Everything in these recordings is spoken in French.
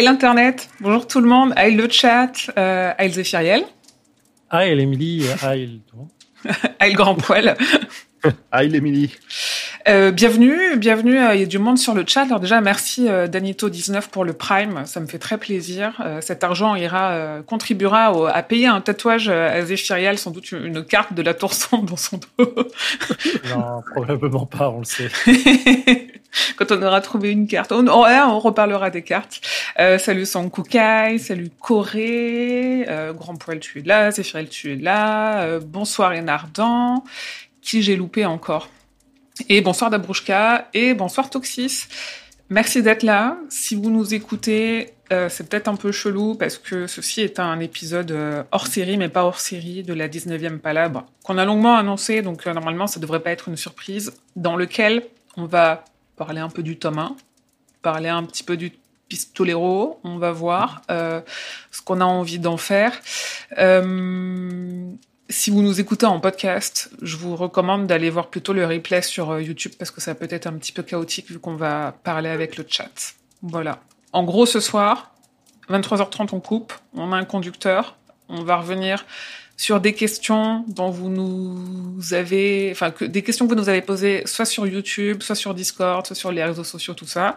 Aïe l'internet, bonjour tout le monde, aïe le chat, euh, aïe Zéphiriel, Ah, et l'Emily, ah, et le tout. aïe le grand poil. Aïe, Emily. Euh, bienvenue, bienvenue. euh, Il y a du monde sur le chat. Alors déjà, merci euh, Danito19 pour le Prime. Ça me fait très plaisir. Euh, cet argent ira euh, contribuera au- à payer un tatouage à Zéphiriel, sans doute une, carte de la tour sombre dans son dos. Non, probablement pas, on le sait. Quand on aura trouvé une carte. On, on, ouais, on reparlera des cartes. Euh, salut Sankukai, salut Corée, euh, Grand Poil, tu es là, Zéphiriel, tu es là, euh, bonsoir Enardan, qui j'ai loupé encore? Et bonsoir Dabrouchka, et bonsoir Toxis. Merci d'être là. Si vous nous écoutez, euh, c'est peut-être un peu chelou parce que ceci est un épisode euh, hors série, mais pas hors série, de la 19e Palabre, qu'on a longuement annoncé, donc euh, normalement ça devrait pas être une surprise, dans lequel on va parler un peu du tome 1, parler un petit peu du pistolero, on va voir ce qu'on a envie d'en faire. Si vous nous écoutez en podcast, je vous recommande d'aller voir plutôt le replay sur euh, YouTube parce que ça peut être un petit peu chaotique vu qu'on va parler avec le chat. Voilà. En gros, ce soir, 23h30, on coupe, on a un conducteur, on va revenir sur des questions dont vous nous avez, enfin, que, des questions que vous nous avez posées, soit sur YouTube, soit sur Discord, soit sur les réseaux sociaux, tout ça.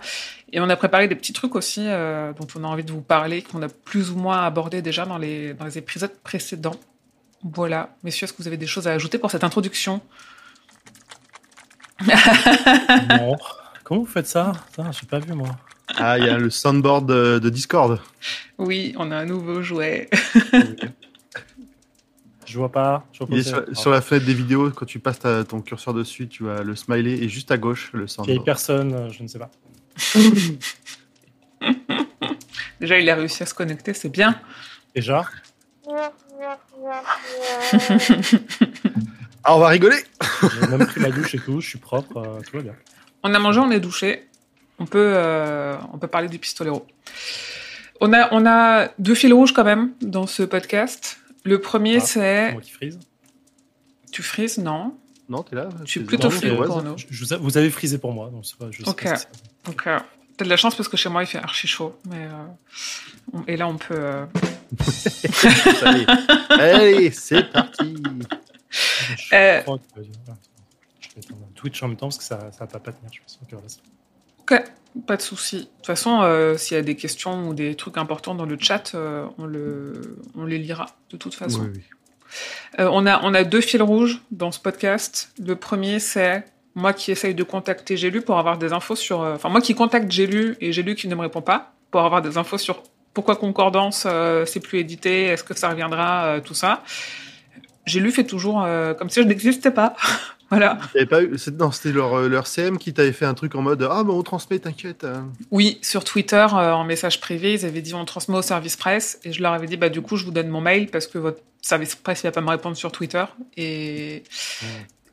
Et on a préparé des petits trucs aussi euh, dont on a envie de vous parler, qu'on a plus ou moins abordé déjà dans les, dans les épisodes précédents. Voilà. Messieurs, est-ce que vous avez des choses à ajouter pour cette introduction Non. Comment vous faites ça? Ça, j'ai pas vu, moi. Ah, il y a le soundboard de, de Discord. Oui, on a un nouveau jouet. Je vois pas. Je vois pas Il est sur, sur la fenêtre des vidéos. Quand tu passes ta- ton curseur dessus, tu as le smiley et juste à gauche, le soundboard. personne, euh, je ne sais pas. Déjà, il a réussi à se connecter, c'est bien. Déjà Ah, on va rigoler J'ai même pris ma douche et tout, je suis propre, euh, tout va bien. On a mangé, on est douché. On peut, euh, on peut parler du pistolero. On a, on a deux fils rouges quand même dans ce podcast. Le premier, Ah, c'est. C'est moi qui frise. Tu frises Non. Non, t'es là Je suis plutôt l'Oise. pour nous. Je- je vous, avez frisé pour moi, donc c'est pas, je sais Ok. pas si euh, t'as de la chance parce que chez moi, il fait archi chaud. Mais, euh, on- et là, on peut. euh, Allez, Allez c'est parti Je Euh, crois que- Je vais éteindre Twitch en même temps parce que ça, ça va pas tenir, je pense. Ok, pas de souci. De toute façon, euh, s'il y a des questions ou des trucs importants dans le chat, euh, on, le, on les lira de toute façon. Oui, oui. Euh, on, a, on a deux fils rouges dans ce podcast. Le premier, c'est moi qui essaye de contacter J'ai lu pour avoir des infos sur. euh, Enfin, moi qui contacte J'ai lu et J'ai lu qui ne me répond pas pour avoir des infos sur pourquoi Concordance euh, c'est plus édité, est-ce que ça reviendra, euh, tout ça. J'ai lu fait toujours euh, comme si je n'existais pas. voilà. T'avais pas eu... c'est- Non, c'était leur, leur CM qui t'avait fait un truc en mode Ah, bah on transmet, t'inquiète. hein. Oui, sur Twitter, en message privé, ils avaient dit on transmet au service presse et je leur avais dit bah du coup je vous donne mon mail parce que votre service presse il va pas me répondre sur Twitter et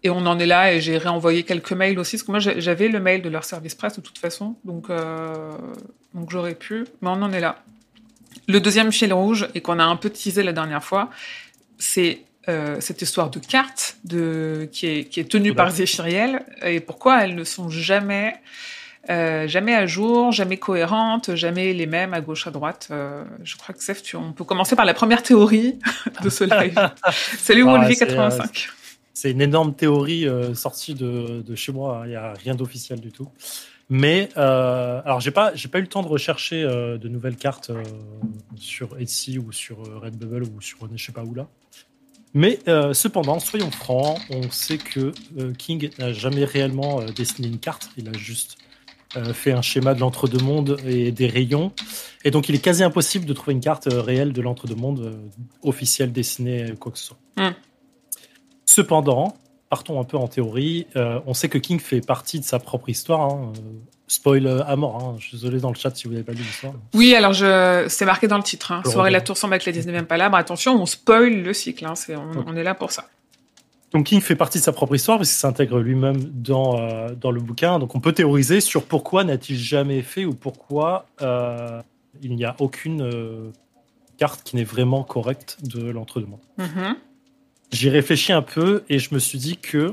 et on en est là et j'ai réenvoyé quelques mails aussi parce que moi j'avais le mail de leur service presse de toute façon donc euh, donc j'aurais pu mais on en est là. Le deuxième fil rouge et qu'on a un peu teasé la dernière fois, c'est euh, cette histoire de cartes de, qui, est, qui est tenue par fait. Zéphiriel et pourquoi elles ne sont jamais euh, jamais à jour, jamais cohérentes, jamais les mêmes à gauche à droite. Euh, je crois que Seth, tu, on peut commencer par la première théorie de ce live. Salut Ah, Wolvie c'est, 85. C'est une énorme théorie euh, sortie de, chez moi. hein. Il n'y a rien d'officiel du tout. Mais euh, alors j'ai pas pas eu le temps de rechercher euh, de nouvelles cartes sur Etsy ou sur Redbubble ou sur je sais pas où là. Mais cependant, soyons francs, on sait que King n'a jamais réellement dessiné une carte. Il a juste fait un schéma de l'entre-deux-mondes et des rayons. Et donc, il est quasi impossible de trouver une carte réelle de l'entre-deux-mondes officielle dessinée, quoi que ce soit. Mm. Cependant, partons un peu en théorie. euh, on sait que King fait partie de sa propre histoire. hein. Euh, Spoil euh, à mort. hein. Je suis désolé dans le chat si vous n'avez pas lu l'histoire. Oui, alors je, c'est marqué dans le titre. Hein. Soirée la tour sombre avec la 19e palabre. Attention, on spoil le cycle. Hein. On, est là pour ça. Donc King fait partie de sa propre histoire parce qu'il s'intègre lui-même dans, euh, dans le bouquin. Donc on peut théoriser sur pourquoi n'a-t-il jamais fait ou pourquoi euh, il n'y a aucune euh, carte qui n'est vraiment correcte de l'entre-deux-mondes. Mhm. J'y réfléchis un peu et je me suis dit que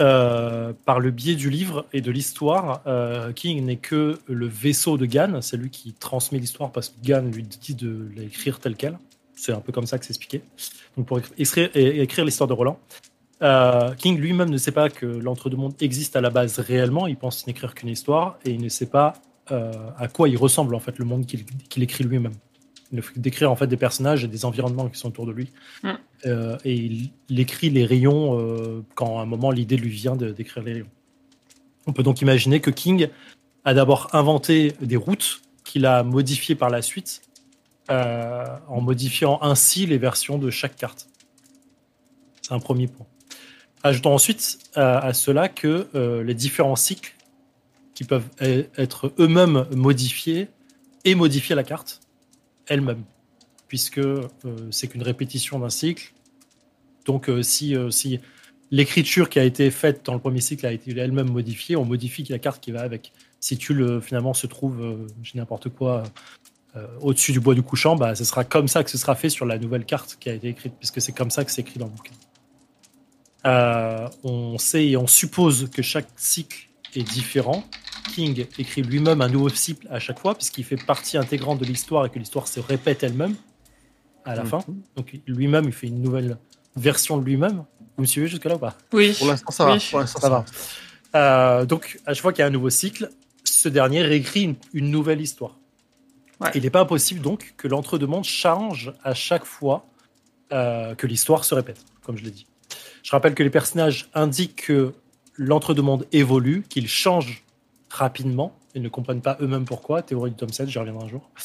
euh, par le biais du livre et de l'histoire, euh, King n'est que le vaisseau de Gann. C'est lui qui transmet l'histoire parce que Gann lui dit de l'écrire telle quelle. C'est un peu comme ça que c'est expliqué. Donc pour écrire, écrire l'histoire de Roland. Euh, King lui-même ne sait pas que l'entre-deux-mondes existe à la base réellement. Il pense n'écrire qu'une histoire et il ne sait pas euh, à quoi il ressemble en fait le monde qu'il écrit lui-même. Il ne fait que décrire en fait des personnages et des environnements qui sont autour de lui. Mm. Euh, et il, il écrit les rayons euh, quand à un moment l'idée lui vient de d'écrire les rayons. On peut donc imaginer que King a d'abord inventé des routes qu'il a modifiées par la suite euh, en modifiant ainsi les versions de chaque carte. C'est un premier point. Ajoutons ensuite à, cela que les différents cycles qui peuvent e- être eux-mêmes modifiés et modifier la carte elle-même, puisque euh, c'est qu'une répétition d'un cycle. Donc euh, si, euh, si l'écriture qui a été faite dans le premier cycle a été elle-même modifiée, on modifie la carte qui va avec. Si tu le finalement se trouve, j'ai n'importe quoi, au-dessus du bois du couchant, bah, ce sera comme ça que ce sera fait sur la nouvelle carte qui a été écrite, puisque c'est comme ça que c'est écrit dans le bouquin. On sait et on suppose que chaque cycle est différent. King écrit lui-même un nouveau cycle à chaque fois, puisqu'il fait partie intégrante de l'histoire et que l'histoire se répète elle-même à la Mhm. fin. Donc lui-même, il fait une nouvelle version de lui-même. Vous me suivez jusque-là ou pas? Oui. Pour l'instant, ça va. Oui. Pour l'instant, Ça va. Euh, donc, à chaque fois qu'il y a un nouveau cycle, ce dernier réécrit une, une nouvelle histoire. Ouais. Il n'est pas impossible donc que l'entre-deux-mondes change à chaque fois euh, que l'histoire se répète, comme je l'ai dit. Je rappelle que les personnages indiquent que l'entre-deux-mondes évolue, qu'ils changent rapidement. Ils ne comprennent pas eux-mêmes pourquoi. Théorie du tome 7, j'y reviendrai un jour.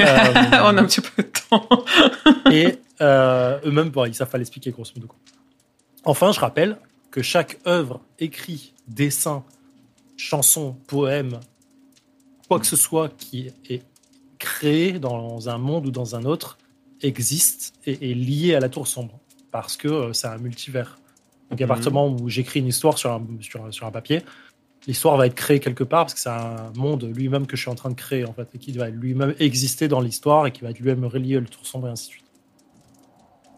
Euh, On a un petit peu de temps. et euh, eux-mêmes, bon, ils savent pas l'expliquer grosso modo. Enfin, je rappelle que chaque œuvre, écrit, dessin, chanson, poème, quoi que ce soit qui est créé dans un monde ou dans un autre, existe et est lié à la tour sombre parce que euh, c'est un multivers. Donc à Mhm. partir du moment où j'écris une histoire sur un, sur, un- sur un papier, l'histoire va être créée quelque part parce que c'est un monde lui-même que je suis en train de créer en fait et qui va lui-même exister dans l'histoire et qui va être lui-même relié la tour sombre et ainsi de suite.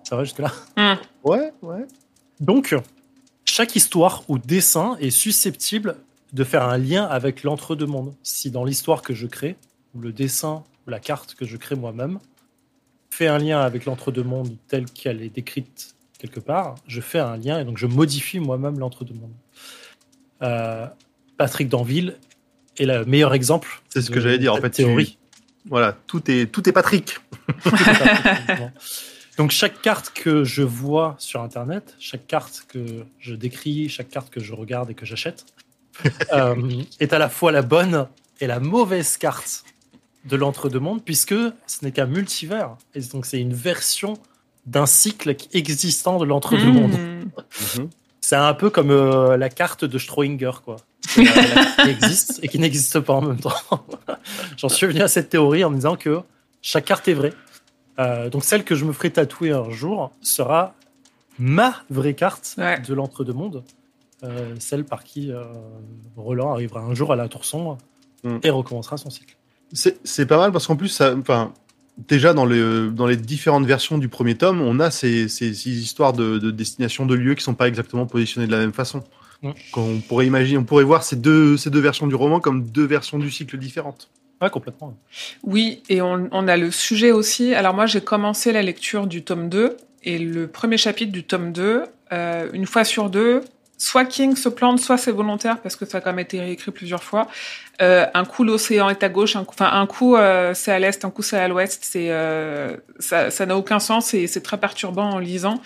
Ça va jusque là Hum. Ouais, ouais. donc, chaque histoire ou dessin est susceptible de faire un lien avec l'entre-deux-mondes. Si dans l'histoire que je crée, ou le dessin ou la carte que je crée moi-même, fait un lien avec l'entre-deux-mondes telle qu'elle est décrite quelque part, je fais un lien et donc je modifie moi-même l'entre-deux-mondes. Euh, Patrick Danville est le meilleur exemple. C'est ce que j'allais dire, en fait, tu- Théorie. Voilà, tout est, tout est Patrick. Donc chaque carte que je vois sur Internet, chaque carte que je décris, chaque carte que je regarde et que j'achète, euh, est à la fois la bonne et la mauvaise carte de l'entre-deux-mondes, puisque ce n'est qu'un multivers. Et donc c'est une version d'un cycle existant de l'entre-deux-mondes. Mmh. C'est un peu comme euh, la carte de Schrödinger, quoi. C'est la- la- qui existe et qui n'existe pas en même temps. J'en suis venu à cette théorie en me disant que chaque carte est vraie. Euh, donc celle que je me ferai tatouer un jour sera ma vraie carte Ouais. de l'entre-deux-mondes. Euh, celle par qui euh, Roland arrivera un jour à la tour sombre Mm. et recommencera son cycle. C'est pas mal parce qu'en plus, ça, enfin, déjà dans, le, dans les différentes versions du premier tome, on a ces, ces, ces histoires de, de destination de lieux qui sont pas exactement positionnées de la même façon. Mm. Qu'on pourrait imaginer, on pourrait voir ces deux, ces deux versions du roman comme deux versions du cycle différentes. Ouais, complètement. Oui, et on, on a le sujet aussi. Alors moi, j'ai commencé la lecture du tome 2, et le premier chapitre du tome 2, euh, une fois sur deux, soit King se plante, soit c'est volontaire, parce que ça a quand même été réécrit plusieurs fois. Euh, un coup, l'océan est à gauche, un coup, enfin, un coup, euh, c'est à l'est, un coup, c'est à l'ouest. C'est, euh, ça, ça n'a aucun sens et c'est très perturbant en lisant.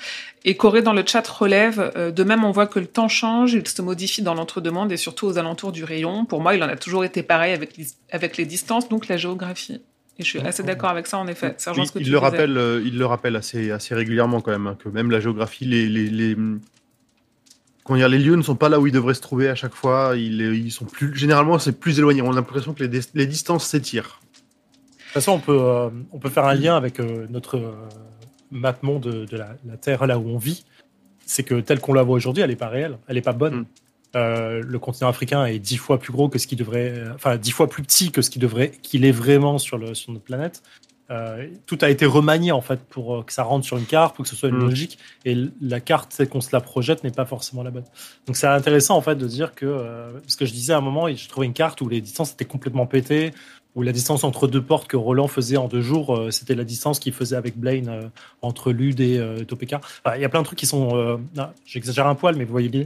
Et Corée dans le chat relève, euh, de même, on voit que le temps change, il se modifie dans l'entre-deux-mondes et surtout aux alentours du rayon. Pour moi, il en a toujours été pareil avec les, avec les distances, donc la géographie. Et je suis assez d'accord avec ça, en effet. Oui, ce que il, tu le disais. rappelle, euh, il le rappelle assez, assez régulièrement quand même, hein, que même la géographie, les, les, les, dire, les lieux ne sont pas là où ils devraient se trouver à chaque fois. Ils, ils sont plus, généralement, c'est plus éloigné. On a l'impression que les, dis- les distances s'étirent. De toute façon, on peut, euh, on peut faire un lien avec euh, notre euh, map monde de, de la, la Terre, là où on vit. c'est que telle qu'on la voit aujourd'hui, elle n'est pas réelle, elle n'est pas bonne. Mm. Euh, le continent africain est dix fois plus gros que ce qui devrait, euh, enfin dix fois plus petit que ce qui devrait, qu'il est vraiment sur le sur notre planète. Euh, tout a été remanié en fait pour euh, que ça rentre sur une carte, pour que ce soit une Mm. logique. Et la carte, telle qu'on se la projette, n'est pas forcément la bonne. Donc c'est intéressant en fait de dire que, euh, parce que je disais à un moment, je trouvais une carte où les distances étaient complètement pétées, où la distance entre deux portes que Roland faisait en deux jours, euh, c'était la distance qu'il faisait avec Blaine euh, entre Lud et euh, Topeka. Enfin, Il y a plein de trucs qui sont, euh, ah, j'exagère un poil, mais vous voyez bien.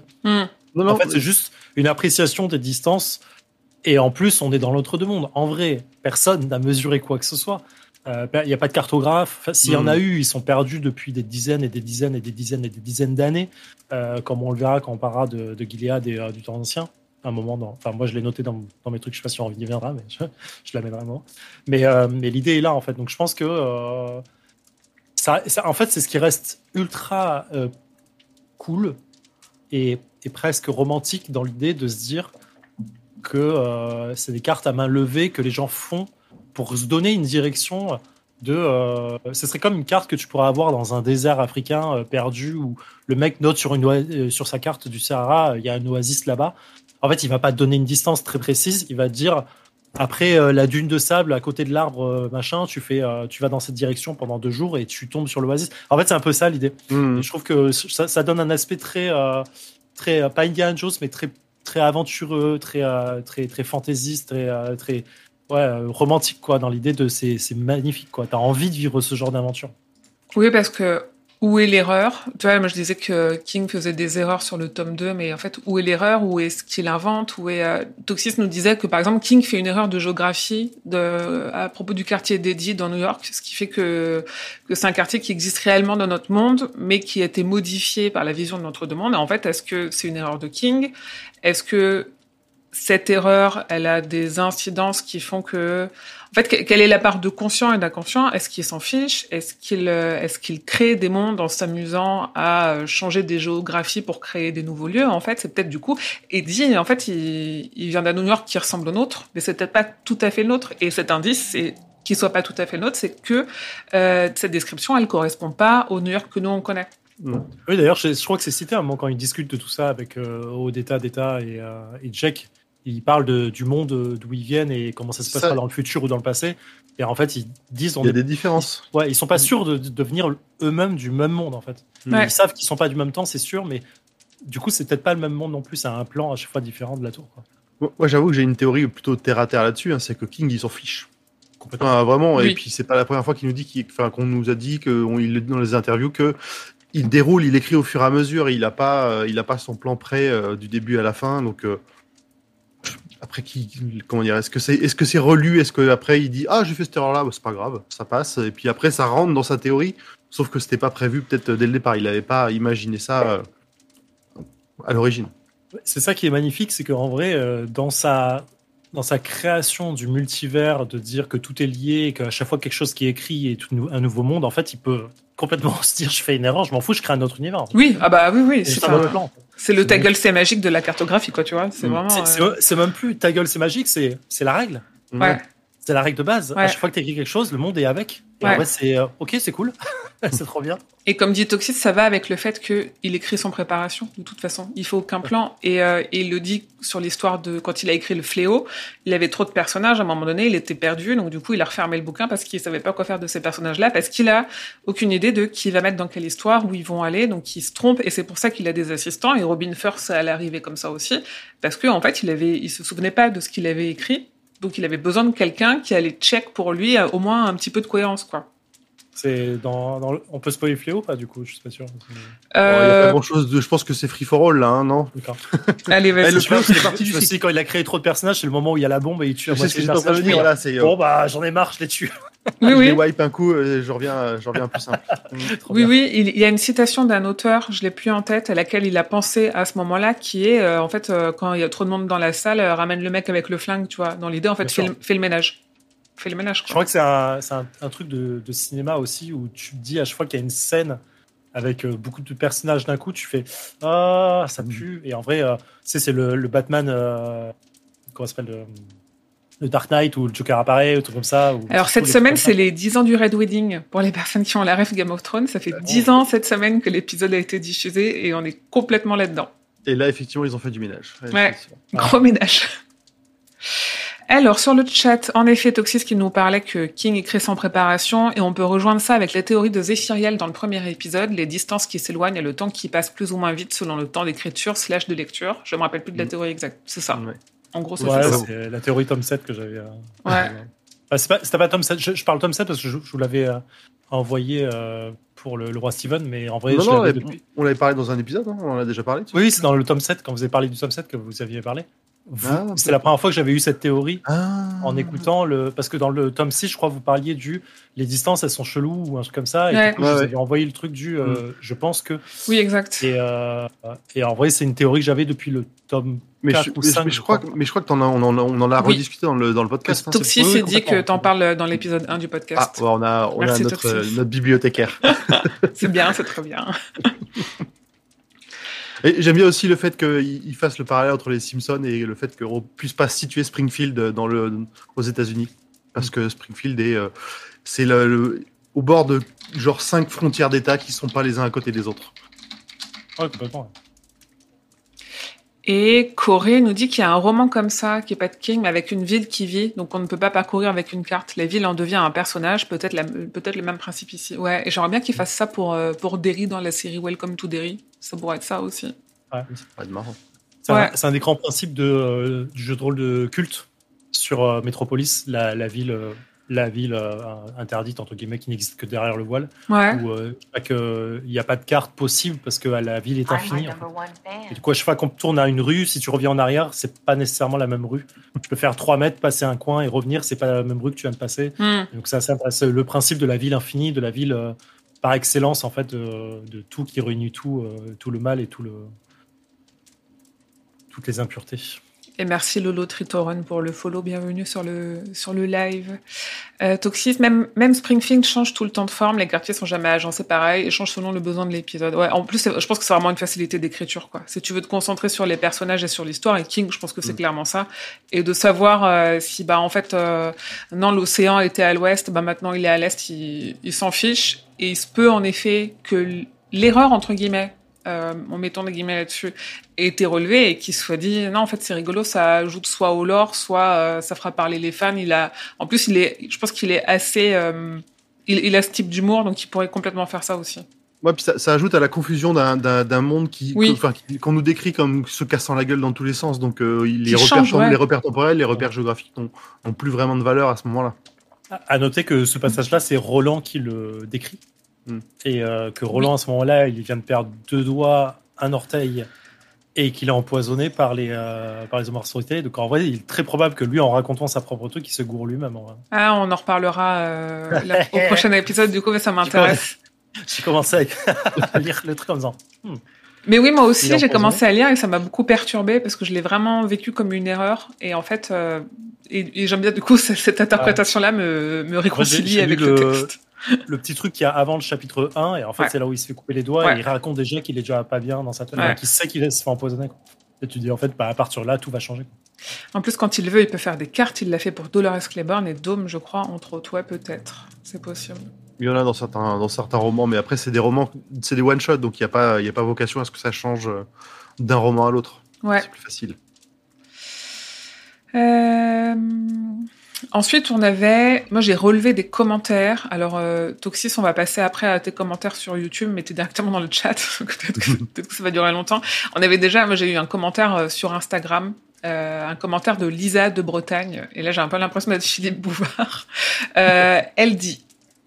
Non, En fait, c'est juste une appréciation des distances. Et en plus, on est dans l'autre monde. En vrai, personne n'a mesuré quoi que ce soit. Euh, Il n'y a pas de cartographe. Enfin, S'il y en a eu, ils sont perdus depuis des dizaines et des dizaines et des dizaines et des dizaines d'années, euh, comme on le verra quand on parlera de, de Gilead et euh, du temps ancien. Un moment, dans, enfin moi je l'ai noté dans, dans mes trucs. Je sais pas si on y viendra, mais je, je l'amènerai. Mais, euh, mais l'idée est là en fait. Donc je pense que euh, ça, ça- en fait, c'est ce qui reste ultra euh, cool et, et presque romantique dans l'idée de se dire que euh, c'est des cartes à main levée que les gens font pour se donner une direction de. euh, ce serait comme une carte que tu pourrais avoir dans un désert africain euh, perdu où le mec note sur, une, euh, sur sa carte du Sahara, il y a un oasis là-bas. En fait, il va pas te donner une distance très précise, il va te dire. Après euh, la dune de sable à côté de l'arbre euh, machin, tu fais, euh, tu vas dans cette direction pendant deux jours et tu tombes sur l'oasis. En fait, c'est un peu ça l'idée. Mm. Et je trouve que ça, ça donne un aspect très, très pas Indiana Jones, mais très, très aventureux, très, très, très fantaisiste, très, très ouais, euh, romantique quoi. Dans l'idée de c'est, magnifique quoi. T'as envie de vivre ce genre d'aventure. Oui, parce que où est l'erreur? Tu vois, moi je disais que King faisait des erreurs sur le tome 2, mais en fait, où est l'erreur? Où est ce qu'il invente? Où est euh, Toxis nous disait que par exemple King fait une erreur de géographie à propos du quartier d'Eddie dans New York, ce qui fait que, que c'est un quartier qui existe réellement dans notre monde, mais qui a été modifié par la vision de notre monde. Et en fait, est-ce que c'est une erreur de King? Est-ce que cette erreur, elle a des incidences qui font que, en fait, que- quelle est la part de conscient et d'inconscient? Est-ce qu'il s'en fiche? Est-ce qu'il euh, est-ce qu'il crée des mondes en s'amusant à euh, changer des géographies pour créer des nouveaux lieux? En fait, c'est peut-être du coup Eddie. En fait, il, il vient d'un New York qui ressemble au nôtre, mais c'est peut-être pas tout à fait le nôtre. Et cet indice, c'est qu'il soit pas tout à fait le nôtre, c'est que euh, cette description, elle correspond pas au New York que nous on connaît. Oui d'ailleurs, je, crois que c'est cité un moment quand ils discutent de tout ça avec euh, Odetta, Deta et, euh, et Jack. Ils parlent de, du monde euh, d'où ils viennent et comment ça se passera Ça- dans le futur ou dans le passé. Et en fait, ils disent on Il y a est- des différences. Ouais, ils sont pas sûrs de, de devenir eux-mêmes du même monde en fait. Ouais. Ils savent qu'ils sont pas du même temps, c'est sûr, mais du coup, c'est peut-être pas le même monde non plus. C'est un plan à chaque fois différent de la tour. Quoi. Moi, moi, j'avoue que j'ai une théorie plutôt terre à terre là-dessus, hein, c'est que King il s'en fiche. Enfin, vraiment, et puis c'est pas la première fois qu'il nous dit, qu'il- enfin, qu'on nous a dit que on- il dans les interviews que il déroule, il écrit au fur et à mesure, il a pas, euh, il a pas son plan prêt euh, du début à la fin, donc euh, après qui, comment dire, est-ce que c'est, est-ce que c'est relu, est-ce que après il dit ah j'ai fait cette erreur-là, bah, c'est pas grave, ça passe, et puis après ça rentre dans sa théorie, sauf que c'était pas prévu peut-être dès le départ, il avait pas imaginé ça euh, à l'origine. C'est ça qui est magnifique, c'est qu'en vrai, euh, dans sa dans sa création du multivers, de dire que tout est lié, et qu'à chaque fois quelque chose qui est écrit est tout nou- un nouveau monde, en fait, il peut complètement se dire je fais une erreur, je m'en fous, je crée un autre univers. Oui, ah bah oui, oui, c'est pas- autre plan. C'est le ta gueule, c'est magique de la cartographie, quoi, tu vois. C'est Mm. vraiment. C'est- euh, même plus ta gueule, c'est magique, c'est c'est la règle. Ouais. C'est la règle de base. Ouais. À chaque fois que tu écris quelque chose, le monde est avec. Et Ouais. en vrai, c'est euh, ok, c'est cool, c'est trop bien. Et comme dit Toxis, ça va avec le fait qu'il écrit sans préparation, de toute façon. Il faut aucun plan. Et, euh, et il le dit sur l'histoire de quand il a écrit Le Fléau, il avait trop de personnages. À un moment donné, il était perdu. Donc, du coup, il a refermé le bouquin parce qu'il savait pas quoi faire de ces personnages-là, parce qu'il a aucune idée de qui va mettre dans quelle histoire, où ils vont aller. Donc, il se trompe. Et c'est pour ça qu'il a des assistants. Et Robin Firth, allait arriver comme ça aussi. Parce que, en fait, il avait, il se souvenait pas de ce qu'il avait écrit. Donc, il avait besoin de quelqu'un qui allait check pour lui, euh, au moins un petit peu de cohérence, quoi. C'est dans, dans le- On peut spoiler Fléau ou pas, du coup Je suis pas sûr. Bon, Il y a Euh, pas grand chose de, je pense que c'est free for all là, hein, non allez, Eh, vas-y. le Je me Fléau, c'est parti du je cycle. quand il a créé trop de personnages, c'est le moment où il y a la bombe et il tue ce que j'étais en train de personnages. dire, Oui. voilà, c'est. euh, Bon, bah, j'en ai marre, je les tue. Oui, je oui. les wipe un coup, euh, je reviens, je reviens plus simple. Oui, bien. oui, il y a une citation d'un auteur, je l'ai plus en tête, à laquelle il a pensé à ce moment-là, qui est, euh, en fait, euh, quand il y a trop de monde dans la salle, euh, ramène le mec avec le flingue, tu vois. Dans l'idée, en fait, le, fais le ménage. Fais le ménage, Je crois que c'est un, c'est un, un truc de, de cinéma aussi où tu te dis à chaque fois qu'il y a une scène avec euh, beaucoup de personnages d'un coup, tu fais Ah, ça pue. Et en vrai, euh, tu sais, c'est le, le Batman. euh, comment ça s'appelle le, le Dark Knight ou le Joker apparaît, ou tout comme ça. ou- Alors cette semaine, c'est les 10 ans du Red Wedding. Pour les personnes qui ont la ref Game of Thrones, ça fait 10 ans cette semaine que l'épisode a été diffusé et on est complètement là-dedans. Et là, effectivement, ils ont fait du ménage. Ouais. Gros ménage. Alors, sur le chat, en effet, Toxis qui nous parlait que King écrit sans préparation, et on peut rejoindre ça avec la théorie de Zéphiriel dans le premier épisode, les distances qui s'éloignent et le temps qui passe plus ou moins vite selon le temps d'écriture slash de lecture. Je me rappelle plus de la Mm. théorie exacte. C'est ça. Ouais. En gros, c'est Ouais, ça. c'est la théorie Tom 7 que j'avais. euh, Ouais. Enfin, c'est pas, c'était pas Tom 7, je, je parle Tom 7 parce que je, je vous l'avais euh, envoyé euh, pour le, le roi Steven, mais en vrai, Non, je non, l'avais on- depuis. on l'avait parlé dans un épisode, hein, on en a déjà parlé. Oui, c'est dans le Tom 7, quand vous avez parlé du Tom 7 que vous aviez parlé. Ah, c'est la première fois que j'avais eu cette théorie Ah. en écoutant le. Parce que dans le tome 6, je crois que vous parliez du. Les distances, elles sont cheloues ou un truc comme ça. Et Ouais. du coup, Ouais, je vous avais envoyé le truc du. euh, Je pense que. Oui, exact. Et, euh, et en vrai, c'est une théorie que j'avais depuis le tome. Mais je, ou mais je- cinq, mais je je crois crois. que, mais je crois que t'en as- on, en, a- on en a Oui. rediscuté dans le, dans le podcast. hein, c'est- s'est dit que t'en parles dans l'épisode 1 du Ah, podcast. ouais, on a, on a notre bibliothécaire. C'est bien, c'est très bien. Et j'aime bien aussi le fait qu'il il fasse le parallèle entre les Simpsons et le fait qu'on puisse pas situer Springfield dans le, aux États-Unis. Parce que Springfield est, euh, c'est le, le- au bord de genre cinq frontières d'État qui sont pas les uns à côté des autres. Ouais, complètement. Et Corée nous dit qu'il y a un roman comme ça, qui est pas de King, mais avec une ville qui vit, donc on ne peut pas parcourir avec une carte. La ville en devient un personnage, peut-être peut-être le même principe ici. Ouais, et j'aimerais bien qu'il fasse ça pour, euh, pour Derry dans la série Welcome to Derry. Ça pourrait être ça aussi. Ouais. Ça va être marrant. C'est Ouais. un, c'est un des grands principes de, euh, du jeu de rôle de culte sur euh, Metropolis, la, la ville, euh, la ville euh, interdite, entre guillemets, qui n'existe que derrière le voile, Ouais. où euh, il n'y a pas de carte possible parce que la ville est infinie. en fait. Et du coup, à chaque fois qu'on tourne à une rue, si tu reviens en arrière, c'est pas nécessairement la même rue. Tu peux faire 3 mètres, passer un coin et revenir, c'est pas la même rue que tu viens de passer. Hmm. Donc ça, ça c'est le principe de la ville infinie, de la ville euh, par excellence en fait, de, de tout qui réunit tout, euh, tout le mal et tout le toutes les impuretés. Et merci Lolo Tritoren pour le follow. Bienvenue sur le, sur le live. Euh, Toxis, même, même Springfield change tout le temps de forme. Les quartiers sont jamais agencés pareil et changent selon le besoin de l'épisode. Ouais, en plus, je pense que c'est vraiment une facilité d'écriture, quoi. Si tu veux te concentrer sur les personnages et sur l'histoire, et King, je pense que c'est Mm. clairement ça. Et de savoir euh, si, bah, en fait, euh, non, l'océan était à l'ouest, bah, maintenant il est à l'est, il, il s'en fiche. Et il se peut, en effet, que l'erreur, entre guillemets, euh, en mettant des guillemets là-dessus, ait été relevé et qu'il soit dit non en fait c'est rigolo ça ajoute soit au lore soit euh, ça fera parler les fans il a en plus il est je pense qu'il est assez euh, il, il a ce type d'humour donc il pourrait complètement faire ça aussi Ouais, puis ça, ça ajoute à la confusion d'un- monde qui, Oui. enfin, qui- qu'on nous décrit comme se cassant la gueule dans tous les sens. Donc euh, les, repères, change, tem- ouais. les repères temporels, les repères géographiques n'ont n'ont plus vraiment de valeur à ce moment-là. À noter que ce passage-là, c'est Roland qui le décrit. Mm. Et euh, que Roland, à ce moment-là, il vient de perdre deux doigts, un orteil, et qu'il est empoisonné par les, euh, par les homosexualités. Donc en vrai, il est très probable que lui, en racontant sa propre truc, il se gourre lui-même. en vrai. ah on en reparlera euh, au prochain épisode du coup mais ça m'intéresse J'ai commencé à, lire le truc en disant mais oui moi aussi j'ai commencé à lire et ça m'a beaucoup perturbé parce que je l'ai vraiment vécu comme une erreur et en fait euh, et, et j'aime bien du coup cette- cette interprétation là me, me réconcilie avec le- texte le petit truc qu'il y a avant le chapitre 1, et en fait, Ouais. c'est là où il se fait couper les doigts, Ouais. et il raconte déjà qu'il est déjà pas bien dans sa tête, Ouais. donc il sait qu'il se fait empoisonner. quoi. Et tu dis, en fait, bah, à partir de là, tout va changer. quoi. En plus, quand il veut, il peut faire des cartes. Il l'a fait pour Dolores Claiborne et Dome, je crois, entre autres. Ouais, peut-être. C'est possible. Il y en a dans certains, dans certains romans, mais après, c'est des romans, c'est des one-shots, donc il n'y a, pas- il y a pas vocation à ce que ça change euh, d'un roman à l'autre. Ouais. C'est plus facile. Euh, Ensuite, on avait. Moi, j'ai relevé des commentaires. Alors, euh, Toxis, on va passer après à tes commentaires sur YouTube, mais t'es directement dans le chat. Peut-être que, peut-être que ça va durer longtemps. On avait déjà. Moi, j'ai eu un commentaire euh, sur Instagram. euh, un commentaire de Lisa de Bretagne. Et là, j'ai un peu l'impression d'être Philippe Bouvard. Euh, elle dit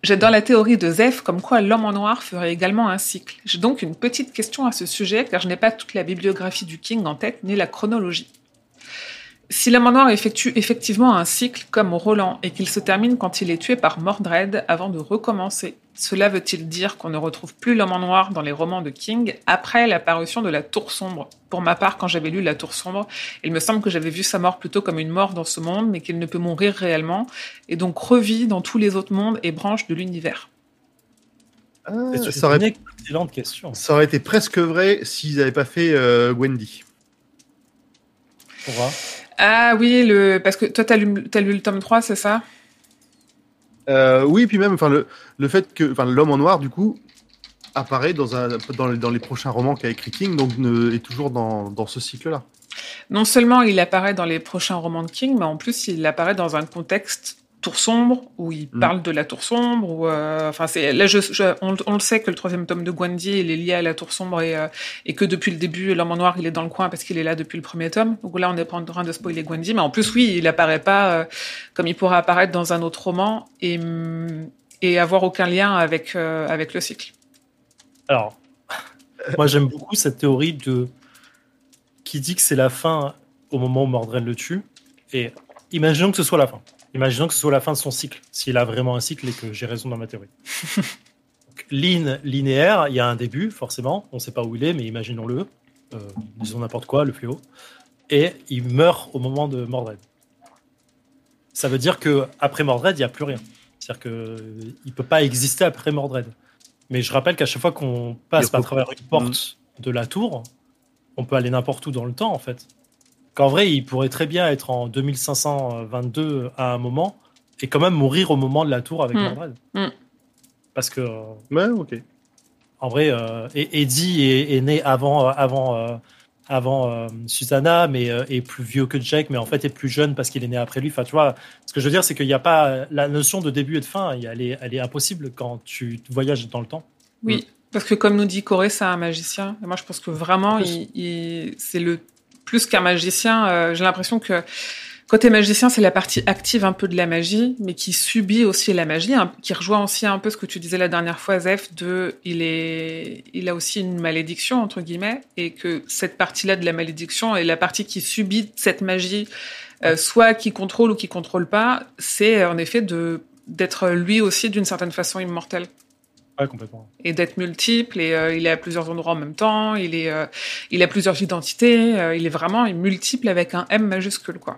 J'adore la théorie de Zef, comme quoi l'homme en noir ferait également un cycle. J'ai donc une petite question à ce sujet, car je n'ai pas toute la bibliographie du King en tête, ni la chronologie. Si l'homme en noir effectue effectivement un cycle comme Roland et qu'il se termine quand il est tué par Mordred avant de recommencer, cela veut-il dire qu'on ne retrouve plus l'homme en noir dans les romans de King après l'apparition de la Tour Sombre? Pour ma part, quand j'avais lu la Tour Sombre, il me semble que j'avais vu sa mort plutôt comme une mort dans ce monde, mais qu'il ne peut mourir réellement, et donc revit dans tous les autres mondes et branches de l'univers. Ah, C'est ça, une aurait, excellente question. ça aurait été presque vrai s'ils n'avaient pas fait euh, Wendy. Pourquoi Ah oui, le... parce que toi, t'as lu, as lu le tome 3, c'est ça? Euh, Oui, puis même enfin, le, le fait que l'homme en noir, du coup, apparaît dans, un, dans, les, dans les prochains romans qu'a écrit King, donc ne, est toujours dans, dans ce cycle-là. Non seulement il apparaît dans les prochains romans de King, mais en plus il apparaît dans un contexte tour sombre où il mm. parle de la tour sombre ou euh, enfin c'est là je, on, on, le sait que le troisième tome de Gwendy il est lié à la tour sombre et, euh, et que depuis le début l'homme en noir il est dans le coin parce qu'il est là depuis le premier tome. Donc là on n'est pas en train de spoiler Gwendy mais en plus oui il apparaît pas euh, comme il pourrait apparaître dans un autre roman et et avoir aucun lien avec avec le cycle. Alors moi j'aime beaucoup cette théorie de qui dit que c'est la fin au moment où Mordred le tue. Et imaginons que ce soit la fin Imaginons que ce soit la fin de son cycle, s'il a vraiment un cycle et que j'ai raison dans ma théorie. ligne linéaire, il y a un début, forcément. On ne sait pas où il est, mais imaginons-le. Euh, disons n'importe quoi, le fléau. Et il meurt au moment de Mordred. Ça veut dire que après Mordred, il n'y a plus rien. C'est-à-dire qu'il ne peut pas exister après Mordred. Mais je rappelle qu'à chaque fois qu'on passe par travers une porte de la tour, on peut aller n'importe où dans le temps, en fait qu'en vrai, il pourrait très bien être en 2522 à un moment et quand même mourir au moment de la tour avec Mordred. Hmm. Hmm. Parce que. Ouais, ok. En vrai, euh, Eddie est, né avant, avant, euh, avant euh, Susanna, mais est plus vieux que Jack, mais en fait est plus jeune parce qu'il est né après lui. Enfin, tu vois, ce que je veux dire, c'est qu'il n'y a pas la notion de début et de fin. Elle est, elle est impossible quand tu voyages dans le temps. Oui, parce que comme nous dit Corée, c'est un magicien. Et moi, je pense que vraiment, c'est le plus qu'un magicien, euh, j'ai l'impression que côté magicien, c'est la partie active un peu de la magie, mais qui subit aussi la magie, qui rejoint aussi un peu ce que tu disais la dernière fois, Zef, de il est, il a aussi une malédiction entre guillemets, et que cette partie-là de la malédiction est la partie qui subit cette magie, euh, soit qui contrôle ou qui contrôle pas, c'est en effet de d'être lui aussi d'une certaine façon immortel complètement. Et d'être multiple, et euh, il est à plusieurs endroits en même temps, il, est, euh, il a plusieurs identités, euh, il est vraiment multiple avec un M majuscule, quoi.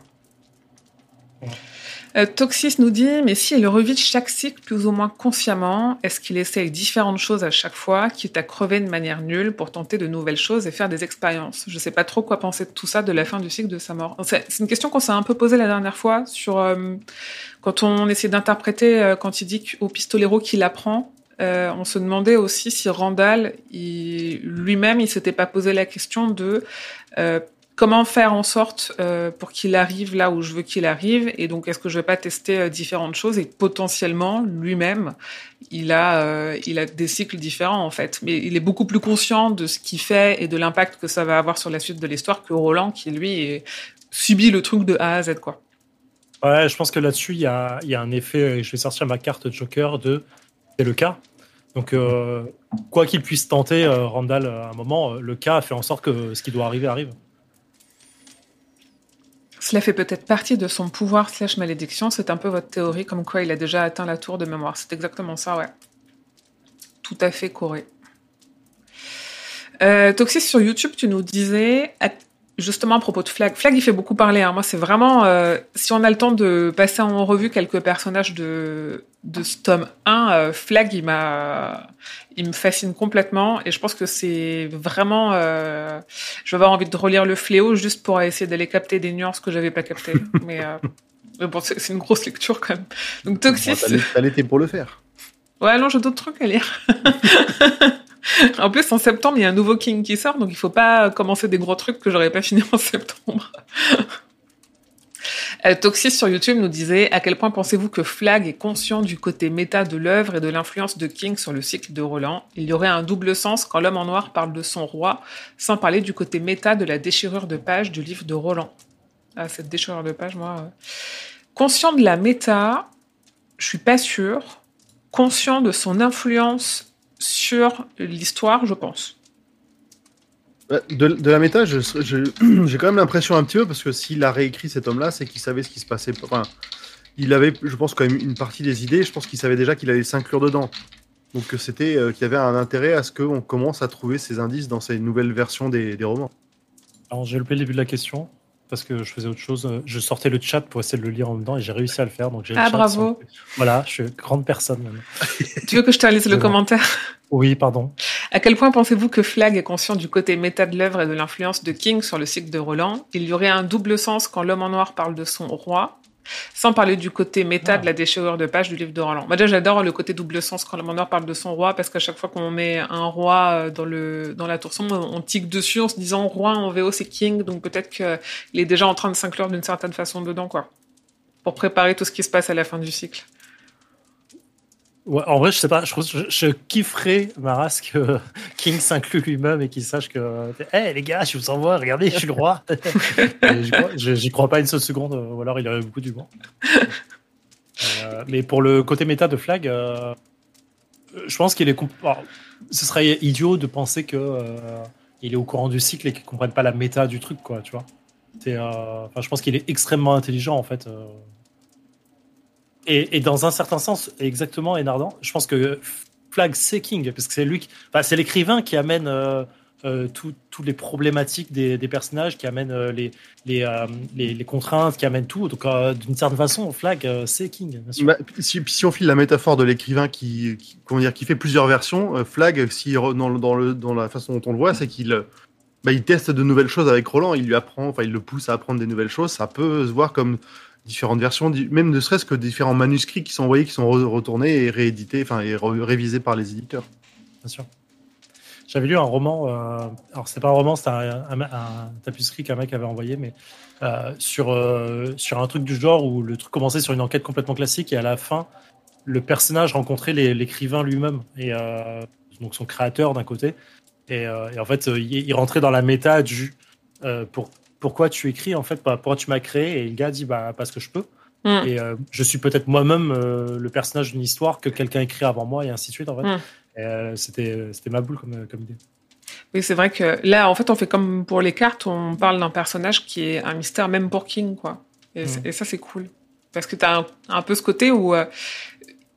Toxis nous dit, mais si il revit chaque cycle plus ou moins consciemment, est-ce qu'il essaye différentes choses à chaque fois, quitte à crever de manière nulle pour tenter de nouvelles choses et faire des expériences? Je sais pas trop quoi penser de tout ça, de la fin du cycle de sa mort. C'est une question qu'on s'est un peu posée la dernière fois sur quand on essaie d'interpréter quand il dit au pistolero qu'il apprend, euh, on se demandait aussi si Randall, lui-même, il s'était pas posé la question de euh, comment faire en sorte euh, pour qu'il arrive là où je veux qu'il arrive, et donc est-ce que je vais pas tester différentes choses? Et potentiellement lui-même, il a, il a des cycles différents en fait, mais il est beaucoup plus conscient de ce qu'il fait et de l'impact que ça va avoir sur la suite de l'histoire que Roland, qui lui subit le truc de A à Z quoi. Ouais, je pense que là-dessus, il y a, y a, un effet, je vais sortir ma carte Joker de c'est le cas. Donc, euh, quoi qu'il puisse tenter, euh, Randall, à un moment, euh, le cas fait en sorte que ce qui doit arriver arrive. Cela fait peut-être partie de son pouvoir slash malédiction. C'est un peu votre théorie, comme quoi il a déjà atteint la tour de mémoire. C'est exactement ça, ouais. Tout à fait correct. Toxis sur YouTube, tu nous disais justement à propos de Flag, Flag il fait beaucoup parler. Hein. Moi, c'est vraiment euh, si on a le temps de passer en revue quelques personnages de de ce tome 1, euh, Flag il m'a il me fascine complètement et je pense que c'est vraiment euh, je vais avoir envie de relire le Fléau juste pour essayer d'aller capter des nuances que j'avais pas captées. mais, mais bon, c'est une grosse lecture quand même. Donc Toxis. Bon, T'as l'été pour le faire. Ouais, non, j'ai d'autres trucs à lire. en plus, en septembre, il y a un nouveau King qui sort, donc il faut pas commencer des gros trucs que j'aurais pas fini en septembre. Euh, Toxis sur YouTube nous disait à quel point pensez-vous que Flag est conscient du côté méta de l'œuvre et de l'influence de King sur le cycle de Roland? Il y aurait un double sens quand l'homme en noir parle de son roi, sans parler du côté méta de la déchirure de page du livre de Roland. Ah, cette déchirure de page, moi. Euh. Conscient de la méta, je suis pas sûr. Conscient de son influence sur l'histoire, je pense. De, la méta, j'ai quand même l'impression un petit peu, parce que s'il a réécrit cet homme-là, c'est qu'il savait ce qui se passait. Enfin, il avait, je pense, quand même une partie des idées, je pense qu'il savait déjà qu'il allait s'inclure dedans. Donc c'était euh, qu'il y avait un intérêt à ce qu'on commence à trouver ces indices dans ces nouvelles versions des, des romans. Alors j'ai loupé le début de la question parce que je faisais autre chose. Je sortais le chat pour essayer de le lire en même temps et j'ai réussi à le faire. Donc j'ai ah, bravo. Voilà, je suis grande personne tu veux que je te lise le commentaire? Oui, pardon. À quel point pensez-vous que Flag est conscient du côté méta de l'œuvre et de l'influence de King sur le cycle de Roland? Il y aurait un double sens quand l'homme en noir parle de son roi, sans parler du côté méta Ah. de la déchirure de page du livre de Roland. Moi, déjà, j'adore le côté double sens quand en noir parle de son roi, parce qu'à chaque fois qu'on met un roi euh, dans, le, dans la tour sombre, on tique dessus en se disant roi en VO, c'est King, donc peut-être qu'il est déjà en train de s'inclure d'une certaine façon dedans, quoi. Pour préparer tout ce qui se passe à la fin du cycle. Ouais, en vrai, je sais pas, je, je, je kifferais Maras que King s'inclut lui-même et qu'il sache que, hé les gars, je vous envoie, regardez, je suis le roi. J'y crois- pas une seule seconde, euh, ou alors il aurait beaucoup d'humour. Euh, mais pour le côté méta de Flag, euh, je pense qu'il est. alors, ce serait idiot de penser que euh, il est au courant du cycle et qu'il comprenne pas la méta du truc, quoi, tu vois. Euh, je pense qu'il est extrêmement intelligent, en fait. Et, dans un certain sens, exactement, Enardant, je pense que Flag, c'est King, parce que c'est lui, enfin, c'est l'écrivain qui amène euh, euh, tout- toutes les problématiques des, personnages, qui amène euh, les, contraintes, qui amène tout. Donc, d'une certaine façon, Flag, c'est King. Bah, si, on file la métaphore de l'écrivain qui, comment dire, qui fait plusieurs versions, Flag, si, dans, la façon dont on le voit, c'est qu'il bah, teste de nouvelles choses avec Roland, il lui apprend, enfin il le pousse à apprendre des nouvelles choses. Ça peut se voir comme différentes versions, même ne serait-ce que différents manuscrits qui sont envoyés, qui sont re- retournés et réédités, enfin et révisés par les éditeurs. bien sûr. J'avais lu un roman, euh, alors c'est pas un roman, c'était un, un, un qu'un mec avait envoyé, mais euh, sur, euh, sur un truc du genre où le truc commençait sur une enquête complètement classique et à la fin, le personnage rencontrait l'écrivain lui-même, et euh, donc son créateur d'un côté, et, en fait, il, rentrait dans la méta du pour, pourquoi tu écris, en fait, pourquoi tu m'as créé, et le gars dit bah, parce que je peux. Mm. Et euh, je suis peut-être moi-même euh, le personnage d'une histoire que quelqu'un écrit avant moi et ainsi de suite en fait. Mm. Euh, c'était c'était ma boule comme, comme idée. Oui, c'est vrai que là, en fait, on fait comme pour les cartes, on parle d'un personnage qui est un mystère même pour King, quoi. Et, et ça, c'est cool. Parce que t'as un, un peu ce côté où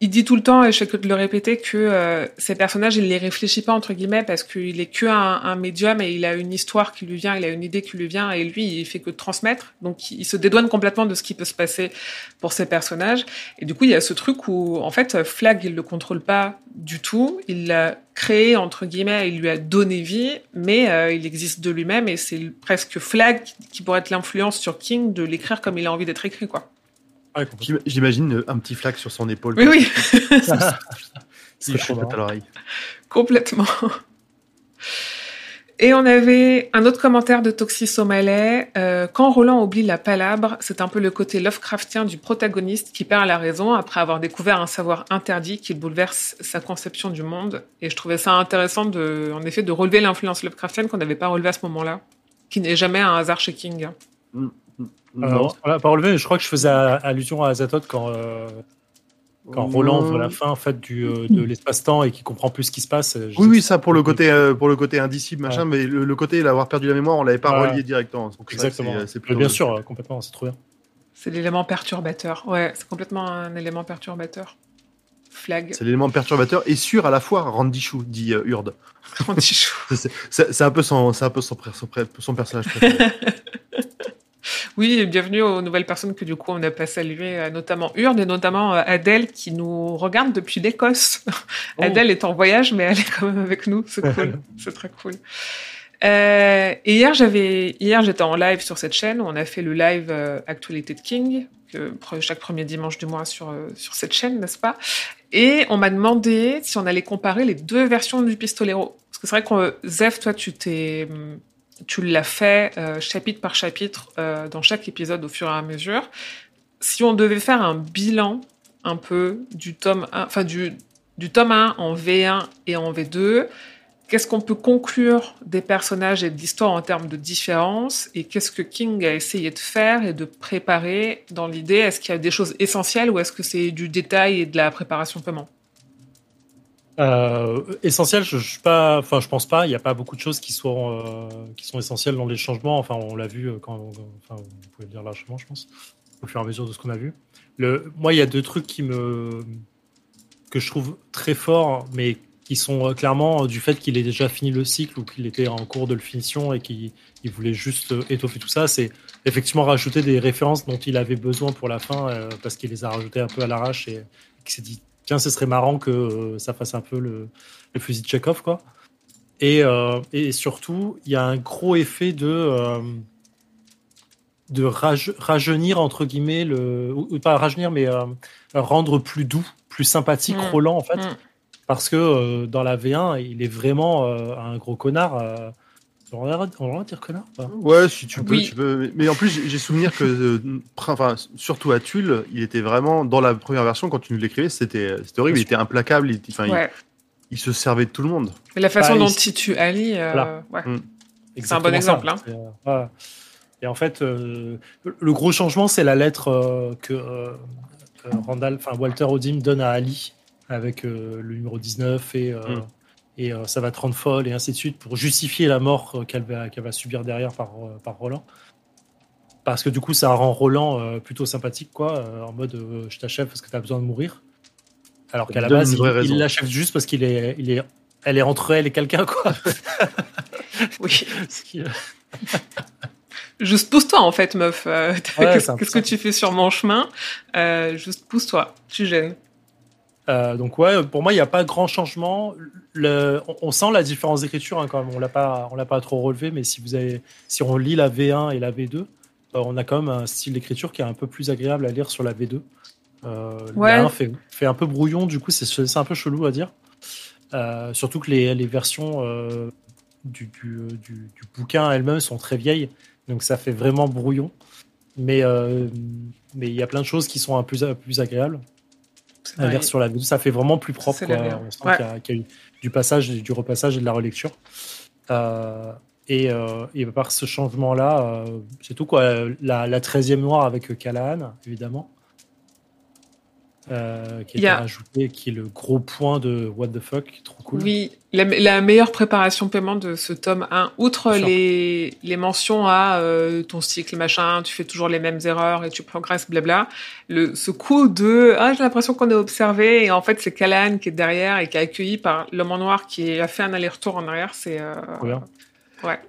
il dit tout le temps, et je sais que de le répéter, que euh, ces personnages, il les réfléchit pas, entre guillemets, parce qu'il est que un, un médium et il a une histoire qui lui vient, il a une idée qui lui vient, et lui, il fait que transmettre. Donc, il se dédouane complètement de ce qui peut se passer pour ces personnages. Et du coup, il y a ce truc où, en fait, Flag, il le contrôle pas du tout. Il l'a créé, entre guillemets, il lui a donné vie, mais euh, il existe de lui-même et c'est presque Flag qui pourrait être l'influence sur King de l'écrire comme il a envie d'être écrit, quoi. J'imagine euh, un petit flag sur son épaule. Oui, oui, à l'oreille. complètement. Et on avait un autre commentaire de Toxi Somalais. Euh, quand Roland oublie la palabre, c'est un peu le côté Lovecraftien du protagoniste qui perd la raison après avoir découvert un savoir interdit qui bouleverse sa conception du monde. Et je trouvais ça intéressant de, en effet, de relever l'influence Lovecraftienne qu'on n'avait pas relevée à ce moment-là, qui n'est jamais un hasard chez King. Non. Alors, on l'a pas relevé, mais je crois que je faisais allusion à Azathoth quand, euh, quand Roland veut la fin en fait, du, euh, de l'espace-temps et qu'il comprend plus ce qui se passe. euh, je Oui, oui, ça pour le côté, euh, pour le côté indicible, machin, mais le, le côté d'avoir perdu la mémoire, on l'avait pas Ouais. relié directement. Donc Exactement. c'est- bien sûr, complètement, c'est trop bien. C'est l'élément perturbateur. Ouais, c'est complètement un élément perturbateur. Flag. C'est l'élément perturbateur et sûr à la fois Randy Chou, dit euh, Urde. Randichou. C'est- un peu son, c'est un peu son, pré- son, pré- son personnage préféré. Oui, et bienvenue aux nouvelles personnes que du coup on n'a pas saluées, euh, notamment Urde et notamment euh, Adèle qui nous regarde depuis l'Écosse. Oh. Adèle est en voyage, mais elle est quand même avec nous. C'est cool, c'est très cool. Euh, et hier, j'avais, hier, j'étais en live sur cette chaîne où on a fait le live euh, Actualité de King, que, chaque premier dimanche du mois sur, euh, sur cette chaîne, n'est-ce pas? Et on m'a demandé si on allait comparer les deux versions du Pistolero. Parce que c'est vrai que Zef, toi, tu t'es, hum, tu l'as fait euh, chapitre par chapitre euh, dans chaque épisode au fur et à mesure. Si on devait faire un bilan un peu du tome 1, enfin du, du tome 1 en V1 et en V2, qu'est-ce qu'on peut conclure des personnages et de l'histoire en termes de différence? Et qu'est-ce que King a essayé de faire et de préparer dans l'idée? Est-ce qu'il y a des choses essentielles ou est-ce que c'est du détail et de la préparation paiement Euh, essentiel, je, je pense pas. Il n'y a pas beaucoup de choses qui sont euh, qui sont essentielles dans les changements. Enfin, on l'a vu euh, quand, vous pouvez le dire largement, je pense, au fur et à mesure de ce qu'on a vu. Le, moi, il y a deux trucs qui me que je trouve très forts, mais qui sont clairement du fait qu'il ait déjà fini le cycle ou qu'il était en cours de finition et qu'il il voulait juste étoffer tout ça. C'est effectivement rajouter des références dont il avait besoin pour la fin parce qu'il les a rajoutées un peu à l'arrache et qu'il s'est dit tiens, ce serait marrant que euh, ça fasse un peu le, le fusil de Chekhov, quoi. Et, euh, et surtout, il y a un gros effet de, euh, de rajeunir, entre guillemets, le, ou, pas rajeunir, mais euh, rendre plus doux, plus sympathique Mm. Roland, en fait. Mm. Parce que dans la V1, il est vraiment un gros connard. On a le droit de- on a le droit de dire connard ou pas? Ouais, si tu peux, Oui. tu peux. Mais- en plus, j'ai- souvenir que, euh, enfin, surtout à Tulle, il était vraiment dans la première version quand tu nous l'écrivais, c'était c'était horrible. Il était implacable. Il, se servait de tout le monde. Mais la façon Bah, dont il- tue Ali, euh, Voilà. ouais. Mm. C'est un bon exemple, hein. Euh, voilà. Et en fait, euh, le gros changement, c'est la lettre euh, que Randall, enfin Walter Odim donne à Ali avec euh, le numéro 19 et, euh, Mm. Et euh, ça va te rendre folle et ainsi de suite pour justifier la mort euh, qu'elle va, qu'elle va subir derrière par, euh, par Roland. Parce que du coup, ça rend Roland euh, plutôt sympathique, quoi, euh, en mode euh, je t'achève parce que tu as besoin de mourir. Alors qu'à la base, il- l'achève juste parce qu'il est, il est, elle est entre elle et quelqu'un, quoi. Oui. Euh, Juste pousse-toi en fait, meuf. Euh, Ouais, Qu'est-ce que tu fais sur mon chemin? Euh, Juste pousse-toi. Tu gênes. Euh, donc ouais, pour moi, il n'y a pas grand changement. Le, on, on sent la différence d'écriture hein, quand même. On l'a pas, on l'a pas trop relevé, mais si vous avez, si on lit la V1 et la V2, euh, on a quand même un style d'écriture qui est un peu plus agréable à lire sur la V2. Euh, Ouais. La 1 fait, fait un peu brouillon, du coup, c'est, un peu chelou à dire. Euh, surtout que les, les versions du, du, du- du bouquin elles-mêmes sont très vieilles, donc ça fait vraiment brouillon. Mais mais il y a plein de choses qui sont un peu plus, plus agréables Lire sur la. Ça fait vraiment plus propre. Quoi. On sent Ouais. qu'il y, a- qu'il y a eu du passage, du repassage et de la relecture. Euh, et, euh, et par ce changement-là, euh, c'est tout. Quoi. La, la 13e noire avec Callahan, évidemment. Euh, qui a a- rajouté, qui est le gros point de What the fuck, trop cool. Oui, la, la meilleure préparation paiement de ce tome 1, outre les, les mentions à euh, ton cycle, machin, tu fais toujours les mêmes erreurs et tu progresses, blabla, le, ce coup de « Ah, j'ai l'impression qu'on est observé » et en fait, c'est Callahan qui est derrière et qui est accueilli par l'homme en noir qui a fait un aller-retour en arrière, c'est... euh, ouais.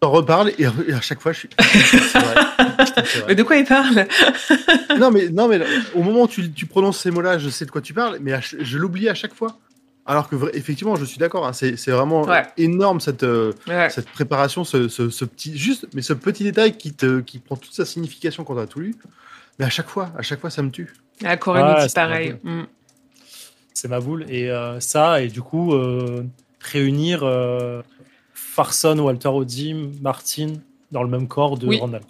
T'en reparles et, à chaque fois, je suis. Mais de quoi il parle non, mais, non, mais au moment où tu, tu prononces ces mots-là, je sais de quoi tu parles, mais je l'oublie à chaque fois. Alors que, effectivement, je suis d'accord, hein, c'est c'est vraiment Ouais. énorme cette, euh, Ouais. cette préparation, ce, ce- ce petit, juste, mais ce petit détail qui, te, qui prend toute sa signification quand tu as tout lu. Mais à chaque fois, à chaque fois, ça me tue. À Corée Ah, dit c'est pareil. Mm. C'est ma boule. Et euh, ça, et du coup, euh, réunir euh, Farson, Walter Odim, Martin dans le même corps de Oui. Randall.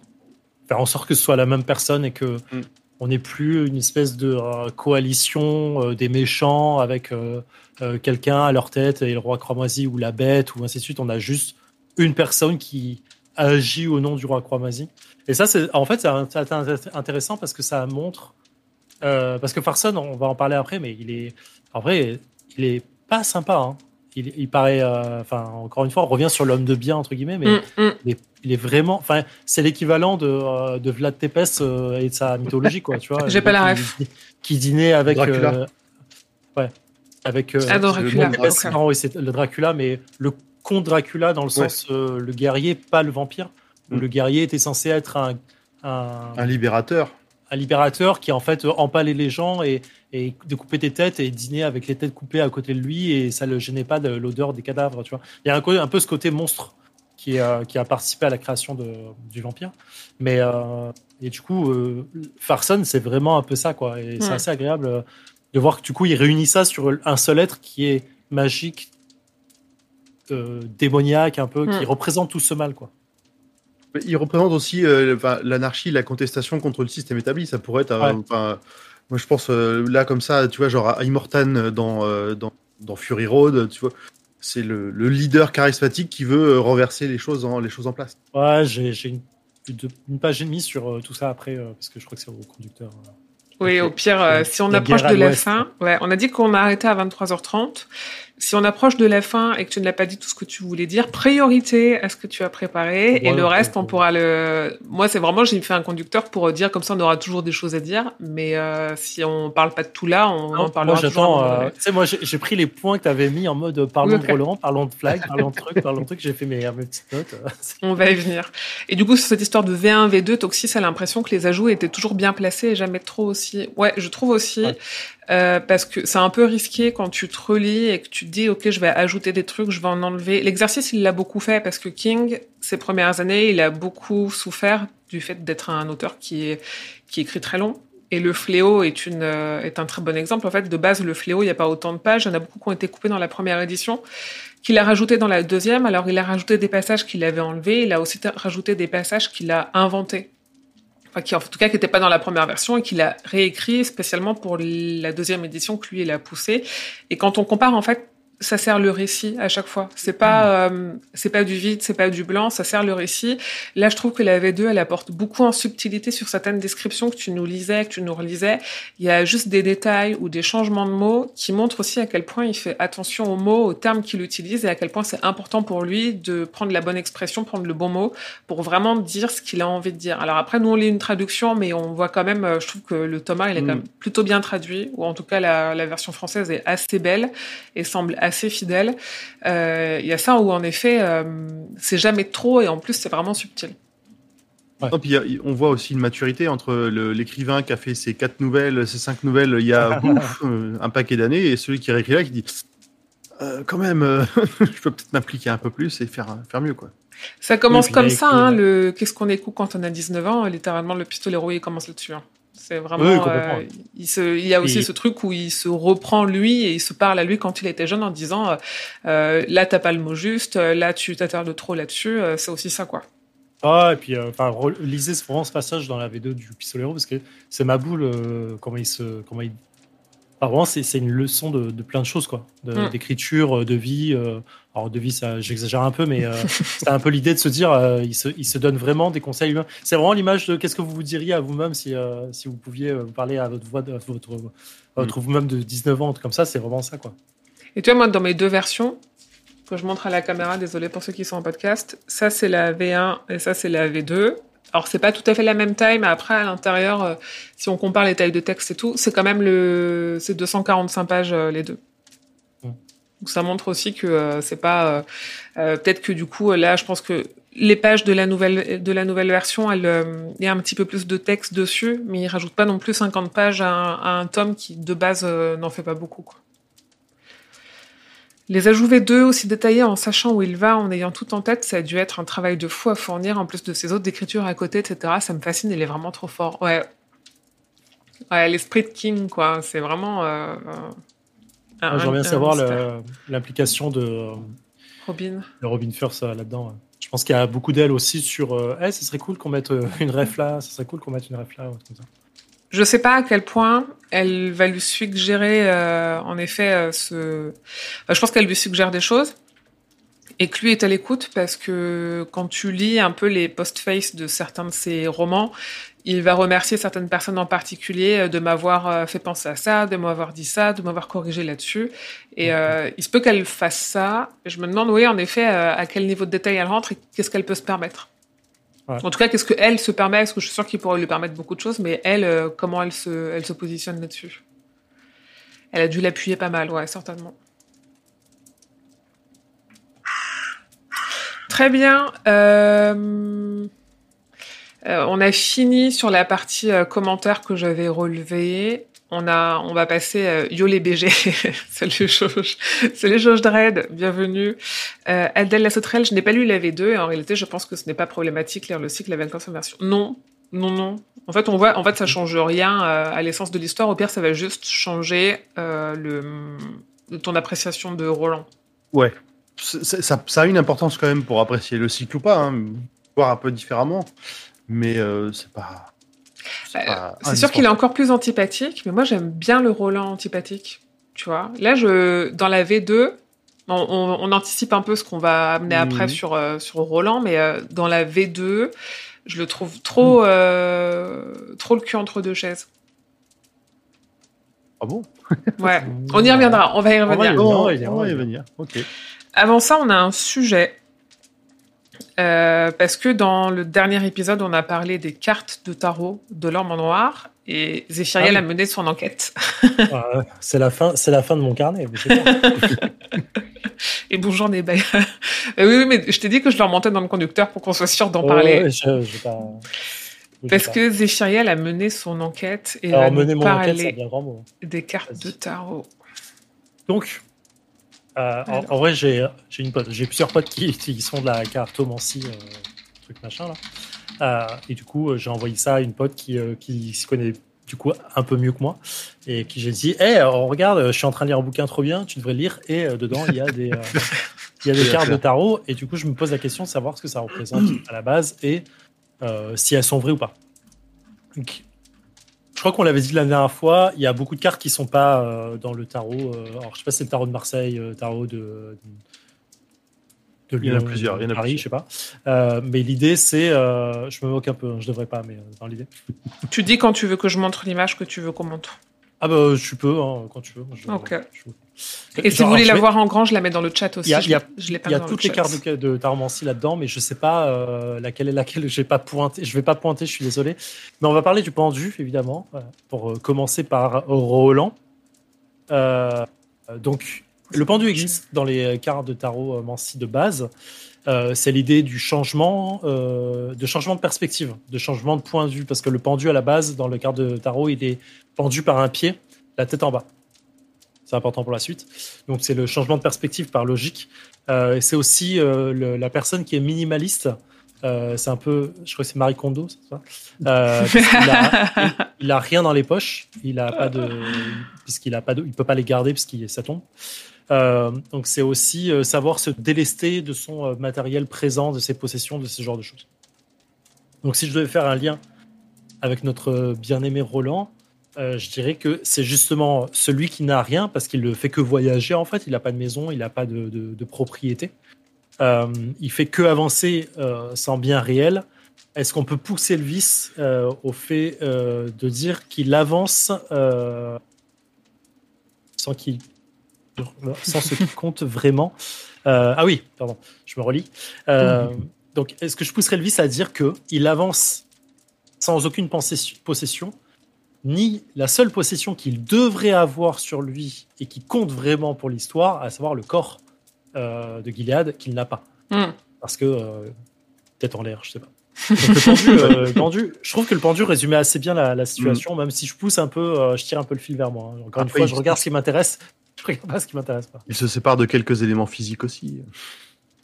Faire en sorte que ce soit la même personne et que Mm. on n'ait plus une espèce de euh, coalition euh, des méchants avec euh, quelqu'un à leur tête et le roi cramoisi ou la bête ou ainsi de suite. On a juste une personne qui agit au nom du roi cramoisi. Et ça, c'est en fait, c'est int- int- intéressant parce que ça montre. parce que Farson, on va en parler après, mais il est. En vrai, il est pas sympa. hein. Il, il paraît. euh, Enfin, encore une fois, on revient sur l'homme de bien, entre guillemets, mais Mm, mm. il, est, il est vraiment. Enfin, c'est l'équivalent de, euh, de Vlad Tepes euh, et de sa mythologie, quoi. Tu vois, J'ai Le pas la ref. Qui, qui dînait avec. Dracula. euh, ouais. Avec. euh, Ah, le Dracula. de Tepes, non, oui, c'est le Dracula, mais le comte Dracula dans le Ouais. sens euh, le guerrier, pas le vampire. Où Mm. Le guerrier était censé être un, un, Un libérateur. un libérateur qui en fait empalait les gens et, et découpait des têtes et dînait avec les têtes coupées à côté de lui et ça le gênait pas de l'odeur des cadavres. Tu vois, il y a un, peu ce côté monstre qui, euh, qui a participé à la création de, du vampire. Mais euh, et du coup, euh, Farson, c'est vraiment un peu ça quoi. Et c'est assez agréable de voir que du coup, il réunit ça sur un seul être qui est magique, euh, démoniaque un peu, qui Mm. représente tout ce mal quoi. Mais Il représente aussi euh, l'anarchie, la contestation contre le système établi. Ça pourrait être. Ouais. Moi, je pense euh, là, comme ça, tu vois, genre à Immortan dans, euh, dans, dans Fury Road, tu vois. C'est le, le leader charismatique qui veut euh, renverser les choses en, les choses en place. Ouais, j'ai j'ai une, une- page et demie sur euh, tout ça après, euh, parce que je crois que c'est au conducteur. euh. Oui, au pire, euh, si on approche de la fin, ouais, on a dit qu'on a arrêté à 23h30. Si on approche de la fin et que tu ne l'as pas dit tout ce que tu voulais dire, priorité à ce que tu as préparé et le reste, on pourra le. Moi, c'est vraiment, j'ai fait un conducteur pour dire comme ça, on aura toujours des choses à dire. Mais euh, si on parle pas de tout là, on en parlera moi, j'attends. euh, tu sais, moi, j'ai pris les points que tu avais mis en mode euh, parlons Oui, ok. de Roland, parlons de flag, parlons de trucs, parlons de trucs. J'ai fait mes, mes petites notes. euh, On va y venir. Et du coup, sur cette histoire de V1, V2, Toxis a l'impression que les ajouts étaient toujours bien placés et jamais trop aussi. Ouais, je trouve aussi. Ouais. euh, parce que c'est un peu risqué quand tu te relis et que tu tu dis, ok, je vais ajouter des trucs, je vais en enlever. L'exercice, il l'a beaucoup fait parce que King, ces premières années, il a beaucoup souffert du fait d'être un auteur qui, qui écrit très long. Et le fléau est, une, euh, est un très bon exemple. En fait, de base, le fléau, il n'y a pas autant de pages. Il y en a beaucoup qui ont été coupés dans la première édition, qu'il a rajouté dans la deuxième. Alors, il a rajouté des passages qu'il avait enlevés. Il a aussi rajouté des passages qu'il a inventés. Enfin, qui, en tout cas, qui n'étaient pas dans la première version et qu'il a réécrit spécialement pour la deuxième édition que lui, il a poussé. Et quand on compare, en fait, ça sert le récit à chaque fois. C'est pas euh, c'est pas du vide, c'est pas du blanc, ça sert le récit. Là, je trouve que la V2 elle apporte beaucoup en subtilité sur certaines descriptions que tu nous lisais, que tu nous relisais. Il y a juste des détails ou des changements de mots qui montrent aussi à quel point il fait attention aux mots, aux termes qu'il utilise et à quel point c'est important pour lui de prendre la bonne expression, prendre le bon mot pour vraiment dire ce qu'il a envie de dire. Alors après nous on lit une traduction mais on voit quand même euh, je trouve que le Thomas il est quand mm. même plutôt bien traduit ou en tout cas la, la version française est assez belle et semble assez fidèle. Euh, il y a ça où en effet, euh, c'est jamais trop et en plus c'est vraiment subtil. on voit aussi une maturité entre l'écrivain qui a fait ses quatre nouvelles, ses cinq nouvelles il y a euh, un paquet d'années et celui qui réécrit là qui dit quand même, je peux peut-être m'impliquer un peu plus et faire, faire mieux. quoi. Ça commence comme ça, hein, le qu'est-ce qu'on écoute quand on a 19 ans, littéralement le pistolet rouillé commence là-dessus. Hein. C'est vraiment. Euh, il, se, il y a aussi ce truc où il se reprend lui et il se parle à lui quand il était jeune en disant euh, euh là t'as pas le mot juste, euh, là tu t'attardes trop là-dessus. c'est aussi ça quoi. Ah et puis enfin lisez vraiment ce passage dans la V2 du Pistolero parce que c'est ma boule comment il se comment il vraiment, c'est une leçon de, de, plein de choses, quoi. Mm. D'écriture, de, vie. Euh, alors, de vie, ça, j'exagère un peu, mais euh, c'est un peu l'idée de se dire, euh, il, se, il se donne vraiment des conseils humains. C'est vraiment l'image de qu'est-ce que vous vous diriez à vous-même si, si vous pouviez parler à votre voix, de, votre, votre mm. vous-même de 19 ans, comme ça, c'est vraiment ça, quoi. Et tu vois, moi, dans mes deux versions, que je montre à la caméra, désolé pour ceux qui sont en podcast, ça c'est la V1 et ça c'est la V2. Alors c'est pas tout à fait la même taille, mais après à l'intérieur, euh, si on compare les tailles de texte et tout, c'est quand même le, c'est 245 pages euh, les deux. Donc ça montre aussi que euh, c'est pas, peut-être que du coup là, je pense que les pages de la nouvelle de la nouvelle version, il y a un petit peu plus de texte dessus, mais il rajoute pas non plus 50 pages à un, à un tome qui de base n'en fait pas beaucoup. Quoi. Les ajouts V2 aussi détaillés en sachant où il va, en ayant tout en tête, ça a dû être un travail de fou à fournir, en plus de ses autres d'écriture à côté, etc. Ça me fascine, il est vraiment trop fort. Ouais. Ouais, l'esprit de King, quoi. C'est vraiment. Euh, J'aimerais bien savoir l'implication de Robin. De Robin Firth euh, là-dedans. Je pense qu'il y a beaucoup d'elle aussi sur. Euh, ce serait cool qu'on mette euh, une ref là, ce serait cool qu'on mette une ref là. Comme ça. Je sais pas à quel point elle va lui suggérer, euh, en effet, euh, ce. je pense qu'elle lui suggère des choses et que lui est à l'écoute parce que quand tu lis un peu les post-face de certains de ses romans, il va remercier certaines personnes en particulier euh, de m'avoir fait penser à ça, de m'avoir dit ça, de m'avoir corrigé là-dessus. Et il se peut qu'elle fasse ça. je me demande, oui, en effet, à quel niveau de détail elle rentre et qu'est-ce qu'elle peut se permettre. En tout cas, qu'est-ce qu'elle se permet Parce que je suis sûre qu'il pourrait lui permettre beaucoup de choses, mais elle, euh, comment elle se, elle se positionne là-dessus? Elle a dû l'appuyer pas mal, ouais, certainement. Très bien. Euh, euh, on a fini sur la partie commentaires que j'avais relevée on a, on va passer euh, Yo les BG, salut Jauge, salut Jauge Dread, bienvenue. Euh, Adèle La je n'ai pas lu la V2 et en réalité je pense que ce n'est pas problématique lire le cycle avec la version. Non, non, non. En fait, on voit, en fait, ça change rien euh, à l'essence de l'histoire. Au pire, ça va juste changer euh, le, ton appréciation de Roland. Ouais, ça, a une importance quand même pour apprécier le cycle ou pas, hein. voir un peu différemment, mais c'est pas c'est sûr qu'il est encore plus antipathique, mais moi j'aime bien le Roland antipathique. Tu vois, là je dans la V2, on, anticipe un peu ce qu'on va amener après mhm. sur euh, sur Roland, mais euh, dans la V2, je le trouve trop mhm. euh, trop le cul entre deux chaises. Ah bon? Ouais, on y reviendra, on va y revenir. On va y revenir. Ok. Avant ça, on a un sujet euh, parce que dans le dernier épisode, on a parlé des cartes de tarot de l'homme en noir et Zéphiriel ah a mené son enquête. Ah, c'est la fin, c'est la fin de mon carnet. et bonjour des oui, oui, mais je t'ai dit que je leur montais dans le conducteur pour qu'on soit sûr d'en parler. Parce que Zéphiriel a mené son enquête et Alors, va nous parler des cartes de tarot. Donc, Euh, en, en vrai, j'ai j'ai une pote, j'ai plusieurs potes qui, qui sont de la cartomancie, euh, truc machin là. Euh, et du coup, euh, j'ai envoyé ça à une pote qui, euh, qui se connaît du coup un peu mieux que moi et qui j'ai dit, hé, regarde, je suis en train de lire un bouquin trop bien, tu devrais lire. Et euh, dedans, il y a des euh, il y a des cartes de tarot. Et du coup, je me pose la question de savoir ce que ça représente à la base et euh, si elles sont vraies ou pas. Donc, je crois qu'on l'avait dit la dernière fois, il y a beaucoup de cartes qui sont pas euh, dans le tarot. euh, alors, je sais pas si c'est le tarot de Marseille, euh, tarot de. de Il y en a Lyon, plusieurs, de il y en a Paris, plusieurs. je sais pas. Euh, mais l'idée, c'est. euh, je me moque un peu, hein, je devrais pas, mais euh, dans l'idée. Tu dis quand tu veux que je montre l'image que tu veux qu'on montre. Ah bah, tu peux, hein, quand tu veux. Je- Ok. je- Et si vous voulez je la vais- voir en grand, je la mets dans le chat aussi. Il y a- Je il y a- l'ai- je l'ai pas Il y a dans le toutes les cartes de, de taromancie là-dedans, mais je sais pas euh, laquelle est laquelle. J'ai pas pointé. Je vais pas pointer. Je suis désolé. Mais on va parler du pendu, évidemment, euh, pour euh, commencer par Roland. Euh, euh, donc, le pendu existe dans les cartes de tarot euh, mancie de base. Euh, c'est l'idée du changement, euh, de changement de perspective, de changement de point de vue, parce que le pendu à la base dans le carte de tarot, il est pendu par un pied, la tête en bas. C'est important pour la suite. Donc c'est le changement de perspective par logique. Euh, c'est aussi le- la personne qui est minimaliste. C'est un peu, je crois que c'est Marie Kondo, c'est ça? Qu'il a, il, il a rien dans les poches. Il a pas de, puisqu'il a pas de, il peut pas les garder puisqu'il ça tombe. Euh, donc c'est aussi euh, savoir se délester de son euh, matériel présent, de ses possessions, de ce genre de choses. Donc si je devais faire un lien avec notre bien-aimé Roland, je dirais que c'est justement celui qui n'a rien parce qu'il ne fait que voyager en fait. Il n'a pas de maison, il n'a pas de, propriété. Euh, il fait que avancer sans bien réel. Est-ce qu'on peut pousser le vice au fait de dire qu'il avance sans qu'il sans ce qui compte vraiment Euh, Ah oui, pardon, je me relis. Euh, Donc, est-ce que je pousserais le vice à dire que il avance sans aucune possession, possession ni la seule possession qu'il devrait avoir sur lui et qui compte vraiment pour l'histoire, à savoir le corps euh, de Gilead qu'il n'a pas? Hmm. Parce que, tête en l'air, je sais pas. Donc, le pendu, euh, le pendu, je trouve que le pendu résumait assez bien la, la situation, même si je pousse un peu, euh, je tire un peu le fil vers moi. hein. Encore une fois, je regarde ce qui m'intéresse, je regarde pas ce qui m'intéresse pas. Il se sépare de quelques éléments physiques aussi.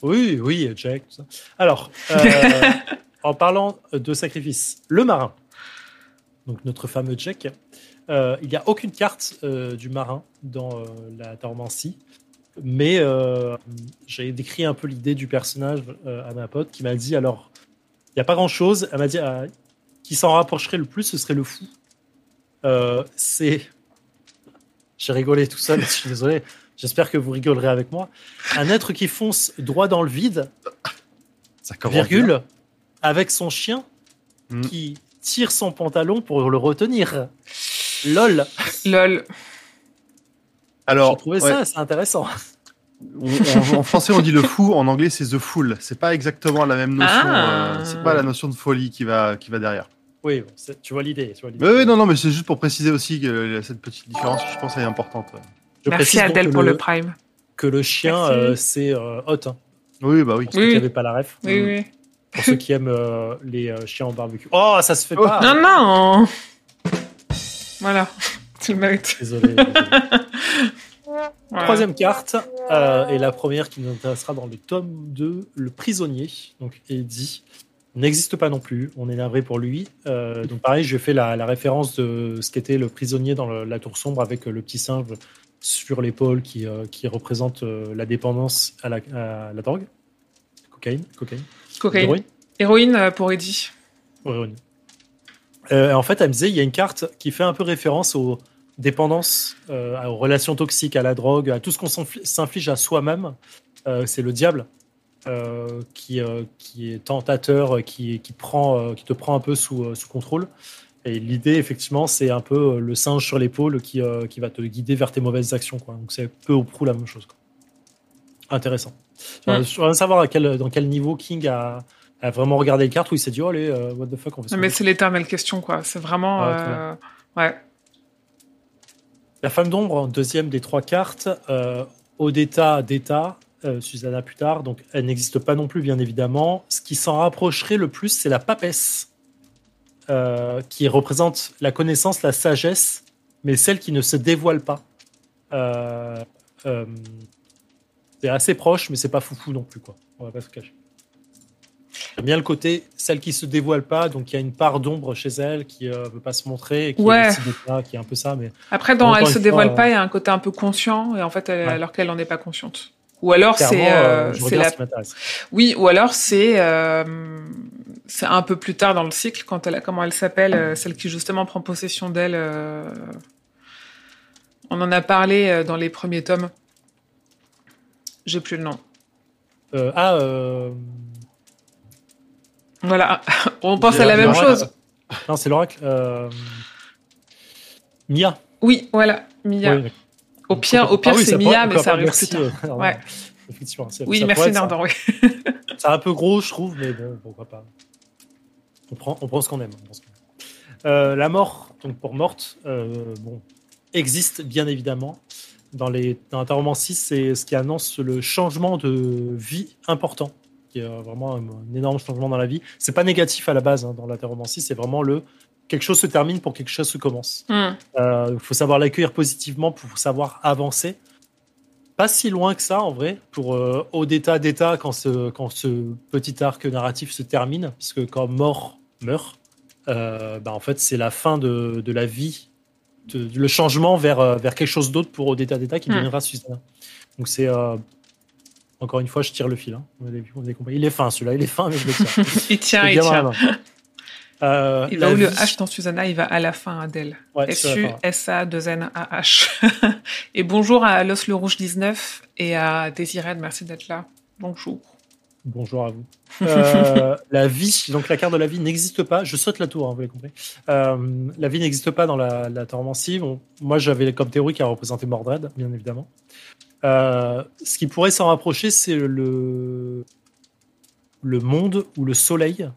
Oui, oui, Jack, tout ça. Alors, euh, en parlant de sacrifice, le marin, donc notre fameux Jack, euh, il n'y a aucune carte euh, du marin dans la Tormancie, mais j'ai décrit un peu l'idée du personnage à ma pote qui m'a dit alors, il n'y a pas grand chose, elle m'a dit ah, qui s'en rapprocherait le plus, ce serait le fou. Euh, C'est. J'ai rigolé tout seul, je suis désolé. J'espère que vous rigolerez avec moi. Un être qui fonce droit dans le vide, Ça virgule, avec son chien Mm. qui tire son pantalon pour le retenir. Lol. Lol. Alors, J'ai trouvé ouais, ça assez intéressant. on- on- en français, on dit le fou. En anglais, c'est the fool. C'est pas exactement la même notion. Ah. euh, c'est pas la notion de folie qui va, qui va derrière. Oui, bon, c'est- tu vois l'idée. tu vois l'idée. Oui, oui, non, non, mais c'est juste pour préciser aussi que euh, cette petite différence, je pense, elle est importante. ouais. Je Merci précise donc Adèle que pour le, prime. que le chien, Merci. euh, c'est euh, Hot. hein, Oui, bah oui. pour ceux Oui. qui n'avaient pas la ref. Oui, oui. Pour ceux qui aiment euh, les euh, chiens en barbecue. Oh, ça se fait Oh. pas. Non, non. Voilà. Tu le mérites. Désolé. désolé. Voilà. Troisième carte, euh, et la première qui nous intéressera dans le tome 2, le prisonnier, donc Eddie, n'existe pas non plus, on est navré pour lui. Euh, donc pareil, j'ai fait la, la référence de ce qu'était le prisonnier dans le- la tour sombre avec euh, le petit singe sur l'épaule qui, euh, qui représente euh, la dépendance à la, à la drogue. Cocaïne, cocaïne. Cocaïne. Héroïne. Héroïne pour Eddie. Héroïne. En fait, elle me disait, il y a une carte qui fait un peu référence aux dépendances, aux relations toxiques, à la drogue, à tout ce qu'on s'infli- s'inflige à soi-même. C'est le diable qui, euh, qui est tentateur, euh, qui, qui, prend, euh, qui te prend un peu sous, euh, sous contrôle. Et l'idée, effectivement, c'est un peu euh, le singe sur l'épaule qui, euh, qui va te guider vers tes mauvaises actions. Quoi. Donc c'est peu ou prou la même chose. Quoi. Intéressant. Je voudrais savoir à quel, dans quel niveau King a, a vraiment regardé les cartes où il s'est dit, oh allez, euh, what the fuck, on fait ça. Mais c'est l'éternelle question, quoi. C'est vraiment. Ouais, euh, Ouais. La femme d'ombre, deuxième des trois cartes, euh, Odetta d'État, euh, Susanna plus tard, donc elle n'existe pas non plus, bien évidemment. Ce qui s'en rapprocherait le plus, c'est la papesse, euh, qui représente la connaissance, la sagesse, mais celle qui ne se dévoile pas. Euh, euh, C'est assez proche, mais c'est pas foufou non plus, quoi. On va pas se cacher. J'aime bien le côté, celle qui se dévoile pas, donc il y a une part d'ombre chez elle qui euh, veut pas se montrer, et qui, Ouais. est qui est un peu ça, mais Après, dans Elle se dévoile pas, il y a un côté un peu conscient, et en fait, elle- Ouais. alors qu'elle n'en est pas consciente. Ou alors, c'est euh, euh, la ce. Oui, ou alors c'est euh, c'est un peu plus tard dans le cycle quand elle a comment elle s'appelle euh, celle qui justement prend possession d'elle. euh, On en a parlé euh, dans les premiers tomes. J'ai plus le nom. Euh, ah, euh, Voilà, on pense à la même chose. Non, c'est l'oracle. Euh... Mia. Oui, voilà, Mia. Oui, Au pire, au pire Ah oui, c'est Mia, mais ça arrive plus tard. Ouais. Effectivement. Oui, ça merci. Nardan. Oui. C'est un peu gros, je trouve, mais bon, pourquoi pas. On prend, on prend ce qu'on aime. on prend ce qu'on aime. Euh, la mort, donc pour morte, euh, bon, existe bien évidemment. Dans, les, dans Interroman 6, c'est ce qui annonce le changement de vie important, qui est vraiment un, un énorme changement dans la vie. C'est pas négatif à la base hein, dans l'Interroman 6, c'est vraiment le quelque chose se termine pour quelque chose se commence. Hmm. Il faut savoir l'accueillir positivement pour savoir avancer. Pas si loin que ça, en vrai, pour euh, au d'état d'état quand ce, quand ce petit arc narratif se termine, parce que quand mort meurt, euh, bah, en fait, c'est la fin de, de la vie, de- le changement vers, euh, vers quelque chose d'autre pour au d'état d'état qui Hmm. deviendra Susanna. Donc c'est euh, encore une fois, je tire le fil. hein. On a- on a compris. Il est fin celui-là, il est fin, mais je le tire. Il tient, il tient. Euh, Il va où le H dans Susanna, il va à la fin. Ouais, fin. S-U-S-A-2-N-A-H. et bonjour à Los Le Rouge 19 et à Désirène, merci d'être là. Bonjour. Bonjour à vous. Euh, la vie, donc la carte de la vie n'existe pas. Je saute la tour, hein, vous l'avez compris. Euh, la vie n'existe pas dans la, la tormencie. Bon, moi, j'avais comme théorie qui a représenté Mordred, bien évidemment. Euh, ce qui pourrait s'en rapprocher, c'est le le monde ou le soleil.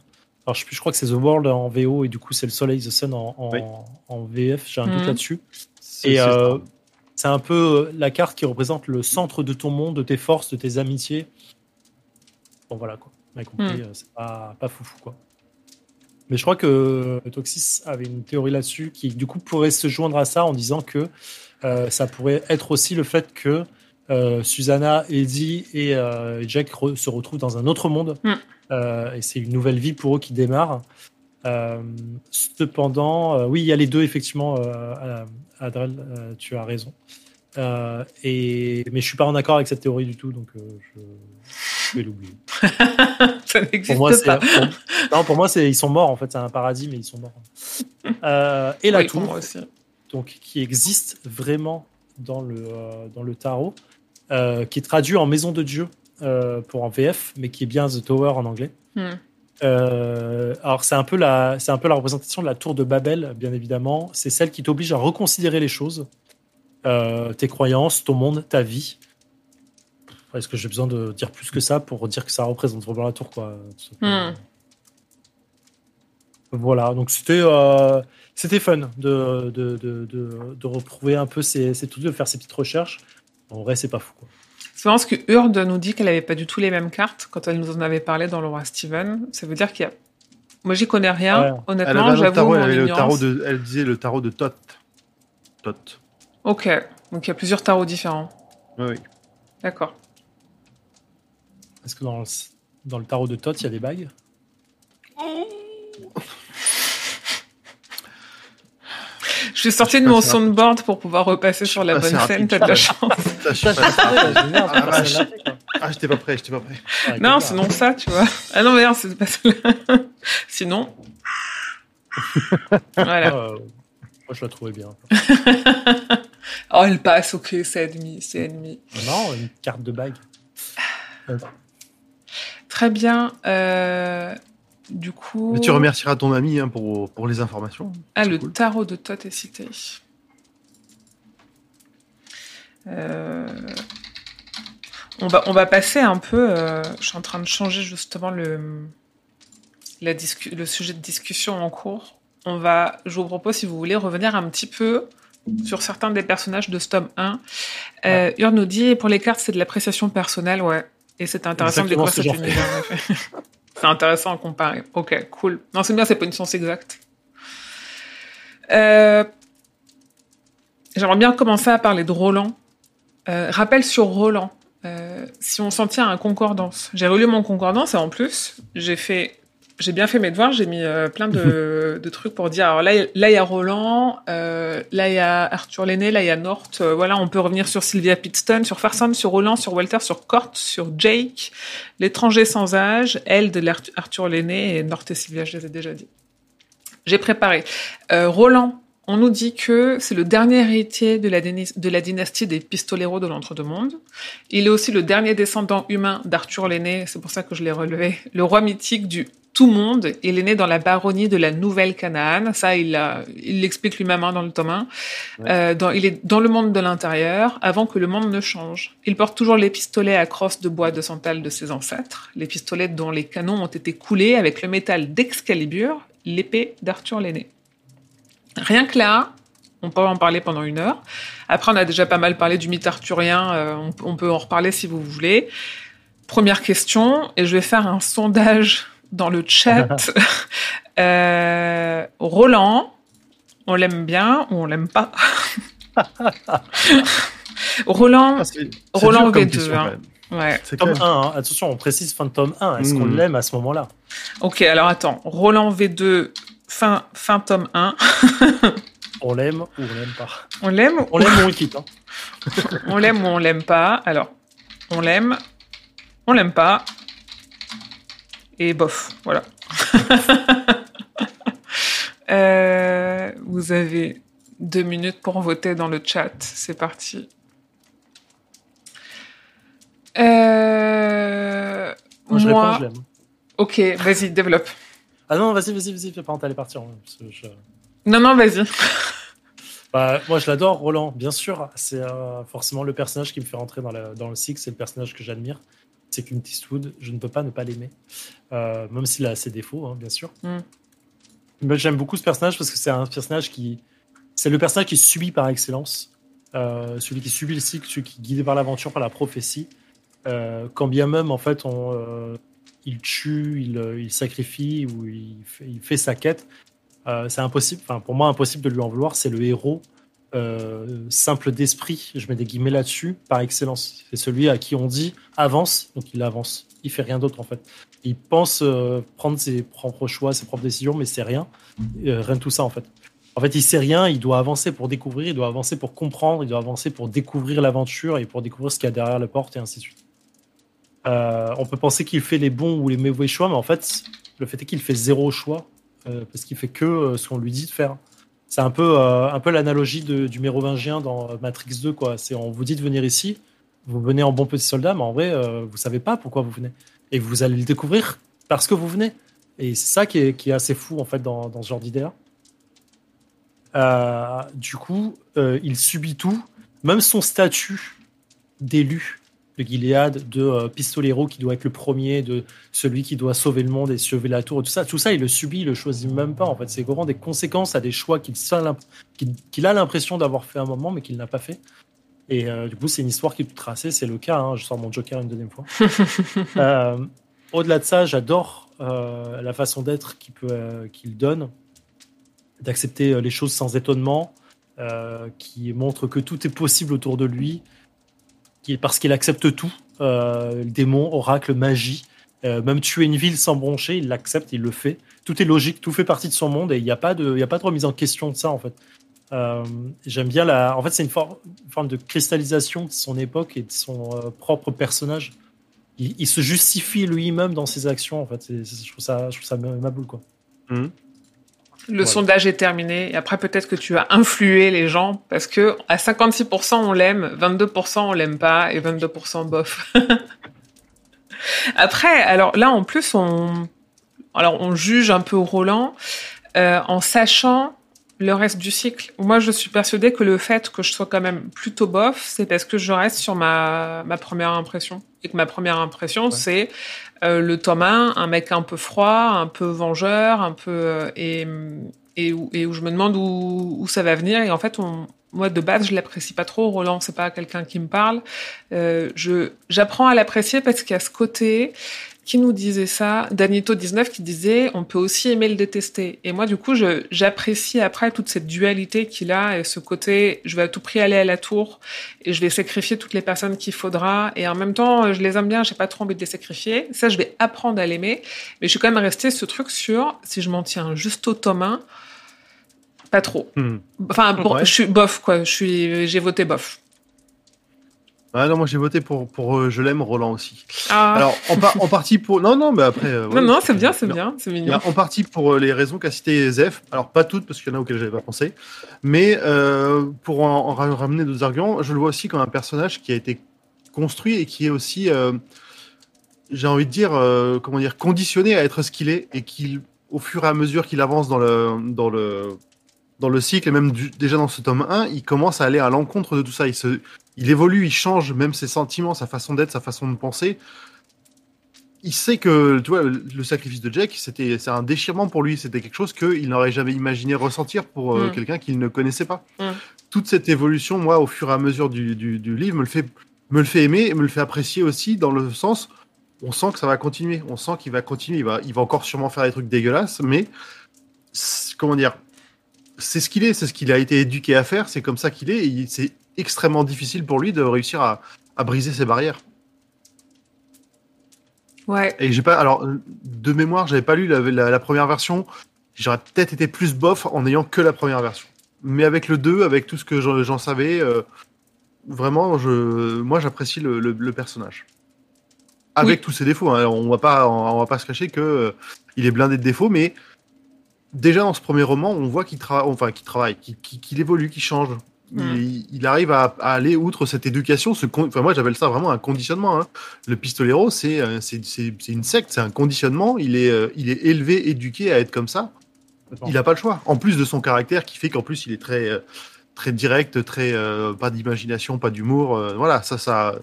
Alors, je, crois que c'est The World en VO et du coup, c'est le soleil, The Sun en, en, Oui. en VF. J'ai un doute Mhm. là-dessus. C'est- Et c'est euh, c'est un peu la carte qui représente le centre de ton monde, de tes forces, de tes amitiés. Bon, voilà, quoi. Compris, euh, c'est pas, pas foufou, quoi. Mais je crois que Toxis avait une théorie là-dessus qui, du coup, pourrait se joindre à ça en disant que euh, ça pourrait être aussi le fait que euh, Susanna, Eddie et euh, Jack re- se retrouvent dans un autre monde. Mm. Euh, et c'est une nouvelle vie pour eux qui démarre. Cependant, oui, il y a les deux, effectivement, Adrel, tu as raison. Et, mais je suis pas en accord avec cette théorie du tout, donc je, je vais l'oublier. Ça Pour n'existe moi, pas. pour- non, pour moi, c'est, ils sont morts, en fait, c'est un paradis, mais ils sont morts. Et la Oui, tour, donc, qui existe vraiment dans le, euh, dans le tarot, euh, qui est traduit en maison de Dieu euh, pour en VF, mais qui est bien The Tower en anglais. Hmm. Euh, alors c'est un peu la, c'est un peu la représentation de la tour de Babel, bien évidemment. C'est celle qui t'oblige à reconsidérer les choses, tes croyances, ton monde, ta vie. Est-ce que j'ai besoin de dire plus que ça pour dire que ça représente vraiment la tour, quoi. Hmm. Voilà, donc c'était c'était fun de, de, de, de, de retrouver un peu ces, ces trucs, de faire ces petites recherches. En vrai, c'est pas fou. Quoi. C'est marrant parce que Urde nous dit qu'elle avait pas du tout les mêmes cartes quand elle nous en avait parlé dans le roi Steven. Ça veut dire qu'il y a. Moi, j'y connais rien. Ouais. Honnêtement, j'avoue tarot, elle, le tarot de, elle disait le tarot de Tot. Tot. Ok, donc il y a plusieurs tarots différents. Oui, oui. D'accord. Est-ce que dans le, dans le tarot de Thoth, il y a des bagues? Je suis sortie de mon soundboard pour pouvoir repasser sur la bonne scène. T'as de la chance. Ah. Ah, j'étais pas prêt, j'étais pas prêt. Non, sinon ça, tu vois. Ah non, mais non, c'est pas celle-là. Sinon. voilà. Euh, moi, je la trouvais bien. Oh, elle passe, ok, c'est ennemi, c'est ennemi. Non, une carte de bague. Très bien. euh, Du coup. Mais tu remercieras ton ami hein, pour, pour les informations. Ah, le cool. tarot de Thoth est cité. Euh, On, va, on va passer un peu. euh, Je suis en train de changer justement le, la le sujet de discussion en cours. On va, je vous propose, si vous voulez, revenir un petit peu sur certains des personnages de ce tome 1. Euh, Ur nous dit, pour les cartes, c'est de l'appréciation personnelle, ouais. Et c'est intéressant de découvrir cet univers. en effet. c'est intéressant à comparer. Ok, cool. Non, c'est bien, c'est pas une science exacte. Euh, J'aimerais bien commencer à parler de Roland. Euh, rappel sur Roland. Euh, si on s'en tient à concordance. J'ai relu mon concordance et en plus, j'ai fait j'ai bien fait mes devoirs, j'ai mis euh, plein de, de, trucs pour dire. Alors là, là il y a Roland, euh, là il y a Arthur Lenné, là il y a Nort. Euh, voilà, on peut revenir sur Sylvia Pittston, sur Farson, sur Roland, sur Walter, sur Cort, sur Jake, l'étranger sans âge, elle de Arthur Lenné et Nort et Sylvia, je les ai déjà dit. J'ai préparé. Euh, Roland, on nous dit que c'est le dernier héritier de la, de la dynastie des pistoleros de l'entre-deux-mondes. Il est aussi le dernier descendant humain d'Arthur l'aîné, c'est pour ça que je l'ai relevé, le roi mythique du tout monde. Il est né dans la baronnie de la Nouvelle Canaan. Ça, il il l'explique lui-même hein, dans le tome 1. Euh, dans, il est dans le monde de l'intérieur avant que le monde ne change. Il porte toujours les pistolets à crosse de bois de santal de ses ancêtres, les pistolets dont les canons ont été coulés avec le métal d'Excalibur, l'épée d'Arthur l'aîné. Rien que là, on peut en parler pendant une heure. Après, on a déjà pas mal parlé du mythe arthurien. Euh, on, on, peut en reparler si vous voulez. Première question, et je vais faire un sondage dans le chat. euh, Roland, on l'aime bien ou on l'aime pas? Roland, ah, Roland V2. Hein. Ouais. Tome 1, hein. attention, on précise fin de tome 1. Est-ce qu'on hmm. l'aime à ce moment-là? Ok, alors attends. Roland V2, fin, fin tome 1. on l'aime ou on l'aime pas? On l'aime On l'aime ou on le quitte. Hein. on l'aime ou on l'aime pas. Alors, on l'aime, on l'aime pas et bof, voilà. Euh, vous avez deux minutes pour voter dans le chat. C'est parti. Euh, moi, je réponds, je l'aime. Ok, vas-y, développe. Ah non, vas-y, vas-y, vas-y, par contre, partir. Non, non, vas-y. Bah, moi, je l'adore, Roland, bien sûr. C'est euh, forcément le personnage qui me fait rentrer dans, dans le Six, c'est le personnage que j'admire c'est Clint Eastwood. Je ne peux pas ne pas l'aimer, euh, même s'il a ses défauts, hein, bien sûr. Mm. Mais j'aime beaucoup ce personnage parce que c'est un personnage qui, c'est le personnage qui subit par excellence, euh, celui qui subit le cycle, celui qui est guidé par l'aventure, par la prophétie. Euh, quand bien même, en fait, on, il tue, il, sacrifie ou il fait, il fait sa quête, c'est impossible. Enfin, pour moi, impossible de lui en vouloir. C'est le héros euh, simple d'esprit, je mets des guillemets là-dessus, par excellence. C'est celui à qui on dit avance, donc il avance. Il fait rien d'autre en fait. Il pense euh, prendre ses propres choix, ses propres décisions, mais c'est rien. Euh, rien de tout ça en fait. En fait, il sait rien, il doit avancer pour découvrir, il doit avancer pour comprendre, il doit avancer pour découvrir l'aventure et pour découvrir ce qu'il y a derrière la porte et ainsi de suite. on peut penser qu'il fait les bons ou les mauvais choix, mais en fait, le fait est qu'il fait zéro choix parce qu'il fait que ce qu'on lui dit de faire. C'est un peu, euh, un peu l'analogie du mérovingien dans Matrix 2. Quoi. On vous dit de venir ici, vous venez en bon petit soldat, mais en vrai, euh, vous savez pas pourquoi vous venez. Et vous allez le découvrir parce que vous venez. Et c'est ça qui est, qui est assez fou, en fait, dans, dans ce genre d'idée-là. Euh, du coup, il subit tout, même son statut d'élu de Gilead, de euh, Pistolero qui doit être le premier, de celui qui doit sauver le monde et sauver la tour, tout ça, tout ça, il le subit, il le choisit même pas. En fait, c'est vraiment des conséquences à des choix qu'il a l'impression d'avoir fait un moment, mais qu'il n'a pas fait. Et euh, du coup, c'est une histoire qui est tracée. C'est le cas. Hein, je sors mon Joker une deuxième fois. Euh, au-delà de ça, j'adore la façon d'être qu'il qu'il donne, d'accepter les choses sans étonnement, qui montre que tout est possible autour de lui parce qu'il accepte tout, euh, démon, oracle, magie, euh, même tuer une ville sans broncher, il l'accepte, il le fait. Tout est logique, tout fait partie de son monde et il n'y a pas de, a pas de remise en question de ça en fait. Euh, j'aime bien la, en fait c'est une, forme de cristallisation de son époque et de son propre personnage. Il, se justifie lui-même dans ses actions en fait. je trouve ça, je trouve ça quoi. Mmh. Le sondage est terminé. Et après, peut-être que tu as influé les gens parce que à 56% on l'aime, 22% on l'aime pas et 22% bof. après, alors là, en plus, on, alors on juge un peu Roland euh, en sachant le reste du cycle. Moi, je suis persuadée que le fait que je sois quand même plutôt bof, c'est parce que je reste sur ma, ma première impression. Et que ma première impression, c'est euh, le Thomas, un mec un peu froid, un peu vengeur, un peu euh, et, et, où, et, où, je me demande où, où, ça va venir. Et en fait, on, moi de base, je l'apprécie pas trop. Roland, c'est pas quelqu'un qui me parle. Euh, je j'apprends à l'apprécier parce qu'il y a ce côté qui nous disait ça Danito19 qui disait on peut aussi aimer le détester. Et moi, du coup, j'apprécie après toute cette dualité qu'il a et ce côté je vais à tout prix aller à la tour et je vais sacrifier toutes les personnes qu'il faudra. Et en même temps, je les aime bien, j'ai pas trop envie de les sacrifier. Ça, je vais apprendre à l'aimer. Mais je suis quand même resté ce truc sur si je m'en tiens juste au tome pas trop. Hmm. Enfin, je suis bof, quoi. Je suis, j'ai voté bof. Ah non, moi j'ai voté pour, pour euh, Je l'aime Roland aussi. Ah. Alors, en, en, partie pour. Non, non, mais après. Euh, non, non, c'est bien, c'est bien, c'est mignon. En partie pour euh, les raisons qu'a cité Zef. Alors, pas toutes, parce qu'il y en a auxquelles j'avais pas pensé. Mais pour en, ramener d'autres arguments, je le vois aussi comme un personnage qui a été construit et qui est aussi, j'ai envie de dire, comment dire, conditionné à être ce qu'il est et qu'il, au fur et à mesure qu'il avance dans le, dans le, dans le cycle, et même déjà dans ce tome 1, il commence à aller à l'encontre de tout ça. Il, se, il évolue, il change même ses sentiments, sa façon d'être, sa façon de penser. Il sait que, tu vois, le sacrifice de Jack, c'était, c'est un déchirement pour lui. C'était quelque chose qu'il n'aurait jamais imaginé ressentir pour euh, mm. quelqu'un qu'il ne connaissait pas. Mm. Toute cette évolution, moi, au fur et à mesure du, du, du, livre, me le fait, me le fait aimer et me le fait apprécier aussi dans le sens, on sent que ça va continuer. On sent qu'il va continuer. Il va, il va encore sûrement faire des trucs dégueulasses, mais comment dire, c'est ce qu'il est, c'est ce qu'il a été éduqué à faire, c'est comme ça qu'il est, et c'est extrêmement difficile pour lui de réussir à, briser ses barrières. Ouais. Et j'ai pas, alors de mémoire, j'avais pas lu la, première version. J'aurais peut-être été plus bof en n'ayant que la première version. Mais avec le 2, avec tout ce que j'en savais, euh, vraiment, je, moi, j'apprécie le, personnage. Avec tous ses défauts. Hein. On va pas, on, va pas se cacher que euh, il est blindé de défauts, mais déjà dans ce premier roman, on voit qu'il travaille, enfin qu'il travaille, qu'il évolue, qu'il change. Il, arrive à, aller outre cette éducation. Ce enfin, moi, j'appelle ça vraiment un conditionnement. Hein. Le pistolero, euh, c'est c'est une secte, c'est un conditionnement. Il est, euh, il est élevé, éduqué à être comme ça. Il n'a pas le choix. En plus de son caractère qui fait qu'en plus, il est très, euh, très direct, très pas d'imagination, pas d'humour. voilà, ça, ça,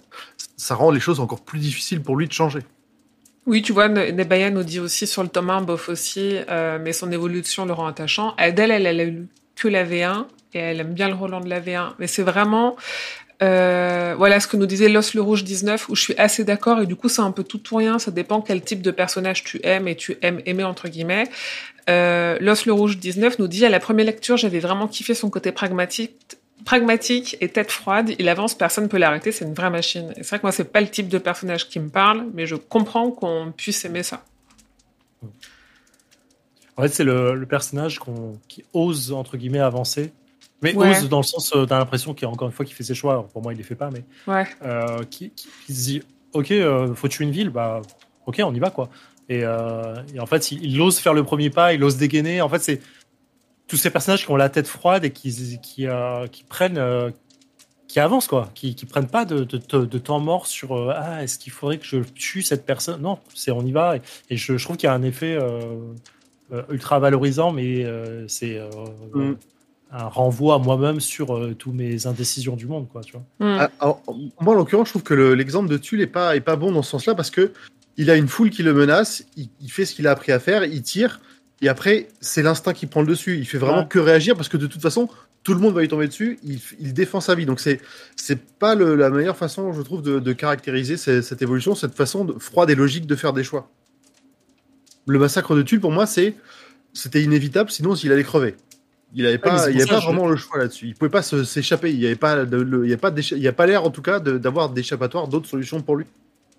ça rend les choses encore plus difficiles pour lui de changer. Oui, tu vois, Nebaya nous dit aussi sur le tome 1, bof aussi, euh, mais son évolution le rend attachant. Adèle, elle, elle a lu que la V1 et elle aime bien le Roland de la V1. Mais c'est vraiment, euh, voilà ce que nous disait Los le Rouge 19, où je suis assez d'accord et du coup c'est un peu tout ou rien, ça dépend quel type de personnage tu aimes et tu aimes aimer entre guillemets. Euh, Los le Rouge 19 nous dit à la première lecture j'avais vraiment kiffé son côté pragmatique pragmatique et tête froide, il avance, personne ne peut l'arrêter, c'est une vraie machine. c'est vrai que moi, c'est pas le type de personnage qui me parle, mais je comprends qu'on puisse aimer ça. En fait, c'est le, personnage qui ose, entre guillemets, avancer. Mais ose dans le sens, euh, t'as l'impression qu'il, encore une fois, qu'il fait ses choix. pour moi, il les fait pas, mais. Ouais. Euh, qui, se dit, OK, euh, faut tuer une ville, bah, OK, on y va, quoi. Et, en fait, il, il, ose faire le premier pas, il ose dégainer. En fait, c'est tous ces personnages qui ont la tête froide et qui, qui, euh, qui prennent, euh, qui avancent, quoi, qui, qui prennent pas de, de, temps mort sur euh, ah, est-ce qu'il faudrait que je tue cette personne? Non, c'est on y va. Et, je, je, trouve qu'il y a un effet ultra valorisant, mais c'est mm. un renvoi à moi-même sur tous mes indécisions du monde, quoi, tu vois. Mm. Ah, moi, en l'occurrence, je trouve que l'exemple de Tulle est pas, est pas bon dans ce sens-là parce que il a une foule qui le menace, il, il fait ce qu'il a appris à faire, il tire. Et après, c'est l'instinct qui prend le dessus. Il fait vraiment que réagir parce que de toute façon, tout le monde va lui tomber dessus. Il, défend sa vie. Donc c'est c'est pas la meilleure façon, je trouve, de, caractériser cette, évolution, cette façon de, froide et logique de faire des choix. Le massacre de Tulle, pour moi, c'est c'était inévitable. Sinon, il allait crever. Il n'avait pas, il avait pas vraiment le choix là-dessus. Il pouvait pas s'échapper. Il n'y avait pas, il y a pas, il y a pas l'air en tout cas d'avoir d'échappatoire, d'autres solutions pour lui.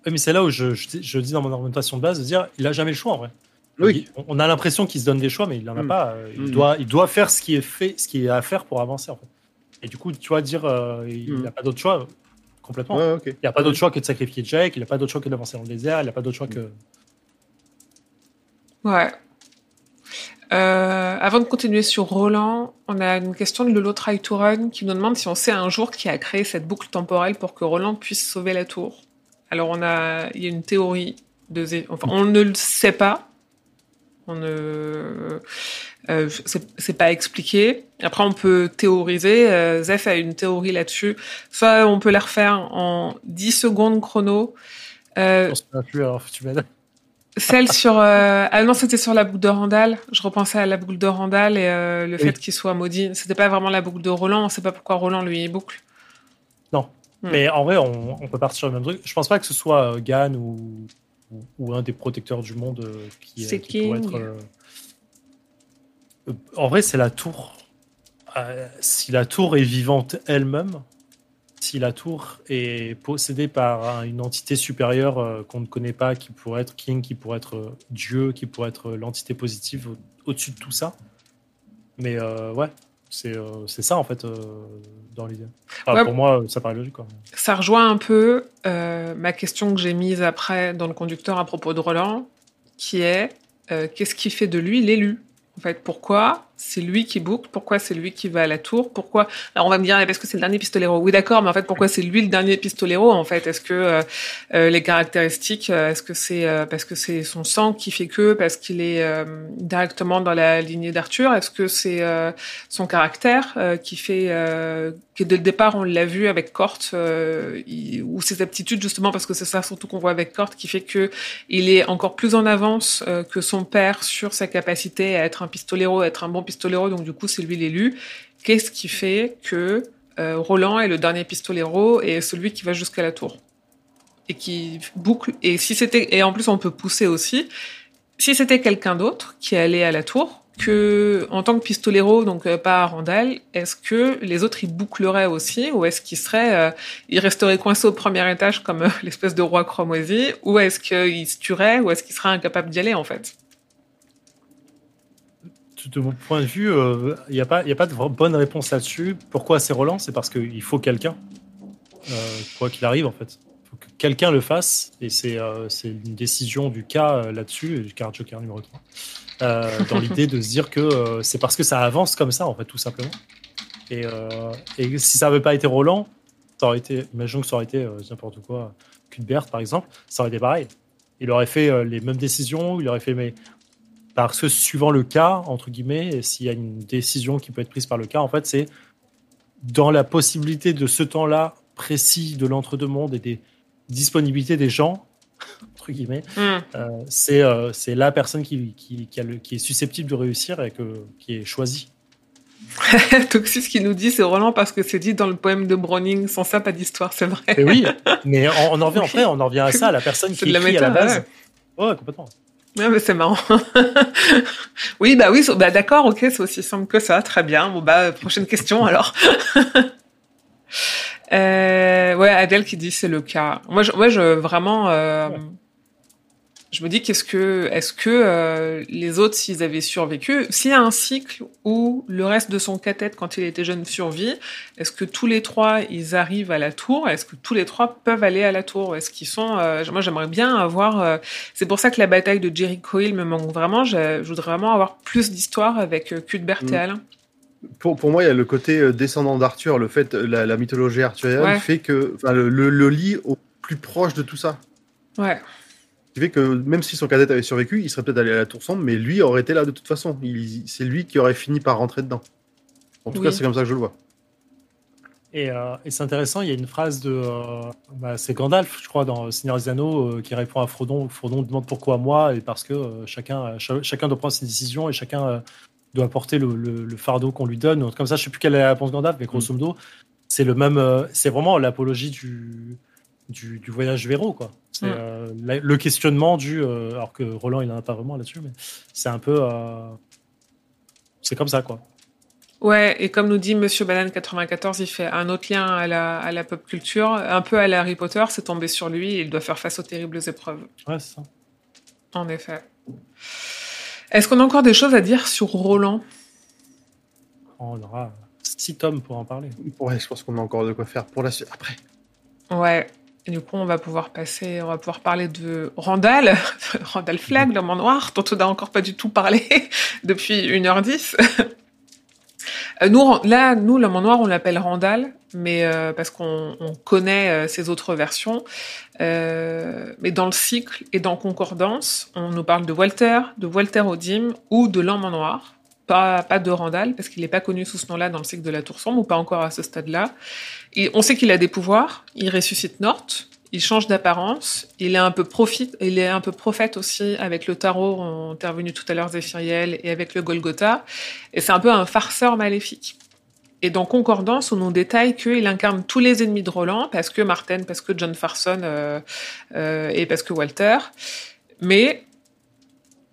mais c'est là où je, je, dis dans mon argumentation de base de dire, il a jamais le choix en vrai. Oui. On a l'impression qu'il se donne des choix, mais il n'en a mm. pas. Euh, il, mm. doit, il doit faire ce qui est fait, ce qui est à faire pour avancer. En fait. Et du coup, tu vois, dire euh, il n'a mm. pas d'autre choix, complètement. Il n'y a pas d'autre choix que de sacrifier Jack, il n'a pas d'autre choix que d'avancer dans le désert, il n'a pas d'autre choix que. Ouais. Euh, avant de continuer sur Roland, on a une question de Lolo Try to Run qui nous demande si on sait un jour qui a créé cette boucle temporelle pour que Roland puisse sauver la tour. Alors on a, il y a une théorie de, enfin on ne le sait pas, on ne, euh, c'est pas expliqué. Après, on peut théoriser. Euh, Zef a une théorie là-dessus. Soit on peut la refaire en 10 secondes chrono. Euh, je plus, alors tu Celle sur euh, ah non c'était sur la boucle de Randall. Je repensais à la boucle de Randall et euh, le fait qu'il soit maudit. C'était pas vraiment la boucle de Roland. On sait pas pourquoi Roland lui boucle. Non. Hmm. Mais en vrai on, on, peut partir sur le même truc. Je pense pas que ce soit Gann ou ou, un des protecteurs du monde euh, qui, C'est qui pourrait être. euh, euh, En vrai, c'est la tour. Euh, si la tour est vivante elle-même, si la tour est possédée par un- une entité supérieure euh, qu'on ne connaît pas, qui pourrait être King, qui pourrait être euh, Dieu, qui pourrait être euh, l'entité positive au- au-dessus de tout ça. Mais euh, ouais, c'est euh, c'est ça en fait euh, dans l'idée. Enfin, Ouais. Pour moi, ça paraît logique. Quoi. Ça rejoint un peu euh, ma question que j'ai mise après dans le conducteur à propos de Roland, qui est euh, qu'est-ce qui fait de lui l'élu? En fait, pourquoi c'est lui qui boucle Pourquoi c'est lui qui va à la tour Pourquoi Alors on va me dire parce que c'est le dernier pistolero. Oui, d'accord, mais en fait, pourquoi c'est lui le dernier pistolero En fait, est-ce que euh, euh, les caractéristiques, euh, est-ce que c'est euh, parce que c'est son sang qui fait que parce qu'il est euh, directement dans la lignée d'Arthur? Est-ce que c'est euh, son caractère qui fait que dès le départ on l'a vu avec Cort il- ou ses aptitudes justement parce que c'est ça surtout qu'on voit avec Cort qui fait que il est encore plus en avance que son père sur sa capacité à être un pistolero, à être un bon pistolero donc du coup c'est lui l'élu. Qu'est-ce qui fait que euh, Roland est le dernier pistolero et celui qui va jusqu'à la tour? Et qui boucle et si c'était et en plus on peut pousser aussi. Si c'était quelqu'un d'autre qui allait à la tour, que en tant que pistolero, donc euh, pas Randall, est-ce que les autres ils boucleraient aussi, ou est-ce qu'ils seraient, euh, ils resteraient coincés au premier étage comme euh, l'espèce de roi cramoisi, ou est-ce qu'ils se tueraient, ou est-ce qu'ils seraient incapables d'y aller en fait? De mon point de vue, il n'y a, pas- y a pas de bonne réponse là-dessus. Pourquoi c'est Roland? C'est parce qu'il faut quelqu'un, euh, quoi qu'il arrive en fait. Il faut que quelqu'un le fasse, et c'est euh, une décision du cas euh, là-dessus, du cas Joker numéro 3, euh, dans l'idée de se dire que euh, c'est parce que ça avance comme ça en fait, tout simplement. Et, euh, si ça n'avait pas été Roland, ça aurait été, imaginons que ça aurait été euh, n'importe quoi, Cuthbert par exemple, ça aurait été pareil. Il aurait fait euh, les mêmes décisions, il aurait fait mais parce que suivant le cas, entre guillemets, et s'il y a une décision qui peut être prise par le cas, en fait, c'est dans la possibilité de ce temps-là précis de l'entre-deux-mondes et des disponibilités des gens, entre guillemets, Hmm. euh, c'est euh, c'est la personne qui, qui, qui, a le- qui est susceptible de réussir et que, qui est choisie. Toxis qui nous dit c'est Roland parce que c'est dit dans le poème de Browning, sans ça pas d'histoire, c'est vrai. Et oui, mais on, on en revient après, on en revient à ça, la personne qui la écrit à la base. Ouais, complètement. Ouais, mais c'est marrant. oui, bah oui, bah d'accord, ok, c'est aussi simple que ça, très bien. Bon bah prochaine question alors. euh, ouais, Adèle qui dit c'est le cas. Moi, je, moi, je vraiment, euh. Je me dis qu'est-ce que, est-ce que euh, les autres, s'ils avaient survécu, s'il y a un cycle où le reste de son cathète quand il était jeune survit, est-ce que tous les trois ils arrivent à la tour? Est-ce que tous les trois peuvent aller à la tour? Est-ce qu'ils sont euh, Moi, j'aimerais bien avoir. euh, c'est pour ça que la bataille de Jericho Hill me manque vraiment. Je, je voudrais vraiment avoir plus d'histoire avec Cuthbert Mm. et Alain. Pour, pour moi, il y a le côté descendant d'Arthur, le fait, la, la mythologie arthurienne Ouais. fait que, le, le, le lit au plus proche de tout ça. Ouais. Qui fait que même si son cadet avait survécu, il serait peut-être allé à la tour sombre, mais lui aurait été là de toute façon. C'est lui qui aurait fini par rentrer dedans. En tout Oui. cas, c'est comme ça que je le vois. Et, euh, et c'est intéressant, il y a une phrase de. euh, bah, c'est Gandalf, je crois, dans Seigneur des Anneaux, euh, qui répond à Frodon. Frodon demande pourquoi moi, et parce que chacun, cha- chacun doit prendre ses décisions et chacun doit porter le, le- le fardeau qu'on lui donne. Comme ça, je sais plus quelle est la réponse de Gandalf, mais grosso modo, c'est le même. c'est vraiment l'apologie du, du, du voyage véro, quoi. C'est euh, la- le questionnement du. euh, alors que Roland, il en a pas vraiment là-dessus, mais c'est un peu. euh, c'est comme ça, quoi. Ouais, et comme nous dit Monsieur Banane 94, il fait un autre lien à la, à la pop culture, un peu à la Harry Potter, c'est tombé sur lui et il doit faire face aux terribles épreuves. Ouais, c'est ça. En effet. Est-ce qu'on a encore des choses à dire sur Roland? On aura six tomes pour en parler. Ouais, je pense qu'on a encore de quoi faire pour la suite. Après. Ouais. Et du coup, on va pouvoir passer, on va pouvoir parler de Randall, Randall Flagg, l'homme en noir, dont on n'a encore pas du tout parlé depuis 1h10. Euh, Nous, là, nous, l'homme en noir, on l'appelle Randall, mais euh, parce qu'on on connaît euh, ses autres versions. Euh, mais dans le cycle et dans Concordance, on nous parle de Walter, de Walter Odim ou de l'homme en noir. Pas, pas de Randall, parce qu'il n'est pas connu sous ce nom-là dans le cycle de la Tour Sombre, ou pas encore à ce stade-là. On sait qu'il a des pouvoirs, il ressuscite Nort, il change d'apparence, il est un peu prophète, il est un peu prophète aussi avec le tarot, on est intervenu tout à l'heure Zéphiriel, et avec le Golgotha, et c'est un peu un farceur maléfique. Et dans Concordance, on nous détaille qu'il incarne tous les ennemis de Roland, parce que Martin, parce que John Farson euh, euh, et parce que Walter. Mais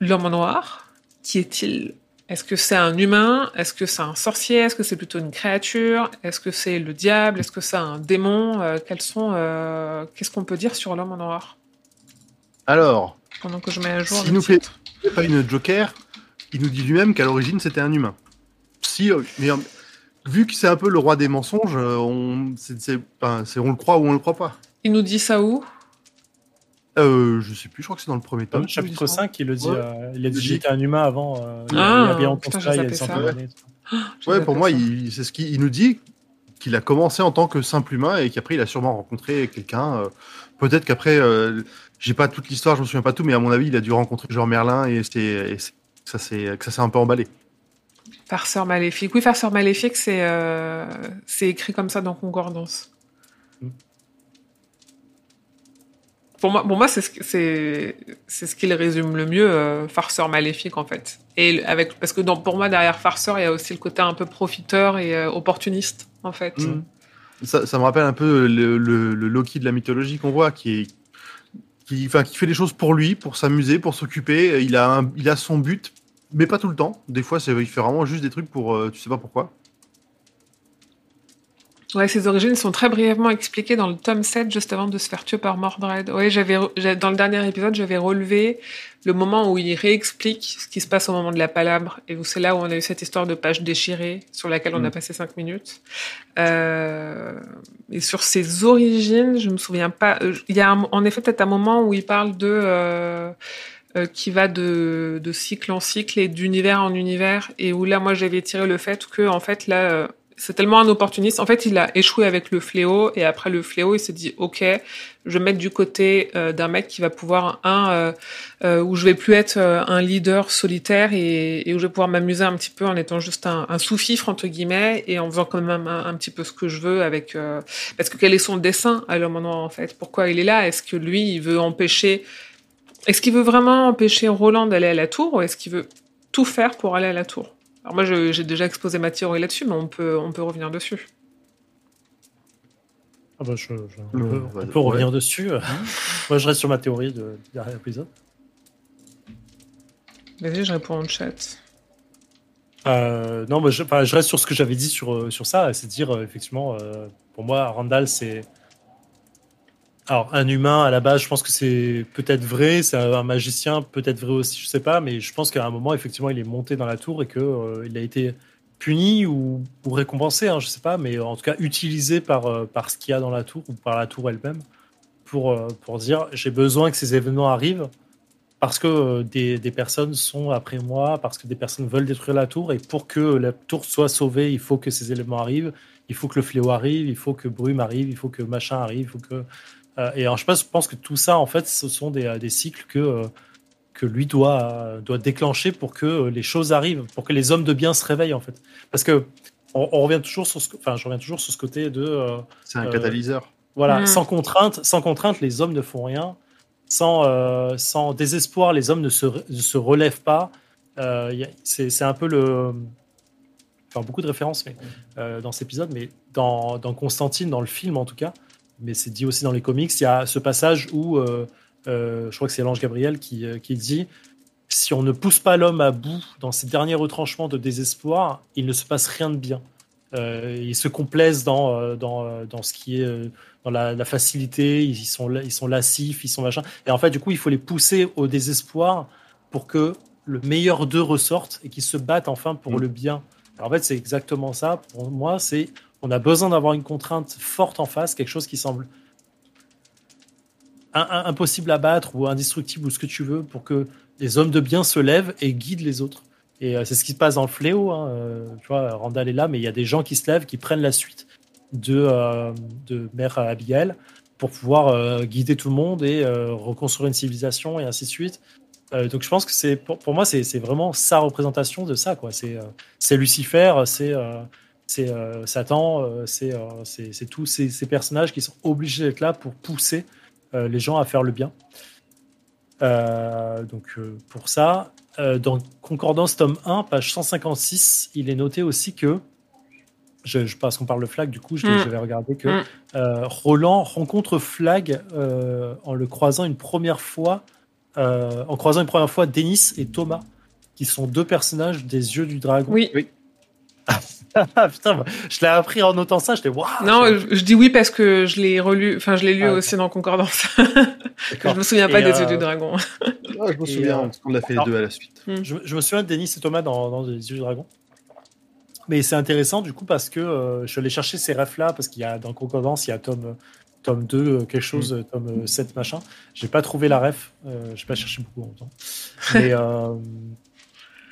l'homme noir, qui est-il? Est-ce que c'est un humain? Est-ce que c'est un sorcier? Est-ce que c'est plutôt une créature? Est-ce que c'est le diable? Est-ce que c'est un démon? Euh, Quels sont euh, Qu'est-ce qu'on peut dire sur l'homme en noir? Alors, Pendant que je mets à jour. S'il nous fait- pas une Joker, il nous dit lui-même qu'à l'origine c'était un humain. Si, euh, mais vu que c'est un peu le roi des mensonges, on, on le croit ou on le croit pas. Il nous dit ça où? Euh, je sais plus, je crois que c'est dans le premier Dans tome. le chapitre 5, il le dit. Ouais. euh, il a dit j'étais un humain avant. euh, il y a- Ah, il a bien de ça, il y a centaines ça. d'années. Ouais, pour moi, c'est ce qu'il il nous dit qu'il a commencé en tant que simple humain et qu'après il a sûrement rencontré quelqu'un. euh, Peut-être qu'après, euh, j'ai pas toute l'histoire, je me souviens pas tout, mais à mon avis, il a dû rencontrer Jean Merlin et, et c'est- que ça s'est un peu emballé. Farceur maléfique. Oui, farceur maléfique, c'est euh, c'est écrit comme ça dans Concordance. Pour moi, pour moi c'est ce, que- c'est c'est ce qui le résume le mieux, euh, farceur maléfique en fait. Et avec parce que dans, pour moi derrière farceur, il y a aussi le côté un peu profiteur et euh, opportuniste en fait. Mm. Ça, ça me rappelle un peu le, le- le Loki de la mythologie qu'on voit, qui, est, qui, enfin, qui fait les choses pour lui, pour s'amuser, pour s'occuper. Il, a un- il a son but, mais pas tout le temps. Des fois, il fait vraiment juste des trucs pour euh, tu sais pas pourquoi. Ouais, ses origines sont très brièvement expliquées dans le tome 7, juste avant de se faire tuer par Mordred. Ouais, j'avais, dans le dernier épisode, j'avais relevé le moment où il réexplique ce qui se passe au moment de la palabre, et où c'est là où on a eu cette histoire de page déchirée, sur laquelle on a Mm. passé cinq minutes. Euh, et sur ses origines, je me souviens pas, euh, il y a un- en effet peut-être un moment où il parle de, euh, euh, qui va de, de cycle en cycle et d'univers en univers, et où là, moi, j'avais tiré le fait que, en fait, là, euh, c'est tellement un opportuniste. En fait, il a échoué avec le fléau et après le fléau, il s'est dit OK, je vais mettre du côté euh, d'un mec qui va pouvoir un euh, euh, où je vais plus être un leader solitaire et, où je vais pouvoir m'amuser un petit peu en étant juste un, un sous-fifre entre guillemets et en faisant quand même un, petit peu ce que je veux avec parce que quel est son dessin à l'homme en fait? Pourquoi il est là? Est-ce que lui il veut empêcher Est-ce qu'il veut vraiment empêcher Roland d'aller à la tour ou est-ce qu'il veut tout faire pour aller à la tour? Alors moi, je- j'ai déjà exposé ma théorie là-dessus, mais on peut, on peut revenir dessus. Ah bah, je- je- on peut, ouais, on peut ouais. revenir dessus. Moi, je reste sur ma théorie de du dernier épisode. Vas-y, je réponds en chat. Euh, non, je, enfin, je reste sur ce que j'avais dit sur, euh, sur ça, c'est dire euh, effectivement, euh, pour moi, Randall, c'est alors un humain à la base. Je pense que c'est peut-être vrai, c'est un magicien, peut-être vrai aussi, je sais pas, mais je pense qu'à un moment, effectivement, il est monté dans la tour et que euh, a été puni ou, récompensé, hein, je sais pas, mais en tout cas utilisé par euh, par ce qu'il y a dans la tour ou par la tour elle-même pour euh, pour dire j'ai besoin que ces événements arrivent parce que des, des personnes sont après moi, parce que des personnes veulent détruire la tour, et pour que la tour soit sauvée, il faut que ces éléments arrivent, il faut que le fléau arrive, il faut que Brume arrive, il faut que machin arrive, il faut que... euh, et alors je pense, je pense que tout ça, en fait, ce sont des, euh, des cycles que, euh, que lui doit, doit déclencher pour que les choses arrivent, pour que les hommes de bien se réveillent, en fait. Parce que on, on revient toujours sur ce, enfin, je reviens toujours sur ce côté de... euh, C'est un Euh, catalyseur. voilà, Mm. sans contrainte, sans contrainte, les hommes ne font rien. Sans, euh, sans désespoir, les hommes ne se, ne se relèvent pas. Euh, c'est c'est un peu le. Enfin, beaucoup de références mais, euh, dans cet épisode, mais dans, dans Constantine, dans le film en tout cas, mais c'est dit aussi dans les comics, il y a ce passage où, euh, euh, je crois que c'est l'ange Gabriel qui, euh, qui dit si on ne pousse pas l'homme à bout dans ses derniers retranchements de désespoir, il ne se passe rien de bien. Euh, il se complaise dans, dans, dans ce qui est dans la, la facilité, ils sont, ils sont lascifs, ils sont machin. Et en fait, du coup, il faut les pousser au désespoir pour que le meilleur d'eux ressorte et qu'ils se battent enfin pour Mm. le bien. Alors, en fait, c'est exactement ça. Pour moi, c'est on a besoin d'avoir une contrainte forte en face, quelque chose qui semble impossible à battre ou indestructible ou ce que tu veux pour que les hommes de bien se lèvent et guident les autres. Et euh, c'est ce qui se passe dans le fléau. hein. Euh, tu vois, Randall est là, mais il y a des gens qui se lèvent, qui prennent la suite de, euh, de Mère Abigail pour pouvoir guider tout le monde et reconstruire une civilisation et ainsi de suite. Donc je pense que c'est pour, pour moi c'est vraiment sa représentation de ça quoi. C'est Lucifer, c'est c'est euh, Satan, euh, c'est euh, c'est tous ces, ces personnages qui sont obligés d'être là pour pousser euh, les gens à faire le bien. Euh, donc euh, pour ça, euh, dans Concordance tome 1, page 156, il est noté aussi que je, je parce qu'on parle de Flag, du coup, je- Mm. j'avais regardé que Mm. euh, Roland rencontre Flag euh, en le croisant une première fois, euh, en croisant une première fois Denis et Thomas, qui sont deux personnages des yeux du dragon. Oui. Ah, putain, moi, je l'ai appris en notant ça, j'étais waouh. Non, je- dis oui parce que je l'ai relu, enfin je l'ai lu Ah, aussi dans Concordance. je me souviens pas Et, des euh, yeux du dragon. Ah, je me souviens, euh, parce qu'on a fait les deux à la suite. Je, je me souviens de Denis et Thomas dans, dans Les Yeux du Dragon. Mais c'est intéressant du coup parce que euh, je suis allé chercher ces refs là parce qu'il y a dans Concordance, il y a tome, tome 2, euh, quelque chose, euh, tome euh, 7, machin. J'ai pas trouvé la ref, euh, j'ai pas cherché beaucoup longtemps. Mais euh,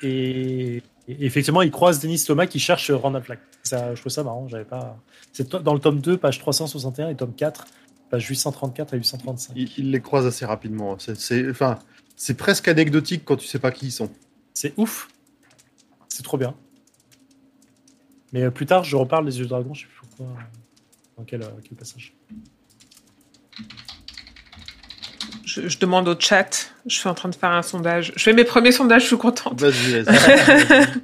et, et effectivement, il croise Denis Thomas qui cherchent Randall. Ça, je trouve ça marrant, j'avais pas. C'est dans le tome 2, page 361 et tome 4, page 834 à 835. Il, il les croise assez rapidement. C'est, enfin, c'est presque anecdotique quand tu sais pas qui ils sont. C'est ouf. C'est trop bien. Mais euh, plus tard, je reparle des yeux de dragon, je sais plus pourquoi. euh, Dans quel, euh, quel passage. Je, je demande au chat. Je suis en train de faire un sondage. Je fais mes premiers sondages, je suis contente. Vas-y, vas-y.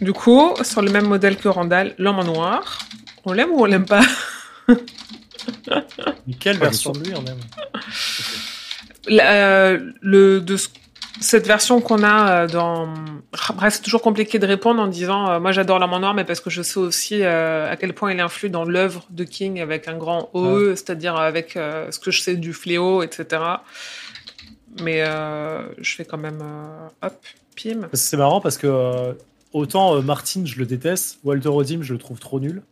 Du coup, sur le même modèle que Randall, l'homme en noir. On l'aime ou on l'aime pas? Mais quelle version bien de lui on aime? La- euh, le, de ce- cette version qu'on a euh, dans... Bref, c'est toujours compliqué de répondre en disant euh, moi j'adore l'homme en noir, mais parce que je sais aussi euh, à quel point il influe dans l'œuvre de King avec un grand OE, c'est-à-dire avec euh, ce que je sais du fléau, etc. Mais je fais quand même hop, pim. C'est marrant parce que autant Martin, je le déteste, Walter Odim, je le trouve trop nul.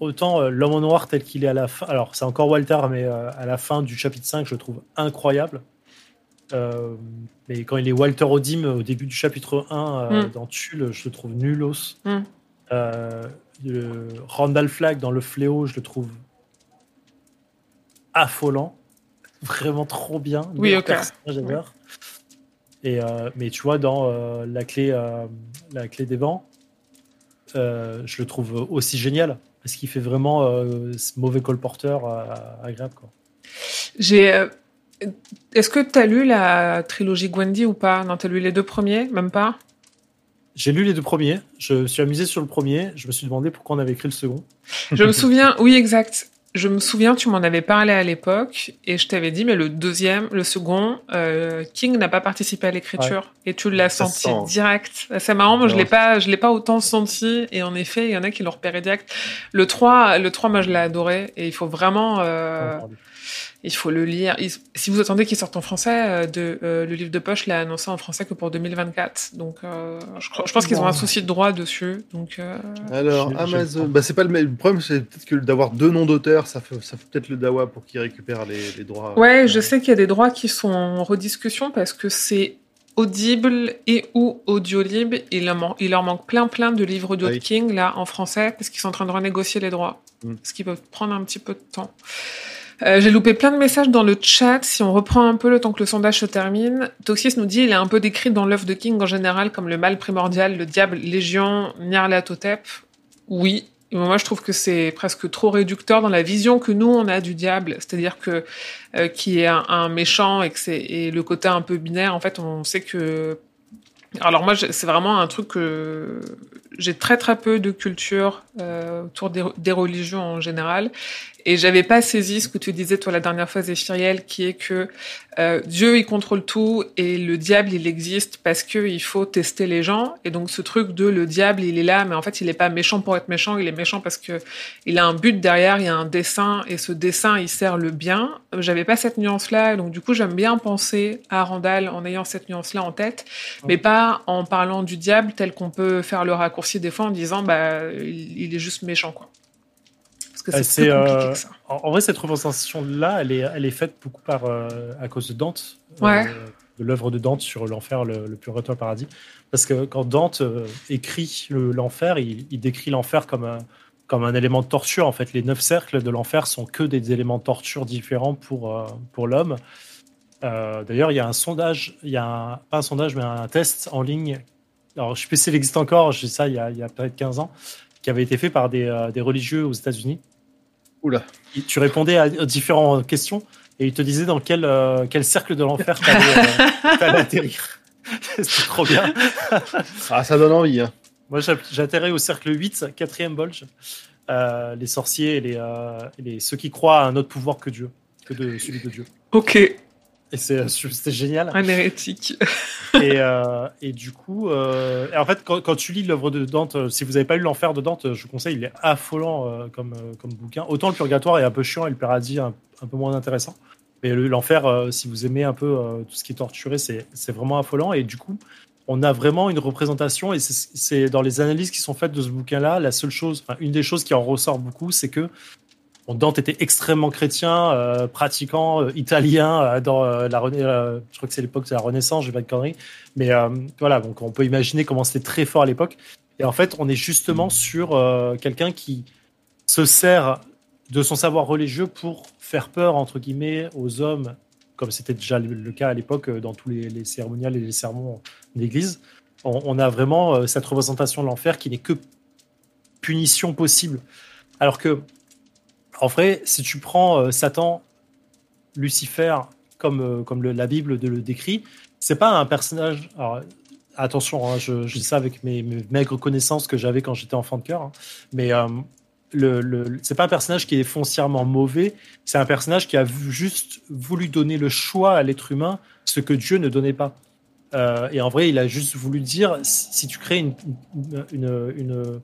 Autant l'homme en noir tel qu'il est à la fin, alors c'est encore Walter, mais à la fin du chapitre 5, je le trouve incroyable. Euh, mais quand il est Walter Odim au début du chapitre 1 euh, Mm. dans Tulle, je le trouve nulos. Mm. Le Randall Flagg dans Le Fléau, je le trouve affolant. Vraiment trop bien. Oui, ok. ever. Et, euh, mais tu vois, dans euh, la, clé, euh, la clé des vents, je le trouve aussi génial. Parce qu'il fait vraiment ce mauvais colporteur agréable. J'ai. Est-ce que tu as lu la trilogie Gwendy ou pas? Non, tu as lu les deux premiers Même pas? J'ai lu les deux premiers. Je me suis amusé sur le premier. Je me suis demandé pourquoi on avait écrit le second. Je me souviens, oui, exact. Je me souviens, tu m'en avais parlé à l'époque et je t'avais dit, mais le deuxième, le second, euh, King n'a pas participé à l'écriture et tu l'as senti se sent. direct. C'est marrant, moi je l'ai pas, je l'ai pas autant senti et en effet, il y en a qui l'ont repéré direct. Le 3, le 3, moi je l'ai adoré et il faut vraiment, euh, il faut le lire. Il- si vous attendez qu'il sorte en français, euh, de, euh, le livre de poche l'a annoncé en français que pour 2024. Donc, euh, je, pense qu'ils ont un souci de droit dessus. Donc, euh, Alors, Amazon, bah, c'est pas le, même- le problème, c'est peut-être que d'avoir deux noms d'auteurs, ça fait, ça fait peut-être le dawa pour qu'il récupère les, les droits. Ouais, je sais qu'il y a des droits qui sont en rediscussion parce que c'est Audible et ou Audiolib. Il, leur man- il leur manque plein plein de livres audio de oui. King là en français parce qu'ils sont en train de renégocier les droits, Mm. ce qui peut prendre un petit peu de temps. Euh, J'ai loupé plein de messages dans le chat. Si on reprend un peu le temps que le sondage se termine, Toxis nous dit il est un peu décrit dans l'œuvre de King en général comme le mal primordial, le diable, Légion, Nyarlathotep. Oui, moi je trouve que c'est presque trop réducteur dans la vision que nous on a du diable, c'est-à-dire que euh, qui est un, méchant et que c'est le côté un peu binaire. En fait, on sait que alors moi c'est vraiment un truc que j'ai très très peu de culture euh, autour des religions en général et j'avais pas saisi ce que tu disais toi la dernière fois Zéphiriel qui est que euh, Dieu il contrôle tout et le diable il existe parce que il faut tester les gens. Et donc ce truc de le diable il est là mais en fait il est pas méchant pour être méchant. Il est méchant parce que il a un but derrière il y a un dessin et ce dessin il sert le bien. J'avais pas cette nuance là donc du coup j'aime bien penser à Randall en ayant cette nuance là en tête mais pas en parlant du diable tel qu'on peut faire le raccourci des fois en disant bah il, il est juste méchant quoi c'est euh, en, en vrai, cette représentation-là, elle est, elle est faite beaucoup par, euh, à cause de Dante, euh, de l'œuvre de Dante sur l'enfer, le, le purgatoire, le paradis. Parce que quand Dante écrit le- l'enfer, il, il décrit l'enfer comme un, comme un élément de torture. En fait, les neuf cercles de l'enfer sont que des éléments de torture différents pour, pour l'homme. D'ailleurs, il y a un sondage, il y a un, pas un sondage, mais un test en ligne. Alors, je sais plus si il existe encore, je sais ça il y a, il y a peut-être 15 ans, qui avait été fait par des, euh, des religieux aux États-Unis. Oula. Tu répondais à différentes questions et il te disait dans quel, euh, quel cercle de l'enfer t'allais euh, atterrir. C'était trop bien. Ah, ça donne envie. Hein. Moi, j'atterrais au cercle 8, quatrième bolge. Euh, les sorciers et, les, euh, les, ceux qui croient à un autre pouvoir que Dieu, que de celui de Dieu. Ok. Et c'était génial. Un hérétique. et, euh, et, du coup, euh, et en fait, quand, quand tu lis l'œuvre de Dante, euh, si vous n'avez pas lu l'enfer de Dante, je vous conseille, il est affolant euh, comme, euh, comme bouquin. Autant le purgatoire est un peu chiant et le paradis un, un peu moins intéressant. Mais l'enfer, si vous aimez un peu tout ce qui est torturé, c'est vraiment affolant. Et du coup, on a vraiment une représentation, et c'est dans les analyses qui sont faites de ce bouquin-là, la seule chose, enfin, une des choses qui en ressort beaucoup, c'est que Dante était extrêmement chrétien, euh, pratiquant, euh, italien euh, dans la je crois que c'est l'époque de la Renaissance, j'ai pas de conneries, mais voilà, donc on peut imaginer comment c'était très fort à l'époque. Et en fait, on est justement sur quelqu'un qui se sert de son savoir religieux pour faire peur entre guillemets aux hommes, comme c'était déjà le cas à l'époque dans tous les, les, cérémoniales et les sermons d'église. On, on, a vraiment cette représentation de l'enfer qui n'est que punition possible, alors que en vrai, si tu prends euh, Satan, Lucifer, comme, euh, comme la Bible le décrit, c'est pas un personnage. Alors, attention, hein, je, dis ça avec mes, maigres connaissances que j'avais quand j'étais enfant de cœur, hein, mais euh, le c'est pas un personnage qui est foncièrement mauvais, c'est un personnage qui a juste voulu donner le choix à l'être humain, ce que Dieu ne donnait pas. Euh, et en vrai, il a juste voulu dire si tu crées une,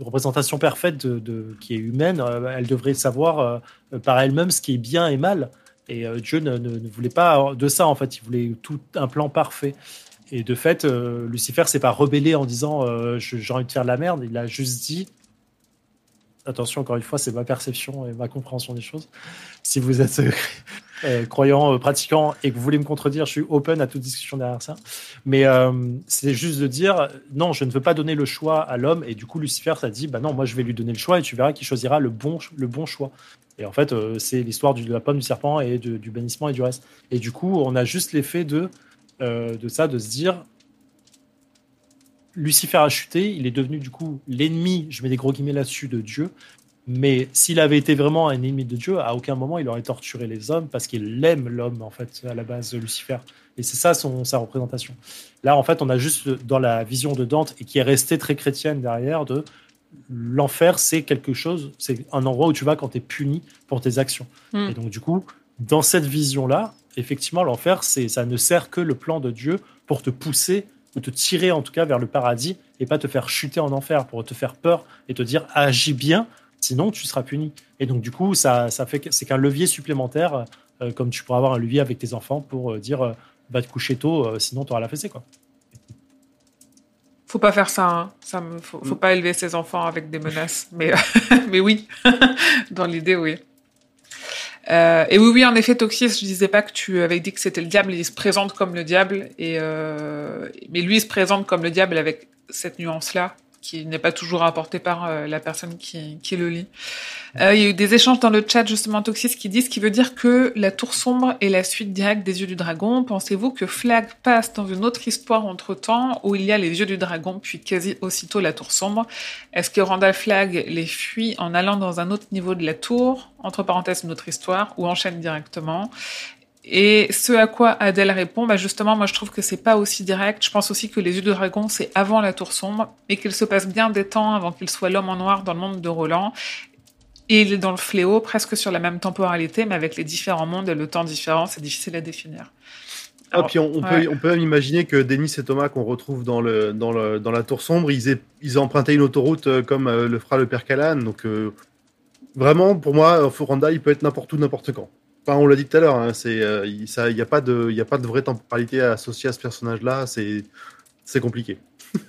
représentation parfaite qui est humaine, euh, elle devrait savoir euh, par elle-même ce qui est bien et mal. Et Dieu ne, voulait pas de ça, en fait. Il voulait tout un plan parfait. Et de fait, Lucifer s'est pas rebellé en disant j'ai envie de faire de la merde. Il a juste dit attention, encore une fois, c'est ma perception et ma compréhension des choses. Si vous êtes euh, croyant, euh, pratiquant et que vous voulez me contredire, je suis open à toute discussion derrière ça. Mais euh, c'est juste de dire non, je ne veux pas donner le choix à l'homme. Et du coup, Lucifer, ça dit bah non, moi je vais lui donner le choix et tu verras qu'il choisira le bon, le bon choix. Et en fait, c'est l'histoire de la pomme du serpent et du bannissement et du reste. Et du coup, on a juste l'effet de, de ça, de se dire Lucifer a chuté, il est devenu du coup l'ennemi, je mets des gros guillemets là-dessus, de Dieu. Mais s'il avait été vraiment un ennemi de Dieu, à aucun moment il aurait torturé les hommes parce qu'il aime l'homme, en fait, à la base, de Lucifer. Et c'est ça son, sa représentation. Là, en fait, on a juste dans la vision de Dante, et qui est restée très chrétienne derrière, de l'enfer, c'est quelque chose, c'est un endroit où tu vas quand tu es puni pour tes actions. Mm. Et donc, du coup, dans cette vision-là, effectivement, l'enfer, ça ne sert que le plan de Dieu pour te pousser ou te tirer en tout cas vers le paradis et pas te faire chuter en enfer pour te faire peur et te dire agis bien, sinon tu seras puni. Et donc du coup, ça, ça fait c'est qu'un levier supplémentaire, euh, comme tu pourras avoir un levier avec tes enfants pour euh, dire euh, va te coucher tôt, sinon tu auras la fessée quoi. Faut pas faire ça, hein. ça me, faut, faut mm. pas élever ses enfants avec des menaces, mais mais oui, dans l'idée oui. Euh, et oui, oui, en effet, Toxis, je disais pas que tu avais dit que c'était le diable, il se présente comme le diable, et euh, mais lui il se présente comme le diable avec cette nuance-là qui n'est pas toujours apporté par euh, la personne qui, qui le lit. Euh, il y a eu des échanges dans le chat justement Toxis qui disent qui veut dire que la tour sombre est la suite directe des yeux du dragon. Pensez-vous que Flag passe dans une autre histoire entre temps où il y a les yeux du dragon puis quasi aussitôt la tour sombre? Est-ce que Randall Flag les fuit en allant dans un autre niveau de la tour? Entre parenthèses une autre histoire ou enchaîne directement? Et ce à quoi Adèle répond, bah justement, moi je trouve que c'est pas aussi direct. Je pense aussi que les yeux de dragon c'est avant la tour sombre, et qu'il se passe bien des temps avant qu'il soit l'homme en noir dans le monde de Roland. Et il est dans le fléau, presque sur la même temporalité, mais avec les différents mondes et le temps différent, c'est difficile à définir. Ah, puis on, on ouais. peut, on peut même imaginer que Denis et Thomas qu'on retrouve dans, le, dans, le, dans la tour sombre, ils aient, ils aient emprunté une autoroute euh, comme euh, le fera le père Callahan. Donc euh, vraiment, pour moi, Foranda, il peut être n'importe où, n'importe quand. Enfin, on l'a dit tout à l'heure, hein, c'est, euh, il n'y a, pas de, y a pas de vraie temporalité associée à ce personnage-là, c'est, c'est compliqué.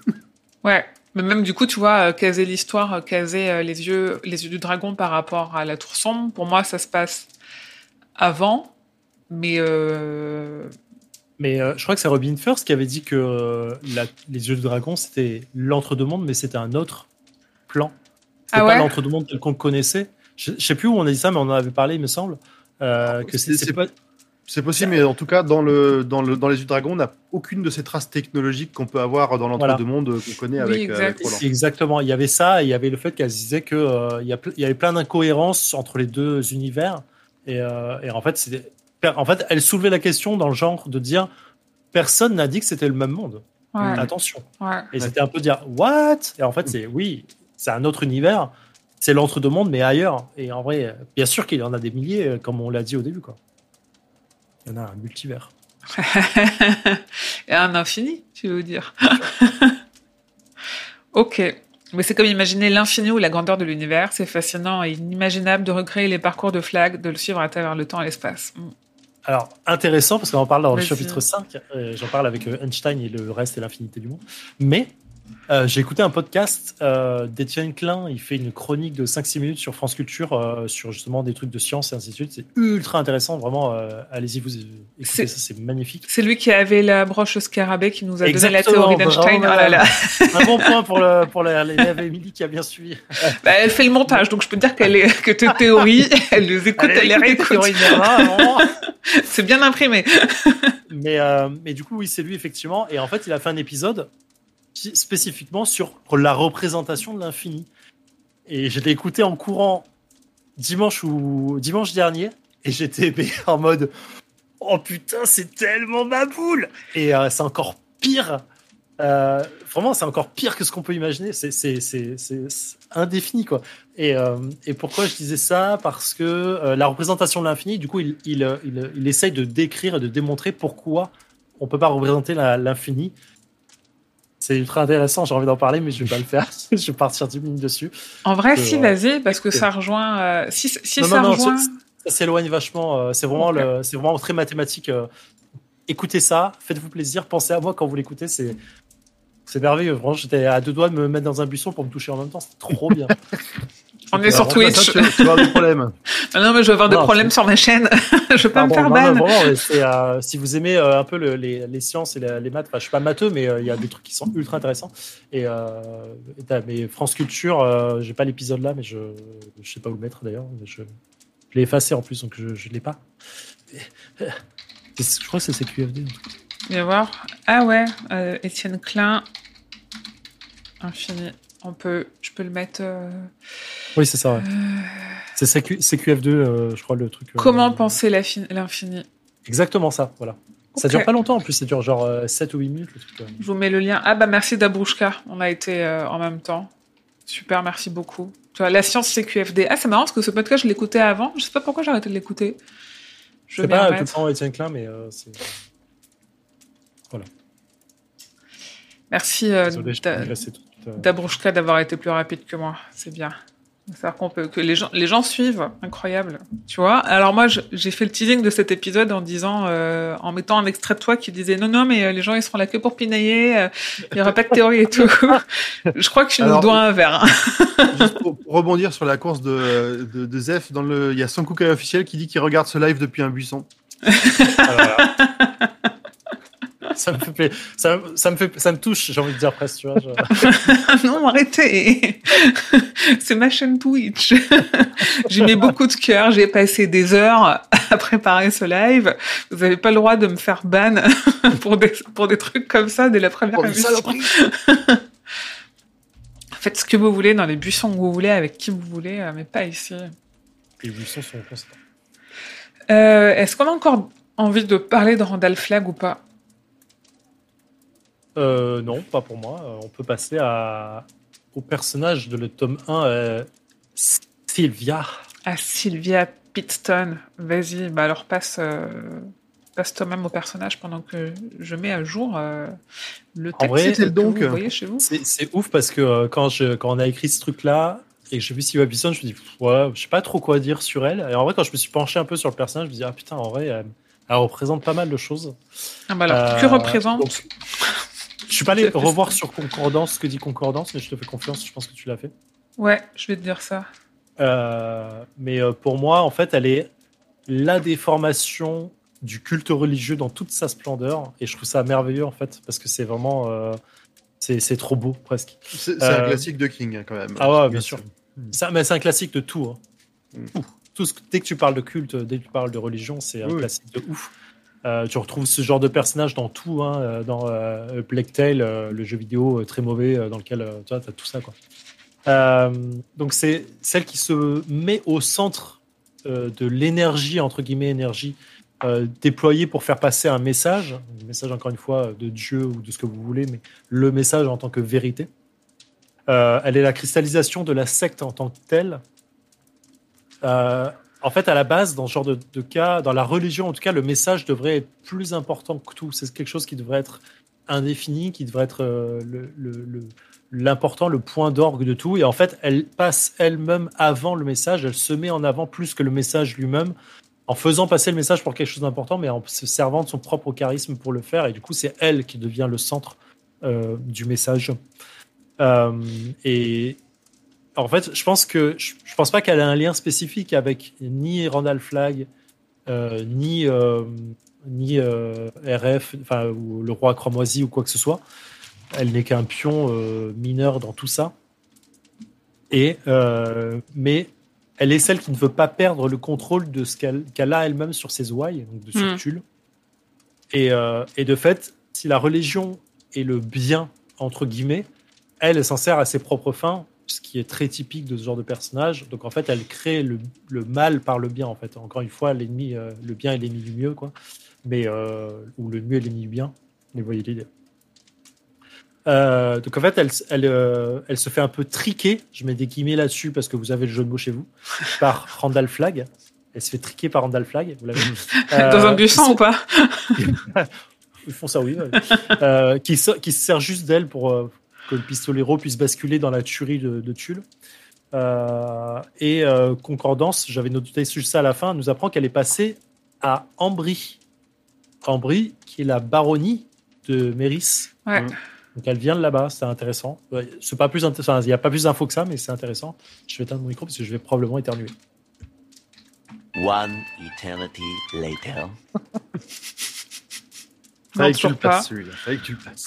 ouais, mais même du coup, tu vois, caser l'histoire, euh, caser euh, les yeux, les yeux du dragon par rapport à la tour sombre, pour moi, ça se passe avant, mais. Euh... Mais euh, je crois que c'est Robin First qui avait dit que la, les yeux du dragon, c'était l'entre-deux-mondes, mais c'était un autre plan. C'était ah ouais? pas l'entre-deux-mondes tel qu'on le connaissait. Je, je sais plus où on a dit ça, mais on en avait parlé, il me semble. Euh, que c'est pas. C'est possible, mais en tout cas, dans, le, dans, le, dans les U-Dragons, on n'a aucune de ces traces technologiques qu'on peut avoir dans l'entre-deux-mondes voilà. qu'on connaît oui, avec, exact. avec Roland. Exactement. Il y avait ça, et il y avait le fait qu'elle disait qu'il euh, y, avait plein d'incohérences entre les deux univers. Et, euh, et en, fait, en fait, elle soulevait la question dans le genre de dire personne n'a dit que c'était le même monde. Ouais. Attention. Ouais. Et c'était un peu dire what? Et en fait, c'est oui, c'est un autre univers. C'est l'entre-deux mondes, mais ailleurs. Et en vrai, bien sûr qu'il y en a des milliers, euh, comme on l'a dit au début. Quoi. Il y en a un multivers. Et un infini, tu veux dire. ok. Mais c'est comme imaginer l'infini ou la grandeur de l'univers. C'est fascinant et inimaginable de recréer les parcours de Flag, de le suivre à travers le temps et l'espace. Mm. Alors, intéressant, parce qu'on en parle dans le chapitre 5. euh, J'en parle avec euh, Einstein et le reste et l'infinité du monde. Mais euh, j'ai écouté un podcast euh, d'Étienne Klein. Il fait une chronique de 5-6 minutes sur France Culture, euh, sur justement des trucs de science et ainsi de suite. C'est ultra intéressant. Vraiment, euh, allez-y, vous écoutez C'est- ça, c'est magnifique. C'est lui qui avait la broche scarabée qui nous a donné la théorie d'Einstein. Oh là là. Un bon point pour le- pour l'élève Émilie qui a bien suivi. Bah, elle fait le montage, donc je peux te dire qu'elle est, que tes théories, elle les écoute, elle, les écoute. C'est bien imprimé. Mais, mais du coup, oui, c'est lui, effectivement. Et en fait, il a fait un épisode spécifiquement sur la représentation de l'infini. Et je l'ai écouté en courant dimanche ou dimanche dernier. Et j'étais en mode Oh putain, c'est tellement ma boule Et euh, c'est encore pire. Euh, vraiment, c'est encore pire que ce qu'on peut imaginer. C'est indéfini, quoi. Et, euh, et pourquoi je disais ça? Parce que la représentation de l'infini, du coup, il, il, il, il essaye de décrire et de démontrer pourquoi on peut pas représenter l'infini. C'est ultra intéressant, j'ai envie d'en parler, mais je vais pas le faire. je vais partir 10 minutes dessus. En vrai, si, vas-y, parce que ça rejoint. euh, si si Non, ça non, rejoint. ça- Ça s'éloigne vachement. euh, c'est vraiment, le- c'est vraiment très mathématique. euh. Écoutez ça, faites-vous plaisir, pensez à moi quand vous l'écoutez. C'est, c'est merveilleux. Vraiment, j'étais à deux doigts de me mettre dans un buisson pour me toucher en même temps. C'est trop bien. On est sur Twitch. Ça, tu, tu vas avoir des problèmes. Ah non, mais je vais avoir des Non, problèmes sur ma chaîne. je vais pas me faire ban. non, euh, si vous aimez euh, un peu le- les, les sciences et la- les maths, enfin, je suis pas matheux, mais euh, il y a des trucs qui sont ultra intéressants. Et, euh, et mais France Culture, j'ai pas l'épisode là, mais je, je sais pas où le mettre d'ailleurs. Je, je l'ai effacé en plus, donc je, je l'ai pas. Je crois que c'est CQFD. Viens voir. Ah ouais, Étienne Klein. Infini. On peut, je peux le mettre. euh, Oui, c'est ça. ouais. C'est CQ, CQF2, euh, je crois, le truc. euh, Comment penser l'infini Exactement ça, voilà. Ça dure pas longtemps en plus, ça dure genre euh, 7 ou 8 minutes le truc. euh. Je vous mets le lien. Ah bah merci Dabrouchka. On a été euh, en même temps. Super, merci beaucoup. Tu vois, la science CQFD. Ah, c'est marrant parce que ce podcast, je l'écoutais avant. Je sais pas pourquoi j'ai arrêté de l'écouter. Je sais pas tout le temps Étienne Klein, mais euh, c'est. Merci euh, Désolé, je euh. Dabrouchka d'avoir été plus rapide que moi. C'est bien. C'est-à-dire qu'on peut, que les gens, les gens suivent. Incroyable. Tu vois? Alors moi, j'ai fait le teasing de cet épisode en disant, euh, en mettant un extrait de toi qui disait non, non, mais euh, les gens, ils seront là que pour pinailler. euh, Il y aura pas de théorie et tout. je crois que tu nous dois un verre. hein. Juste pour, rebondir sur la course de, de, de Zef, dans le, il y a Son Kukai officiel qui dit qu'il regarde ce live depuis un buisson. Ah, voilà. ça me fait ça, ça me fait ça me touche j'ai envie de dire presque tu vois je- non, arrêtez. C'est ma chaîne Twitch. J'y mets beaucoup de cœur. J'ai passé des heures à préparer ce live. Vous n'avez pas le droit de me faire ban pour des, pour des trucs comme ça dès la première Oh, Faites ce que vous voulez dans les buissons que vous voulez, avec qui vous voulez, euh, mais pas ici. les buissons sont constants Euh, Est-ce qu'on a encore envie de parler de Randall Flag ou pas? Euh, non pas pour moi Euh, on peut passer à au personnage de le tome 1 euh, Sylvia Ah, Sylvia Pitton. Vas-y, bah alors passe, euh, passe toi-même au personnage pendant que je mets à jour euh, le texte que c'est donc, vous voyez chez vous. c'est ouf parce que euh, quand je quand on a écrit ce truc là et que j'ai vu Sylvia Bisson je me dis ouais je sais pas trop quoi dire sur elle et en vrai quand je me suis penché un peu sur le personnage je me dis ah putain en vrai elle, elle représente pas mal de choses Ah bah alors, Euh, que représente donc, Je suis pas allé revoir sur Concordance ce que dit Concordance, mais je te fais confiance, je pense que tu l'as fait. Ouais, je vais te dire ça. Euh, mais euh, pour moi, en fait, elle est la déformation du culte religieux dans toute sa splendeur, et je trouve ça merveilleux, en fait, parce que c'est vraiment. euh, c'est c'est trop beau, presque. C'est un Euh, classique de King, hein, quand même. Ah ouais, bien sûr. Mm. Ça, mais c'est un classique de tout. hein. Mm. Tout. Tout ce dès que tu parles de culte, dès que tu parles de religion, c'est un Oui. classique de ouf. Euh, tu retrouves ce genre de personnage dans tout, hein, euh, dans euh, Plague euh, le jeu vidéo très mauvais dans lequel tu as tout ça. Quoi. Donc c'est celle qui se met au centre de l'énergie, entre guillemets énergie, euh, déployé pour faire passer un message, un message encore une fois de Dieu ou de ce que vous voulez, mais le message en tant que vérité. Elle est la cristallisation de la secte en tant que telle. En fait, à la base, dans ce genre de, cas, dans la religion en tout cas, le message devrait être plus important que tout. C'est quelque chose qui devrait être indéfini, qui devrait être euh, l'important, le, point d'orgue de tout. Et en fait, elle passe elle-même avant le message, elle se met en avant plus que le message lui-même, en faisant passer le message pour quelque chose d'important, mais en se servant de son propre charisme pour le faire. Et du coup, c'est elle qui devient le centre euh, du message. Euh, et en fait, je pense que je, je pense pas qu'elle a un lien spécifique avec ni Randall Flagg, euh, ni euh, ni euh, RF, enfin ou le roi cramoisi ou quoi que ce soit. Elle n'est qu'un pion mineur dans tout ça. Et mais elle est celle qui ne veut pas perdre le contrôle de ce qu'elle a elle-même sur ses ouailles, donc de sur Mm. Tulle. Et, et de fait, si la religion est le bien entre guillemets, elle s'en sert à ses propres fins, ce qui est très typique de ce genre de personnage. Donc en fait, elle crée le, le mal par le bien. En fait, encore une fois, l'ennemi, euh, le bien est l'ennemi du mieux, quoi. Mais euh, ou le mieux est l'ennemi du bien. Mais vous voyez l'idée. Euh, donc en fait, elle, elle, euh, elle se fait un peu triquer. Je mets des guillemets là-dessus parce que vous avez le jeu de mots chez vous. Par Randall Flagg. Elle se fait triquer par Randall Flagg. Vous l'avez. Dans un bus ou pas? Ils font ça, oui. qui, se, qui se sert juste d'elle pour que le pistolero puisse basculer dans la tuerie de, de Tulle. Euh, et euh, Concordance, j'avais noté juste ça à la fin, nous apprend qu'elle est passée à Ambry. Ambry, qui est la baronnie de Méris. Ouais. Donc elle vient de là-bas, c'est intéressant. Ouais, C'est pas plus intéressant, il n'y a pas plus d'infos que ça, mais c'est intéressant. Je vais éteindre mon micro parce que je vais probablement éternuer. One eternity later. Fallait Non, que tu le toujours pas. passes celui-là. Fallait que tu le passes.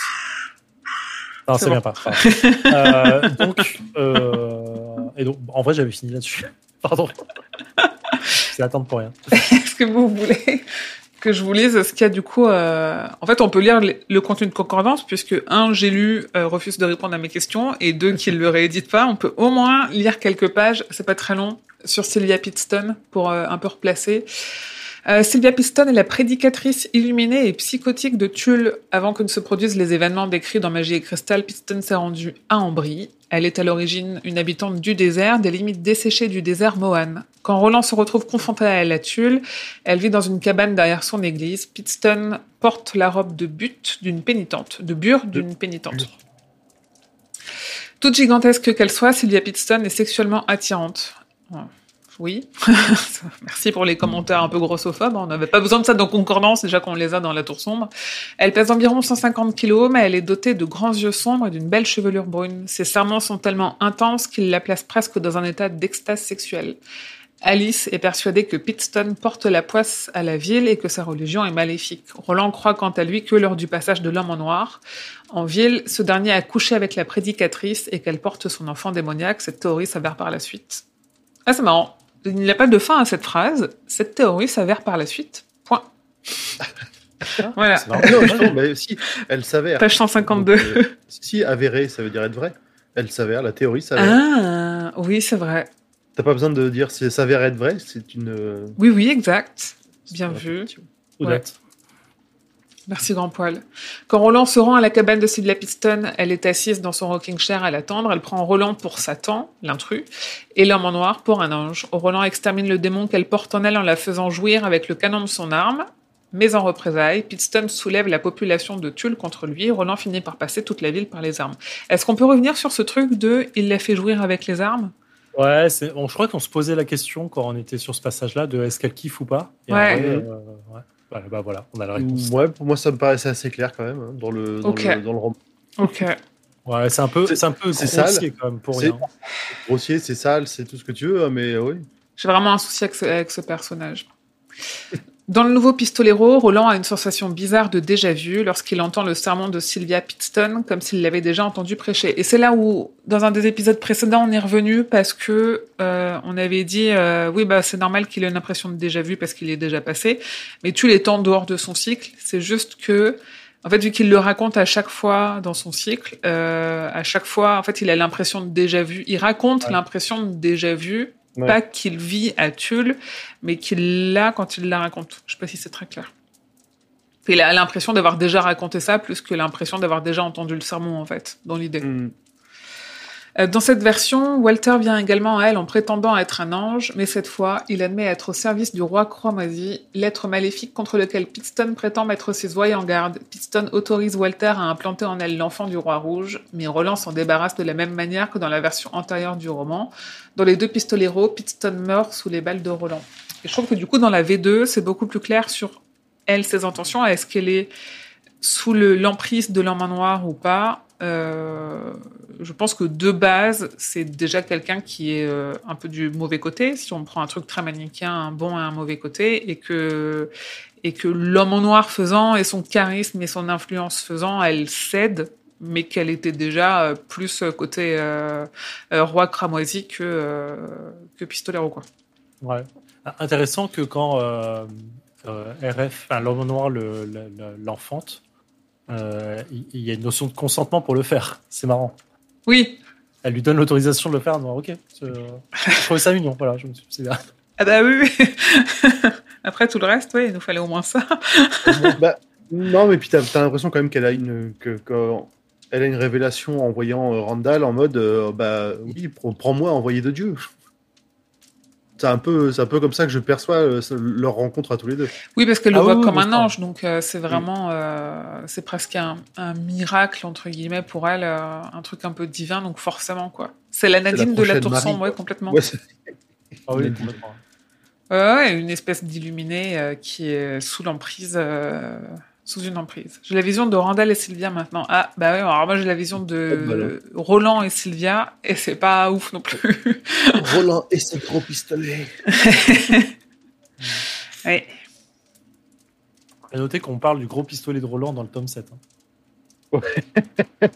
Non, C'est c'est bon. bien pas. Euh, donc, euh, et donc, en vrai, j'avais fini là-dessus. Pardon. C'est attendre pour rien. Est-ce que vous voulez que je vous lise ce qu'il y a du coup euh, En fait, on peut lire le, le contenu de concordance puisque un, j'ai lu, euh, refuse de répondre à mes questions, et deux, qu'il le réédite pas. On peut au moins lire quelques pages. C'est pas très long sur Sylvia Pittston pour euh, un peu replacer. Euh, Sylvia Pittston est la prédicatrice illuminée et psychotique de Tulle. Avant que ne se produisent les événements décrits dans Magie et Cristal, Pittston s'est rendue à Ambry. Elle est à l'origine une habitante du désert, des limites desséchées du désert Mohan. Quand Roland se retrouve confronté à elle à Tulle, elle vit dans une cabane derrière son église. Pittston porte la robe de but d'une pénitente, de bure d'une pénitente. Toute gigantesque qu'elle soit, Sylvia Pittston est sexuellement attirante. Oui. Merci pour les commentaires un peu grossophobes. On n'avait pas besoin de ça dans Concordance, déjà qu'on les a dans la tour sombre. Elle pèse environ 150 kilos, mais elle est dotée de grands yeux sombres et d'une belle chevelure brune. Ses serments sont tellement intenses qu'ils la placent presque dans un état d'extase sexuelle. Alice est persuadée que Pittston porte la poisse à la ville et que sa religion est maléfique. Roland croit quant à lui que lors du passage de l'homme en noir, en ville, ce dernier a couché avec la prédicatrice et qu'elle porte son enfant démoniaque. Cette théorie s'avère par la suite. Ah, c'est marrant. Il n'y a pas de fin à cette phrase. Cette théorie s'avère par la suite. Point. voilà. Marrant. Non, mais si, elle s'avère. Page 152. Donc, euh, si avéré, ça veut dire être vrai. Elle s'avère, la théorie s'avère. Ah, oui, c'est vrai. T'as pas besoin de dire si ça s'avère être vrai, c'est une. euh, Oui, oui, exact. Bien vu. réflexion. Merci, grand poil. Quand Roland se rend à la cabane de Sylvia Pittston, elle est assise dans son rocking chair à l'attendre. Elle prend Roland pour Satan, l'intrus, et l'homme en noir pour un ange. Roland extermine le démon qu'elle porte en elle en la faisant jouir avec le canon de son arme. Mais en représailles, Pittston soulève la population de Tulle contre lui. Roland finit par passer toute la ville par les armes. Est-ce qu'on peut revenir sur ce truc de il l'a fait jouir avec les armes Ouais, bon, je crois qu'on se posait la question quand on était sur ce passage-là de est-ce qu'elle kiffe ou pas. Et en Ouais. vrai, euh, ouais. Voilà, bah voilà, on a la réponse. Ouais, pour moi, ça me paraissait assez clair quand même, hein, dans, le, dans, le, dans le roman. Ok. Ouais, c'est un peu, C'est- c'est un peu c'est sale. grossier quand même pour C'est- rien. Grossier, c'est sale, c'est tout ce que tu veux, hein, mais oui. J'ai vraiment un souci avec ce, avec ce personnage. Dans le nouveau Pistolero, Roland a une sensation bizarre de déjà-vu lorsqu'il entend le sermon de Sylvia Pittston, comme s'il l'avait déjà entendu prêcher. Et c'est là où, dans un des épisodes précédents, on est revenu parce que euh, on avait dit, euh, oui, bah c'est normal qu'il ait une impression de déjà-vu parce qu'il est déjà passé, mais tu l'étends en dehors de son cycle. C'est juste que, en fait, vu qu'il le raconte à chaque fois dans son cycle, euh, à chaque fois, en fait, il a l'impression de déjà-vu. Il raconte Ouais. l'impression de déjà-vu Ouais. pas qu'il vit à Tulle, mais qu'il l'a quand il la raconte. Je sais pas si c'est très clair. Il a l'impression d'avoir déjà raconté ça, plus que l'impression d'avoir déjà entendu le sermon, en fait, dans l'idée. Hmm. Euh, Dans cette version, Walter vient également à elle en prétendant être un ange, mais cette fois, il admet être au service du roi Croix-Moisi, l'être maléfique contre lequel Pitstone prétend mettre ses oies en garde. Pitstone autorise Walter à implanter en elle l'enfant du roi rouge, mais Roland s'en débarrasse de la même manière que dans la version antérieure du roman. Dans les deux pistoleros, Pitstone meurt sous les balles de Roland. Et je trouve que du coup, dans la V2, c'est beaucoup plus clair sur elle, ses intentions. Est-ce qu'elle est sous le- l'emprise de l'homme noir ou pas Je pense que de base, c'est déjà quelqu'un qui est euh, un peu du mauvais côté. Si on prend un truc très manichéen, un bon et un mauvais côté, et que l'homme en noir faisant et son charisme et son influence faisant, elle cède, mais qu'elle était déjà euh, plus côté euh, euh, roi cramoisi que euh, que quoi. Ouais. Intéressant que quand euh, euh, RF, l'homme en noir, le- le- le- l'enfante, euh, il il y a une notion de consentement pour le faire. C'est marrant. Oui. Elle lui donne l'autorisation de le faire. Non, ok. euh, Je trouvais ça mignon. Voilà, je me suis c'est bien. Ah bah oui. Après tout le reste, oui, il nous fallait au moins ça. Bah, non, mais puis t'as as, l'impression quand même qu'elle a une que, que- elle a une révélation en voyant euh, Randall en mode euh, bah oui, pr- prends-moi envoyé de Dieu. C'est un peu c'est un peu comme ça que je perçois euh, leur rencontre à tous les deux. Oui, parce qu'elle Ah le voit oui, oui, comme un ange, donc euh, c'est vraiment, euh, c'est presque un, un miracle entre guillemets pour elle, euh, un truc un peu divin, donc forcément quoi. C'est la Nadine de la Tour Marie, Sombre, ouais, complètement. Ouais, Ah oui, complètement. Une espèce d'illuminé euh, qui est sous l'emprise, euh, sous une emprise. J'ai la vision de Randall et Sylvia maintenant. Ah, bah oui, alors moi j'ai la vision de Oh, bah. Roland et Sylvia, et c'est pas ouf non plus. Roland et ses gros pistolets. ouais. À noter qu'on parle du gros pistolet de Roland dans le tome 7. hein.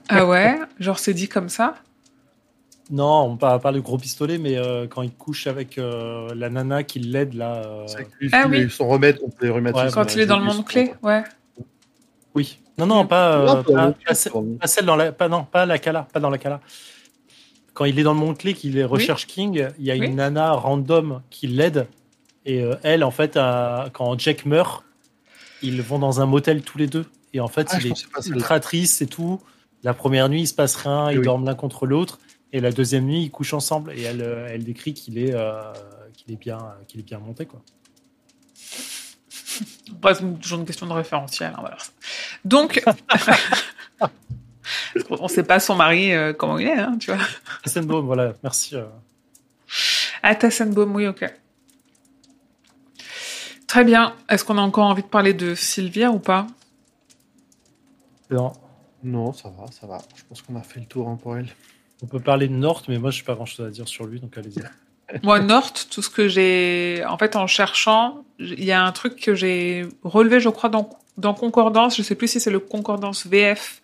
Ah ouais, genre c'est dit comme ça? Non, on parle pas du gros pistolet, mais euh, quand il couche avec euh, la nana qui l'aide là. euh, Ah oui. son remède contre les rhumatismes. Ouais, Quand il est dans le monde clé, ouais. Oui. Non, non, pas, euh, Non, pas pas, pas celle- dans la, pas non, pas la Cala, pas dans la Cala. Quand il est dans le monde clé, qu'il est recherche King, il y a Oui. une nana random qui l'aide et euh, elle, en fait, a- quand Jack meurt, ils vont dans un motel tous les deux et en fait, Ah, il est ultra triste et tout. La première nuit, il se passe rien, ils Oui. dorment l'un contre l'autre et la deuxième nuit, ils couchent ensemble et elle, euh, elle décrit qu'il est, euh, qu'il est bien, qu'il est bien monté quoi. Bref, toujours une question de référentiel. hein, voilà. Donc, on sait pas son mari euh, comment il est, hein, tu vois. Tassenbaum, voilà, merci. euh. Ah, Tassenbaum, oui, ok. Très bien. Est-ce qu'on a encore envie de parler de Sylvia ou pas? Non. Non, ça va, ça va. Je pense qu'on a fait le tour hein, pour elle. On peut parler de Nort, mais moi, je n'ai pas grand-chose à dire sur lui, donc allez-y. Moi, Nort, tout ce que j'ai... En fait, en cherchant, il y a un truc que j'ai relevé, je crois, dans, dans Concordance. Je sais plus si c'est le Concordance VF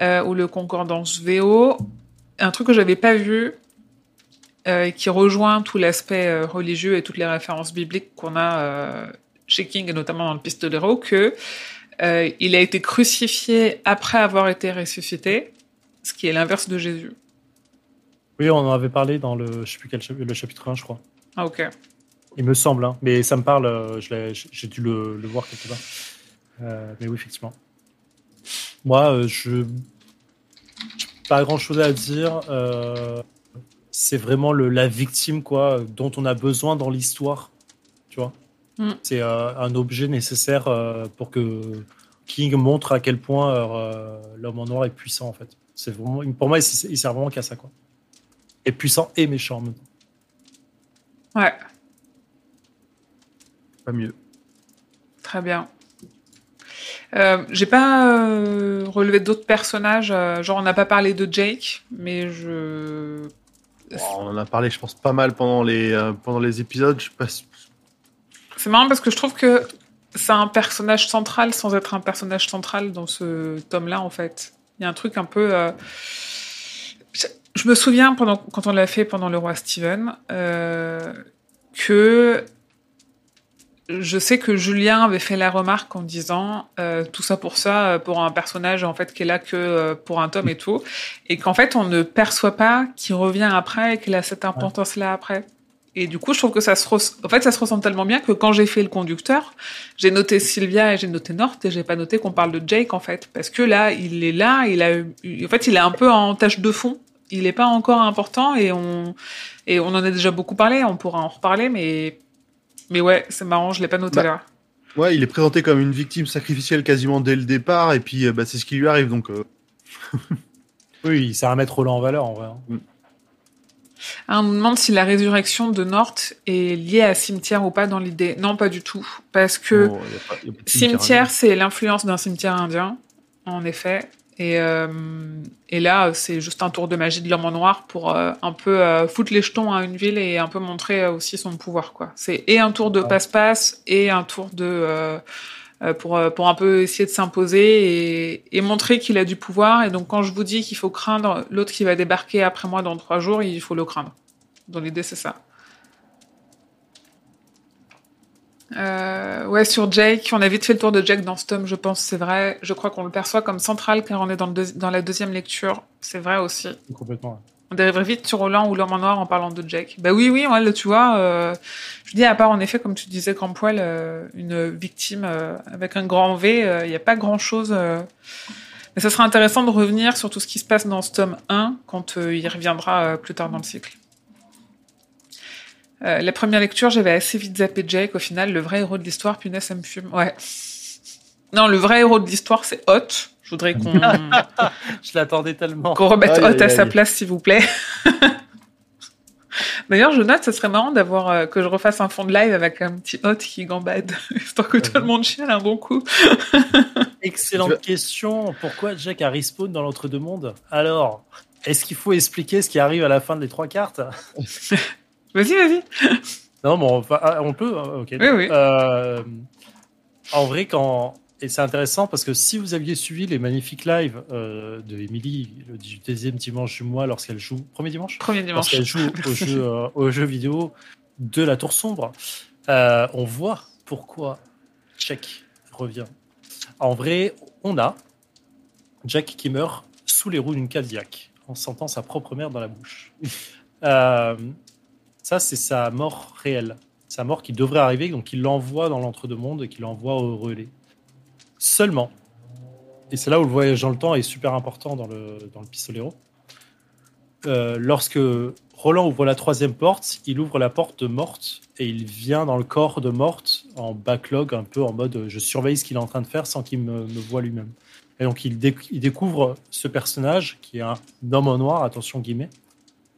euh, ou le Concordance VO. Un truc que j'avais pas vu, euh, qui rejoint tout l'aspect euh, religieux et toutes les références bibliques qu'on a euh, chez King, et notamment dans le Pistolero, que euh, il a été crucifié après avoir été ressuscité, ce qui est l'inverse de Jésus. Oui, on en avait parlé dans le, je sais plus quel chapitre, le chapitre 1, je crois. Ah, ok. Il me semble, hein. mais ça me parle, euh, j'ai dû le, le voir quelque part. Euh, mais oui, effectivement. Moi, euh, je. Pas grand chose à dire. euh, c'est vraiment le, la victime, quoi, dont on a besoin dans l'histoire. Tu vois Mm. C'est euh, un objet nécessaire pour que King montre à quel point l'homme en noir est puissant, en fait. C'est vraiment, pour moi, il, il sert vraiment qu'à ça, quoi. Et puissant et méchant en même temps. Ouais. Pas mieux. Très bien. Euh, j'ai pas euh, relevé d'autres personnages, euh, genre on n'a pas parlé de Jake, mais je... On en a parlé, je pense, pas mal pendant les, euh, pendant les épisodes. Je passe... C'est marrant parce que je trouve que c'est un personnage central sans être un personnage central dans ce tome-là, en fait. Il y a un truc un peu... Je, me souviens, pendant, quand on l'a fait pendant Le Roi Steven, euh, que je sais que Julien avait fait la remarque en disant euh, tout ça pour ça, euh, pour un personnage en fait qui est là que euh, pour un tome et tout, et qu'en fait on ne perçoit pas qu'il revient après et qu'il a cette importance-là après. Et du coup, je trouve que ça se, en fait, ça se ressent tellement bien que quand j'ai fait le conducteur, j'ai noté Sylvia et j'ai noté Nort et j'ai pas noté qu'on parle de Jake en fait, parce que là, il est là, il a, eu- en fait, il est un peu en tâche de fond. Il est pas encore important et on et on en a déjà beaucoup parlé. On pourra en reparler, mais mais ouais, c'est marrant, je l'ai pas noté Bah, là. Ouais, il est présenté comme une victime sacrificielle quasiment dès le départ, et puis euh, bah, c'est ce qui lui arrive. Donc, euh, Oui, c'est à mettre Roland en valeur en vrai. hein. Ah, on me demande si la résurrection de Nort est liée à cimetière ou pas dans l'idée. Non, pas du tout, parce que bon, y a pas- y a pas de Cimetière, c'est l'influence d'un cimetière indien, en effet. Et, euh, et là, c'est juste un tour de magie de l'homme en noir pour euh, un peu euh, foutre les jetons à une ville et un peu montrer euh, aussi son pouvoir. quoi. C'est et un tour de passe-passe et un tour de euh, euh, pour pour un peu essayer de s'imposer et, et montrer qu'il a du pouvoir. Et donc, quand je vous dis qu'il faut craindre l'autre qui va débarquer après moi dans trois jours, il faut le craindre. Dans l'idée, c'est ça. Euh, ouais, sur Jake, on a vite fait le tour de Jake dans ce tome, je pense, c'est vrai. Je crois qu'on le perçoit comme central car on est dans, le deuxi- dans la deuxième lecture. C'est vrai aussi. Complètement. On dériverait vite sur Roland ou l'homme en noir en parlant de Jake. Bah oui, oui, ouais, tu vois. euh, je dis, à part en effet, comme tu disais, Grand Poil, euh, une victime euh, avec un grand V, euh, il n'y a pas grand chose. Mais ça sera intéressant de revenir sur tout ce qui se passe dans ce tome 1 quand il reviendra plus tard dans le cycle. Euh, la première lecture, j'avais assez vite zappé Jake. Au final, le vrai héros de l'histoire, punaise, ça me fume. Ouais. Non, le vrai héros de l'histoire, c'est Hot. Je voudrais qu'on Je l'attendais tellement. qu'on remette Hot à sa place, s'il vous plaît. D'ailleurs, je note, ce serait marrant d'avoir euh, que je refasse un fond de live avec un petit Hot qui gambade, histoire que tout le monde chiale un bon coup. Excellente question. Pourquoi Jack a respawn dans l'entre-deux-mondes? Alors, est-ce qu'il faut expliquer ce qui arrive à la fin des trois cartes? Vas-y, vas-y. Non, bon, on, ah, on peut. euh, Ok. Oui, oui. Euh, en vrai, quand et c'est intéressant parce que si vous aviez suivi les magnifiques lives euh, de Emily le du deuxième dimanche du mois lorsqu'elle joue premier dimanche? Premier dimanche. lorsqu'elle joue au jeu euh, au jeu vidéo de la Tour sombre, euh, on voit pourquoi Jack revient. En vrai, on a Jack qui meurt sous les roues d'une Cadillac en sentant sa propre mère dans la bouche. Ça, c'est sa mort réelle. Sa mort qui devrait arriver, donc il l'envoie dans l'entre-deux-mondes et qu'il l'envoie au relais. Seulement, et c'est là où le voyage dans le temps est super important dans le, dans le pistolero, euh, lorsque Roland ouvre la troisième porte, il ouvre la porte de Morte et il vient dans le corps de Morte en backlog, un peu en mode euh, je surveille ce qu'il est en train de faire sans qu'il me, voit lui-même. Et donc il découvre ce personnage qui est un homme en noir, attention guillemets,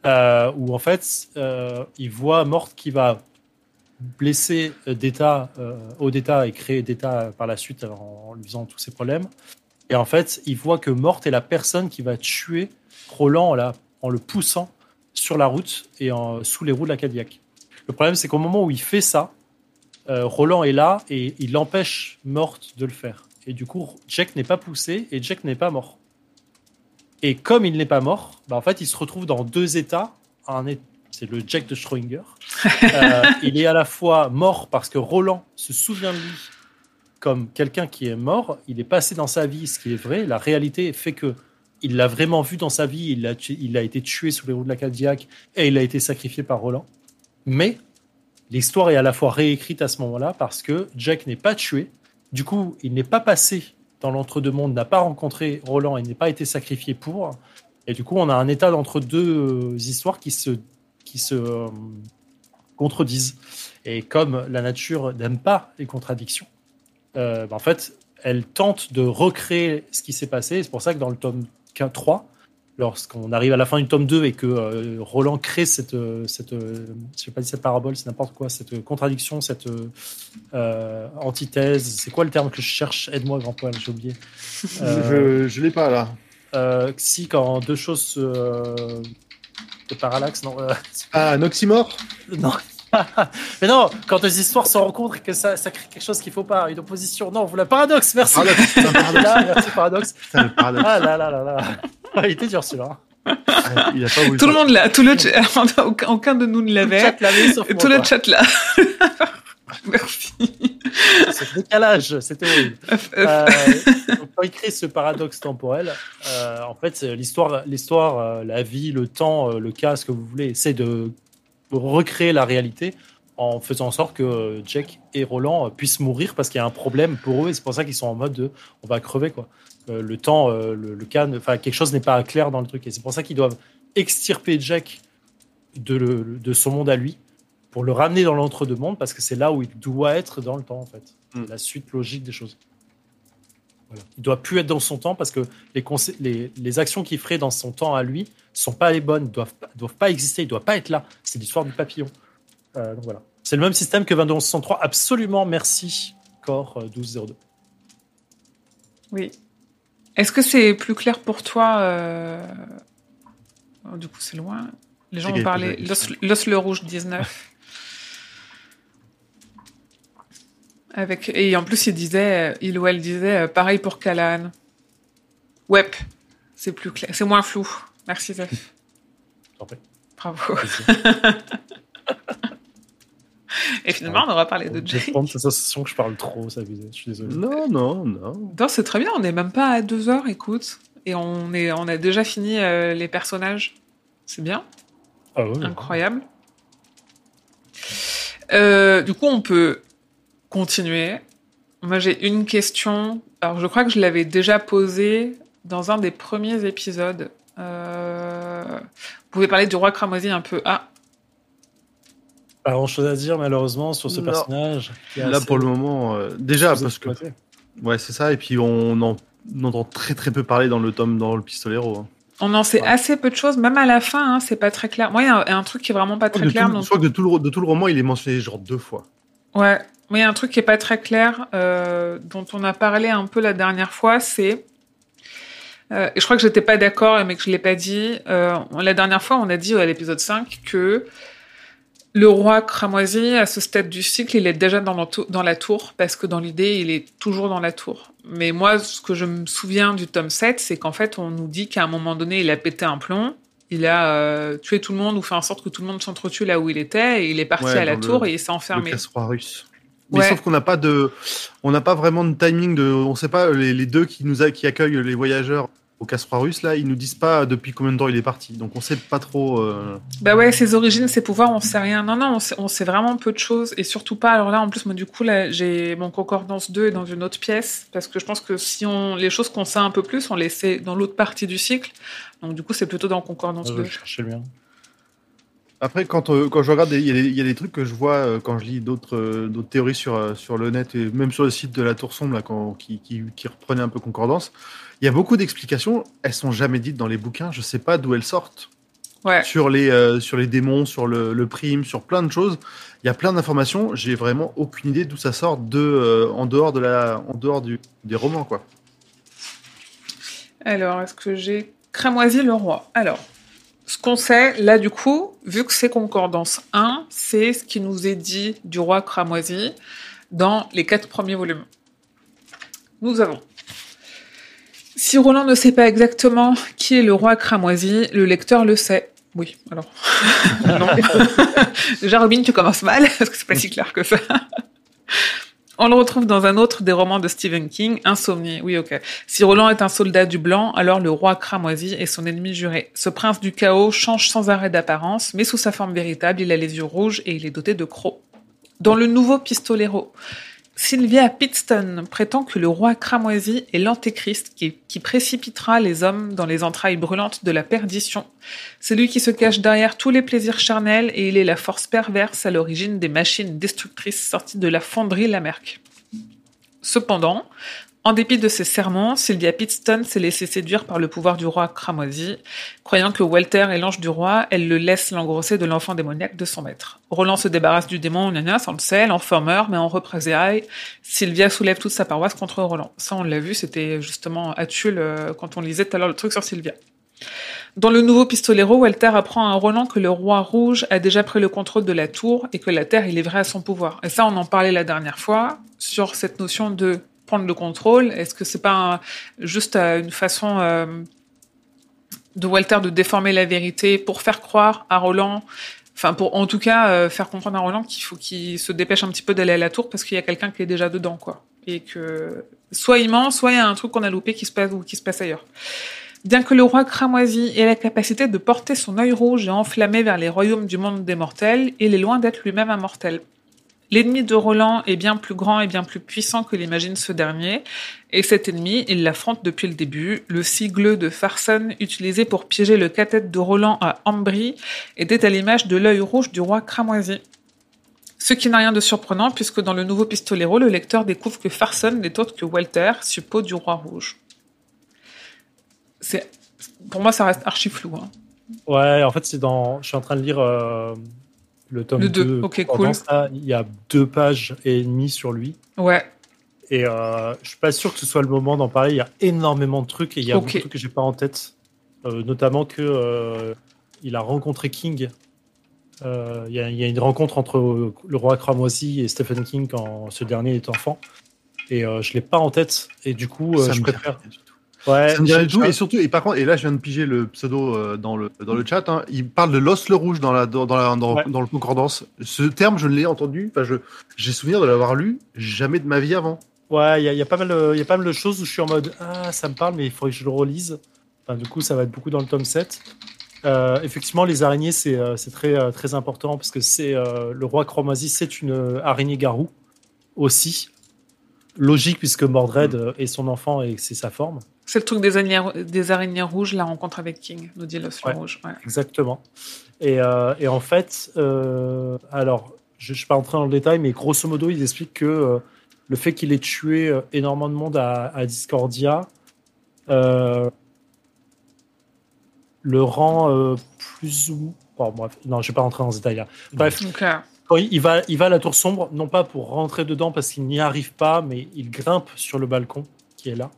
euh, où en fait euh, il voit Morte qui va blesser euh, Data, euh, Odetta et créer Data par la suite en, lui faisant tous ses problèmes. Et en fait, il voit que Morte est la personne qui va tuer Roland en, le poussant sur la route et en- sous les roues de la Cadillac. Le problème, c'est qu'au moment où il fait ça, euh, Roland est là et il empêche Morte de le faire. Et du coup, Jack n'est pas poussé et Jack n'est pas mort. Et comme il n'est pas mort, bah, en fait, il se retrouve dans deux états. Un c'est le Jack de Schrödinger. Euh, il est à la fois mort parce que Roland se souvient de lui comme quelqu'un qui est mort. Il est passé dans sa vie, ce qui est vrai. La réalité fait que il l'a vraiment vu dans sa vie. Il a, il a été tué sous les roues de la Cadillac et il a été sacrifié par Roland. Mais l'histoire est à la fois réécrite à ce moment-là parce que Jack n'est pas tué. Du coup, il n'est pas passé dans l'entre-deux-mondes, n'a pas rencontré Roland et n'est pas été sacrifié pour. Et du coup, on a un état d'entre-deux euh, histoires qui se, qui se euh, contredisent. Et comme la nature n'aime pas les contradictions, euh, bah, en fait, elle tente de recréer ce qui s'est passé. C'est pour ça que dans le tome 3, lorsqu'on arrive à la fin du tome 2 et que euh, Roland crée cette, euh, cette euh, je sais pas cette parabole, c'est n'importe quoi, cette contradiction, cette euh, euh, antithèse, c'est quoi le terme que je cherche? Aide-moi, grand poil, j'ai oublié. Euh, Je, je l'ai pas là. euh, si, quand deux choses se. Euh, de parallaxe, non. euh, Ah, un oxymore? Non. Mais non, quand deux histoires se rencontrent et que ça, ça crée quelque chose qu'il faut pas, une opposition. Non, vous la paradoxe, merci. Paradoxe, paradoxe. Là, merci, paradoxe. Putain, le paradoxe. Ah là là là là. Ah, Il était dur celui-là. Ah, Il a pas voulu Tout le monde l'a, tout le chat, aucun, de nous ne Le l'avait. chat l'avait, sauf Et moi, tout le chat là. Merci. Ce décalage, c'était horrible. Euh, donc, quand il crée ce paradoxe temporel, euh, en fait, l'histoire, l'histoire, euh, la vie, le temps, euh, le cas, ce que vous voulez, essaie de recréer la réalité en faisant en sorte que Jack et Roland puissent mourir parce qu'il y a un problème pour eux et c'est pour ça qu'ils sont en mode de on va crever quoi. Euh, le temps, euh, le, le cas, enfin quelque chose n'est pas clair dans le truc et c'est pour ça qu'ils doivent extirper Jack de, le- de son monde à lui pour le ramener dans l'entre-deux-mondes parce que c'est là où il doit être dans le temps en fait. Mm. La suite logique des choses. Voilà. Il doit plus être dans son temps parce que les, consé- les, les actions qu'il ferait dans son temps à lui sont pas les bonnes, doivent pas, doivent pas exister, il doit pas être là. C'est l'histoire du papillon. Euh, donc voilà. C'est le même système que 2263. Absolument, merci. Core euh, 1202. Oui. Est-ce que c'est plus clair pour toi euh, oh, Du coup, c'est loin. Les gens ont parlé. l'os le rouge 19. Avec, et en plus, il disait, il ou elle disait, euh, pareil pour Callahan. Ouais, c'est plus clair, c'est moins flou. Merci, Zef. T'en prie. Bravo. Et finalement, on aura parlé de J'ai Jake. vraiment cette sensation que je parle trop, ça. Je suis désolé. Non, non, non. Non, c'est très bien, on n'est même pas à deux heures, écoute. Et on, est, on a déjà fini euh, les personnages. C'est bien. Ah ouais. Incroyable. Euh, du coup, on peut continuer. Moi, j'ai une question. Alors, je crois que je l'avais déjà posée dans un des premiers épisodes. Euh, Vous pouvez parler du roi cramoisi un peu. Ah, Pas grand chose à dire, malheureusement, sur ce Non. personnage. qui Là, assez pour le moment, euh, déjà, parce que. Ouais, c'est ça. Et puis, on en on entend très très peu parler dans le tome, dans le pistolero. hein. on en sait Ouais. assez peu de choses, même à la fin, hein, c'est pas très clair. Moi, il y a un, un truc qui est vraiment pas très de clair. tout- Je crois que de tout, le, de tout le roman, il est mentionné genre deux fois. Ouais, mais il y a un truc qui est pas très clair, euh, dont on a parlé un peu la dernière fois, c'est euh, et je crois que j'étais pas d'accord, mais que je l'ai pas dit. Euh, la dernière fois, on a dit à l'épisode 5 que le roi cramoisi, à ce stade du cycle, il est déjà dans la, tou- dans la tour, parce que dans l'idée, il est toujours dans la tour. Mais moi, ce que je me souviens du tome 7, c'est qu'en fait, on nous dit qu'à un moment donné, il a pété un plomb, il a euh, tué tout le monde, ou fait en sorte que tout le monde s'entretue là où il était, et il est parti Ouais, à la le- tour, et il s'est enfermé. casse-roi russe. Mais Ouais. sauf qu'on n'a pas de, on n'a pas vraiment de timing de, on sait pas les, les deux qui nous a, qui accueillent les voyageurs au casse-roi russe là, ils nous disent pas depuis combien de temps il est parti. Donc on sait pas trop. euh, Bah ouais, ses origines, ses pouvoirs, on sait rien. Non, non, on sait, on sait vraiment peu de choses. Et surtout pas, alors là, en plus, moi, du coup, là, j'ai mon concordance 2 est dans une autre pièce. Parce que je pense que si on, les choses qu'on sait un peu plus, on les sait dans l'autre partie du cycle. Donc, du coup, c'est plutôt dans concordance Ah, je 2. vais chercher le mien. Après, quand, euh, quand je regarde, il y, a des- il y a des trucs que je vois euh, quand je lis d'autres euh, d'autres théories sur, sur le net et même sur le site de la Tour Sombre là, quand, qui, qui, qui reprenaient un peu concordance. Il y a beaucoup d'explications, elles sont jamais dites dans les bouquins. Je sais pas d'où elles sortent. Ouais. Sur les, sur les démons, sur le, le prime, sur plein de choses. Il y a plein d'informations. J'ai vraiment aucune idée d'où ça sort de, en dehors, de la, en dehors du, des romans. Quoi. Alors, est-ce que j'ai Cramoisi le roi? Alors, ce qu'on sait, là, du coup, vu que c'est concordance 1, c'est ce qui nous est dit du roi Cramoisi dans les quatre premiers volumes. Nous avons. Si Roland ne sait pas exactement qui est le roi Cramoisi, le lecteur le sait. Oui, alors. Déjà, Robin, tu commences mal, parce que c'est pas si clair que ça. On le retrouve dans un autre des romans de Stephen King, Insomnie. Oui, ok. Si Roland est un soldat du blanc, alors le roi cramoisi est son ennemi juré. Ce prince du chaos change sans arrêt d'apparence, mais sous sa forme véritable, il a les yeux rouges et il est doté de crocs. Dans le nouveau Pistolero, Sylvia Pittston prétend que le roi cramoisi est l'antéchrist qui, précipitera les hommes dans les entrailles brûlantes de la perdition. C'est lui qui se cache derrière tous les plaisirs charnels et il est la force perverse à l'origine des machines destructrices sorties de la fonderie Lamerck. Cependant, en dépit de ses serments, Sylvia Pittston s'est laissée séduire par le pouvoir du roi Cramoisi. Croyant que Walter est l'ange du roi, elle le laisse l'engrosser de l'enfant démoniaque de son maître. Roland se débarrasse du démon, ça on le sait, l'enfant meurt, mais en représailles, Sylvia soulève toute sa paroisse contre Roland. Ça on l'a vu, c'était justement à Tulle euh, quand on lisait tout à l'heure le truc sur Sylvia. Dans le nouveau Pistolero, Walter apprend à Roland que le roi rouge a déjà pris le contrôle de la tour et que la terre est livrée à son pouvoir. Et ça, on en parlait la dernière fois sur cette notion de prendre le contrôle. Est-ce que c'est pas juste euh, une façon euh, de Walter de déformer la vérité pour faire croire à Roland, enfin pour en tout cas euh, faire comprendre à Roland qu'il faut qu'il se dépêche un petit peu d'aller à la tour parce qu'il y a quelqu'un qui est déjà dedans, quoi. Et que soit il ment, soit il y a un truc qu'on a loupé qui se passe ou qui se passe ailleurs. Bien que le roi cramoisi ait la capacité de porter son œil rouge et enflammé vers les royaumes du monde des mortels, il est loin d'être lui-même un mortel. L'ennemi de Roland est bien plus grand et bien plus puissant que l'imagine ce dernier, et cet ennemi, il l'affronte depuis le début. Le sigle de Farson, utilisé pour piéger le cathète de Roland à Ambry, était à l'image de l'œil rouge du roi cramoisi. Ce qui n'a rien de surprenant, puisque dans le nouveau pistolero, le lecteur découvre que Farson n'est autre que Walter, suppôt du roi rouge. Pour moi, ça reste archi flou. Hein. Ouais, en fait, c'est dans. Je suis en train de lire euh, le tome Le deux, 2. ok, Pendant cool. ça, il y a deux pages et demie sur lui. Ouais, Et euh, je suis pas sûr que ce soit le moment d'en parler. Il y a énormément de trucs et il y a Ok. beaucoup de trucs que j'ai pas en tête. Euh, notamment que euh, il a rencontré King. Euh, Il y, y a une rencontre entre le roi cramoisi et Stephen King quand ce dernier est enfant. Et euh, je l'ai pas en tête. Et du coup, euh, je préfère. Ouais, Ça me du tout. Et surtout, et par contre, et là, je viens de piger le pseudo euh, dans le dans le chat. hein, il parle de l'os le rouge dans la dans dans, la, dans, Ouais. dans le concordance. Ce terme, je ne l'ai entendu. Enfin, je j'ai souvenir de l'avoir lu jamais de ma vie avant. Ouais, il y, a- il y a pas mal, euh, il y a pas mal de choses où je suis en mode ah ça me parle, mais il faudrait que je le relise. Enfin, du coup, ça va être beaucoup dans le tome 7. Euh, effectivement, les araignées, c'est très, très important parce que c'est euh, le roi Chromoisi, c'est une araignée garou aussi. Logique puisque Mordred euh, est son enfant et c'est sa forme. C'est le truc des araignées, des araignées rouges, la rencontre avec King, nous dit l'os Ouais. rouge. Ouais. Exactement. Et, euh, et en fait, euh, alors, je ne suis pas entré dans le détail, mais grosso modo, il explique que euh, le fait qu'il ait tué énormément de monde à, à Discordia le rend plus ou. Bon, bref, non, je ne vais pas rentrer dans ce détail-là. Bref, Donc, euh, quand il il va, il va à la tour sombre, non pas pour rentrer dedans parce qu'il n'y arrive pas, mais il grimpe sur le balcon qui est là.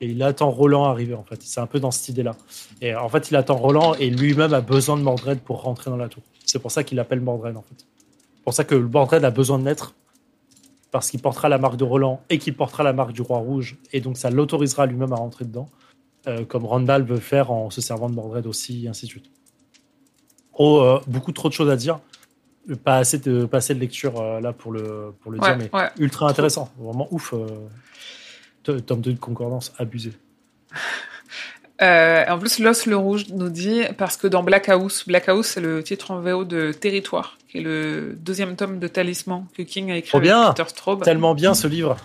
Et il attend Roland arriver, en fait. C'est un peu dans cette idée-là. Et en fait, il attend Roland et lui-même a besoin de Mordred pour rentrer dans la tour. C'est pour ça qu'il appelle Mordred, en fait. C'est pour ça que Mordred a besoin de naître. Parce qu'il portera la marque de Roland et qu'il portera la marque du Roi Rouge. Et donc, ça l'autorisera lui-même à rentrer dedans. euh, comme Randall veut faire en se servant de Mordred aussi, et ainsi de suite. Oh, euh, beaucoup trop de choses à dire. Pas assez de, pas assez de lecture euh, là pour le, pour le ouais, dire, mais ouais. ultra intéressant. Vraiment ouf. T- tome 2 de concordance abusé. Euh, en plus, l'os le rouge nous dit, parce que dans Black House, Black House, c'est le titre en VO de Territoire, qui est le deuxième tome de Talisman que King a écrit Trop avec bien. Peter Straub. Tellement bien ce livre.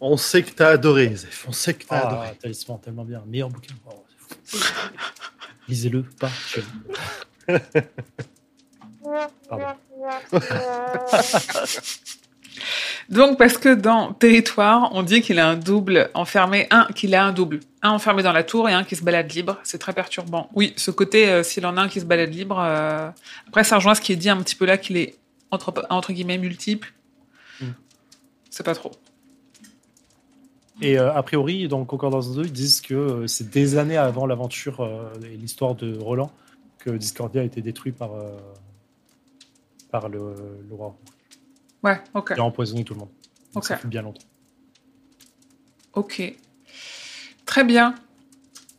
On sait que t'as adoré, Zef. On sait que t'as Ah, adoré. talisman, tellement bien. Meilleur bouquin. Oh. Lisez-le, pas. Pardon. Donc, parce que dans Territoire, on dit qu'il a un double enfermé, un, qu'il a un double. Un enfermé dans la tour et un qui se balade libre. C'est très perturbant. Oui, ce côté, euh, s'il en a un qui se balade libre, euh, après, ça rejoint ce qui est dit un petit peu là, qu'il est entre, entre guillemets multiple. Mm. C'est pas trop. Et euh, a priori, dans Concordance 2, ils disent que c'est des années avant l'aventure et l'histoire de Roland que Discordia a été détruit par, par le, le roi. Ouais, ok. Il a empoisonné tout le monde. Donc. Ça fait bien longtemps. Ok. Très bien.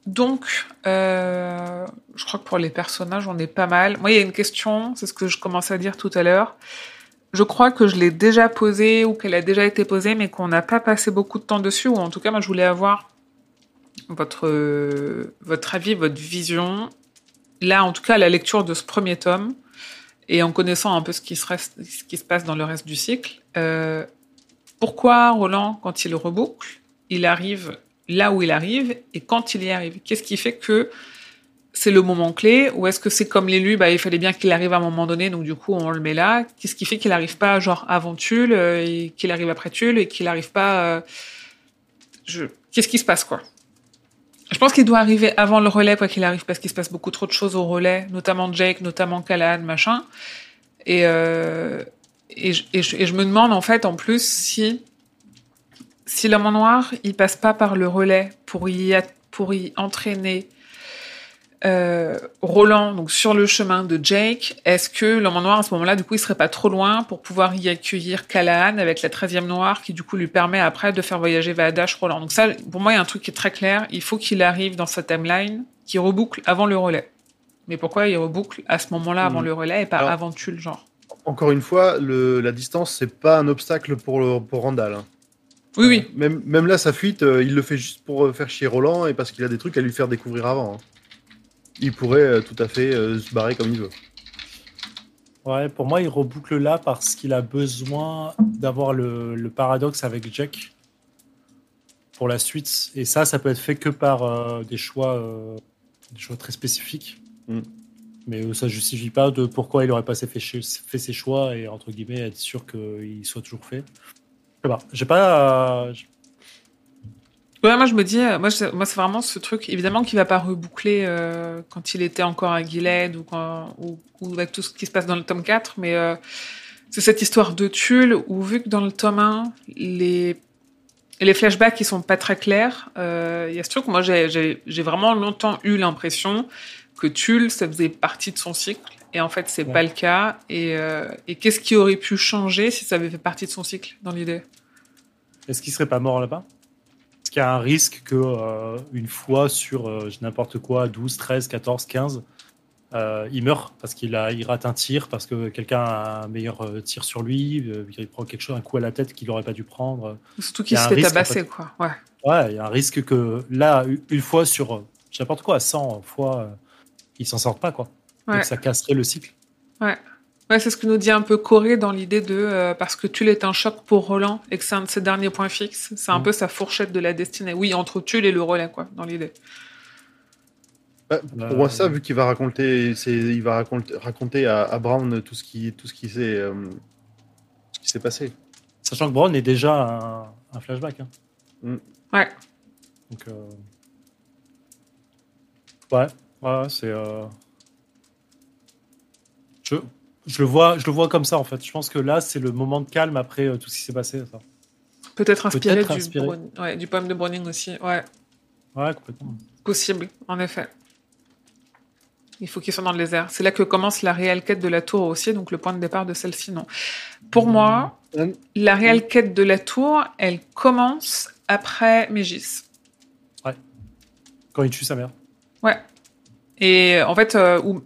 Donc, euh, je crois que pour les personnages, on est pas mal. Moi, il y a une question, c'est ce que je commençais à dire tout à l'heure. Je crois que je l'ai déjà posée ou qu'elle a déjà été posée, mais qu'on n'a pas passé beaucoup de temps dessus, ou en tout cas, moi, je voulais avoir votre, euh, votre avis, votre vision. Là, en tout cas, à la lecture de ce premier tome, et en connaissant un peu ce qui se, reste, ce qui se passe dans le reste du cycle, euh, pourquoi Roland, quand il reboucle, il arrive là où il arrive et quand il y arrive? Qu'est-ce qui fait que c'est le moment clé ou est-ce que c'est comme l'élu, bah, il fallait bien qu'il arrive à un moment donné, donc du coup on le met là? Qu'est-ce qui fait qu'il n'arrive pas genre avant Tulle euh, qu'il arrive après Tulle et qu'il n'arrive pas... euh, je... Qu'est-ce qui se passe quoi? Je pense qu'il doit arriver avant le relais, quoi qu'il arrive, parce qu'il se passe beaucoup trop de choses au relais, notamment Jake, notamment Callahan, machin. Et, euh, et, je, et, je, me demande, en fait, en plus, si, si l'homme en noir, il passe pas par le relais pour y, pour y entraîner euh, Roland, donc sur le chemin de Jake, est-ce que l'homme en noir, à ce moment-là, du coup, il serait pas trop loin pour pouvoir y accueillir Callahan avec la 13e noire qui, du coup, lui permet après de faire voyager Vadash Roland? Donc ça, pour moi, il y a un truc qui est très clair. Il faut qu'il arrive dans sa timeline, qui reboucle avant le relais. Mais pourquoi il reboucle à ce moment-là avant Mhm. le relais et pas Alors- avant Tulle, genre? Encore une fois, le, la distance, c'est pas un obstacle pour, le, pour Randall. hein. Oui, oui. Même, même là, sa fuite, euh, il le fait juste pour euh, faire chier Roland et parce qu'il a des trucs à lui faire découvrir avant. hein. Il pourrait euh, tout à fait euh, se barrer comme il veut. Ouais, pour moi, il reboucle là parce qu'il a besoin d'avoir le, le paradoxe avec Jack pour la suite. Et ça, ça peut être fait que par euh, des choix, euh, des choix très spécifiques. Mm. Mais euh, ça justifie pas de pourquoi il aurait pas fait, fait ses choix et entre guillemets être sûr qu'il soit toujours fait. Je sais pas. J'ai pas. Ouais, moi je me dis, euh, moi, je- moi c'est vraiment ce truc, évidemment qu'il va pas reboucler euh, quand il était encore à Gilead ou, quand, ou, ou avec tout ce qui se passe dans le tome 4, mais euh, c'est cette histoire de Tulle où vu que dans le tome 1, les, les flashbacks ils sont pas très clairs, euh, il y a ce truc, moi j'ai- j'ai j'ai vraiment longtemps eu l'impression que Tulle, ça faisait partie de son cycle, et en fait c'est Ouais. pas le cas, et, euh, et qu'est-ce qui aurait pu changer si ça avait fait partie de son cycle dans l'idée? Est-ce qu'il serait pas mort là-bas? Qu'il y a un risque que euh, une fois sur euh, n'importe quoi, 12, 13, 14, 15, euh, il meurt parce qu'il a, il rate un tir, parce que quelqu'un a un meilleur euh, tir sur lui, il prend quelque chose, un coup à la tête qu'il n'aurait pas dû prendre. Surtout qu'il se fait risque, en tabasser, fait. quoi, ouais. Ouais, il y a un risque que là, une fois sur n'importe quoi, 100 fois, il s'en sortent pas, quoi. Ouais. Donc ça casserait le cycle. Ouais, c'est ce que nous dit un peu Corée dans l'idée de euh, parce que Tulle est un choc pour Roland et que c'est un de ses derniers points fixes. C'est un Mm. peu sa fourchette de la destinée. Oui, entre Tulle et le relais, quoi, dans l'idée. Bah, Euh, Pour moi, ça, vu qu'il va raconter, c'est, il va raconter, raconter à, à Brown tout ce qui, tout ce qui s'est, euh, ce qui s'est passé. Sachant que Brown est déjà un, un flashback. hein. Ouais. Donc, euh, ouais, ouais, c'est. euh, Je, je le vois, je le vois comme ça en fait. Je pense que là, c'est le moment de calme après euh, tout ce qui s'est passé. Ça. Peut-être inspiré, Peut-être du, inspiré. Brown- ouais, du poème de Browning aussi. Ouais, Ouais, complètement. possible, en effet. Il faut qu'il soit dans les airs. C'est là que commence la réelle quête de la tour aussi, donc le point de départ de celle-ci, non. Pour moi, la réelle quête de la tour, elle commence après Mégis. Quand il tue sa mère. Ouais. Et en fait, euh, ou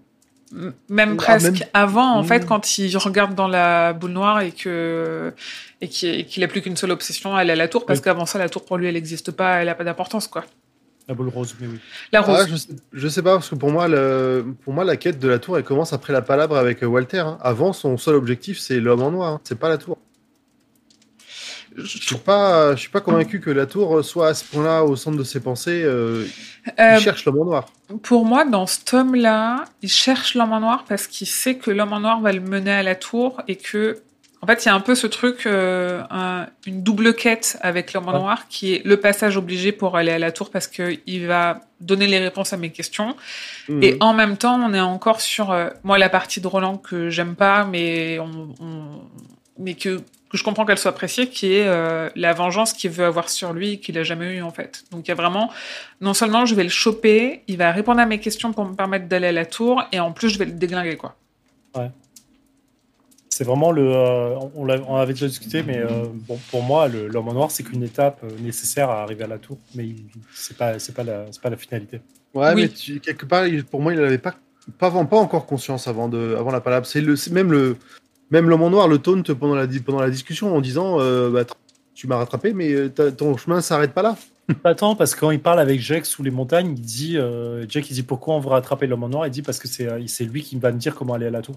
même Ah, presque même- avant, en Mm. fait, quand il regarde dans la boule noire et que et qu'il a plus qu'une seule obsession, elle est à la tour, parce Oui. qu'avant ça, la tour pour lui, elle n'existe pas, elle a pas d'importance, quoi. La boule rose, mais oui. La rose. Ah, je, sais, je sais pas, parce que pour moi, le, pour moi, la quête de la tour, elle commence après la palabre avec Walter. hein. Avant, son seul objectif, c'est l'homme en noir. hein. C'est pas la tour. Je suis pas, je suis pas convaincu que la tour soit à ce point-là au centre de ses pensées. euh, Euh, il cherche l'homme en noir. Pour moi, dans ce tome-là, il cherche l'homme en noir parce qu'il sait que l'homme en noir va le mener à la tour et que, en fait, il y a un peu ce truc, euh, un- une double quête avec l'homme en Ouais. noir qui est le passage obligé pour aller à la tour parce qu'il va donner les réponses à mes questions. Mhm. Et en même temps, on est encore sur, euh, moi, la partie de Roland que j'aime pas, mais on, on- mais que, que je comprends qu'elle soit appréciée, qui est euh, la vengeance qu'il veut avoir sur lui et qu'il a jamais eu en fait. Donc il y a vraiment, non seulement je vais le choper, il va répondre à mes questions pour me permettre d'aller à la tour, et en plus je vais le déglinguer quoi. C'est vraiment le. euh, on, avait déjà discuté, mais euh, bon, pour moi, le- l'homme en noir, c'est qu'une étape nécessaire à arriver à la tour, mais c'est pas, c'est pas la, c'est pas la finalité. Ouais, Oui. mais tu- quelque part, pour moi, il n'avait pas, pas, avant- pas encore conscience avant, de, avant la palabre. C'est le, c'est même le, même l'homme en noir le taunt pendant la, di- pendant la discussion en disant, euh, bah, tu m'as rattrapé, mais euh, ton chemin s'arrête pas là. Pas tant, parce que quand il parle avec Jack sous les montagnes, il dit, euh, Jack, il dit pourquoi on veut rattraper l'homme en noir? Il dit parce que c'est, euh, c'est lui qui va me dire comment aller à la tour.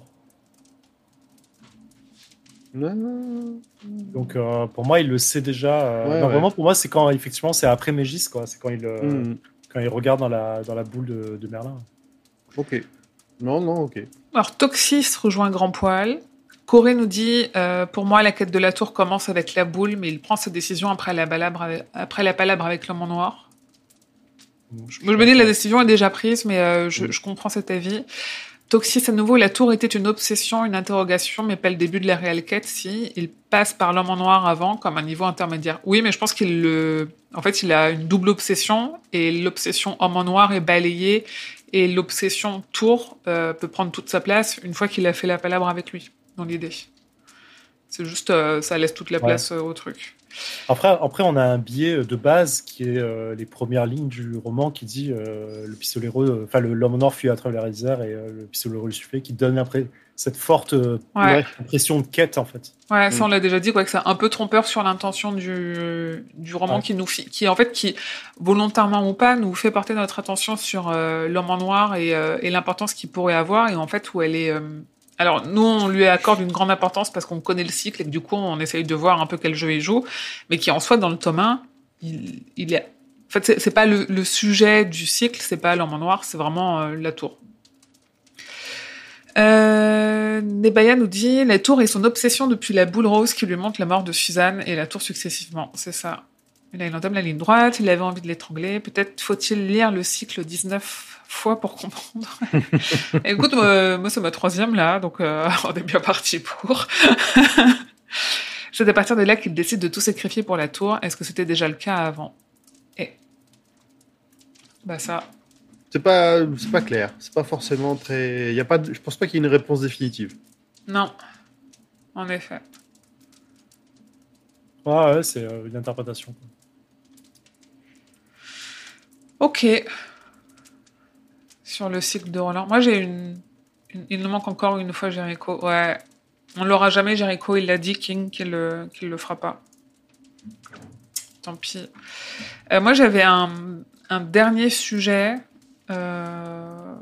Donc euh, pour moi, il le sait déjà. euh, Ouais, non, ouais. vraiment, pour moi, c'est quand effectivement, c'est après Mégis, quoi. C'est quand il, euh, Mhm. quand il regarde dans la, dans la boule de, de Merlin. Ok. Non, non, ok. Alors Toxis rejoint Grand Poil. Corée nous dit, euh, pour moi, la quête de la tour commence avec la boule, mais il prend sa décision après la palabre avec, après la palabre avec l'homme en noir. Je me dis, la décision est déjà prise, mais euh, je, je comprends cet avis. Toxis, à nouveau, la tour était une obsession, une interrogation, mais pas le début de la réelle quête, si. Il passe par l'homme en noir avant, comme un niveau intermédiaire. Oui, mais je pense qu'il le... En fait, il a une double obsession, et l'obsession homme en noir est balayée, et l'obsession tour euh, peut prendre toute sa place une fois qu'il a fait la palabre avec lui, dans l'idée. C'est juste, euh, ça laisse toute la Ouais. place euh, au truc. Après, après, on a un billet de base qui est euh, les premières lignes du roman qui dit euh, le pistolero, euh, enfin l'homme en or fuit à travers les déserts et euh, le pistolero le suffit, qui donne après cette forte euh, Ouais. impression de quête en fait. Ouais, ça Mm. on l'a déjà dit, quoi, que c'est un peu trompeur sur l'intention du, du roman Ouais. qui nous, qui en fait, qui volontairement ou pas, nous fait porter notre attention sur euh, l'homme en noir et, euh, et l'importance qu'il pourrait avoir, et en fait où elle est. Alors nous, on lui accorde une grande importance parce qu'on connaît le cycle et que du coup, on essaye de voir un peu quel jeu il joue, mais qui en soi, dans le tome 1, il, il est. En fait, c'est- pas le, le sujet du cycle, c'est pas l'homme noir, c'est vraiment euh, la tour. Euh, Nebaya nous dit la tour est son obsession depuis la boule rose qui lui montre la mort de Suzanne et la tour successivement. C'est ça. Et là, il entame la ligne droite, il avait envie de l'étrangler. Peut-être faut-il lire le cycle 19 fois pour comprendre. Écoute, moi, moi, c'est ma troisième là, donc euh, on est bien parti pour. C'est à partir de là qu'il décide de tout sacrifier pour la tour. Est-ce que c'était déjà le cas avant? Et. Bah, ça. C'est pas, c'est pas clair. C'est pas forcément très. Y a pas. de- Je pense pas qu'il y ait une réponse définitive. Non. En effet. Ouais, ouais, c'est euh, une interprétation. Ok. Sur le cycle de Roland. Moi, j'ai une... une- Il nous manque encore une fois Jericho. Ouais. On l'aura jamais, Jericho. Il l'a dit, King, qu'il le... qu'il le fera pas. Tant pis. Euh, moi, j'avais un... un dernier sujet euh,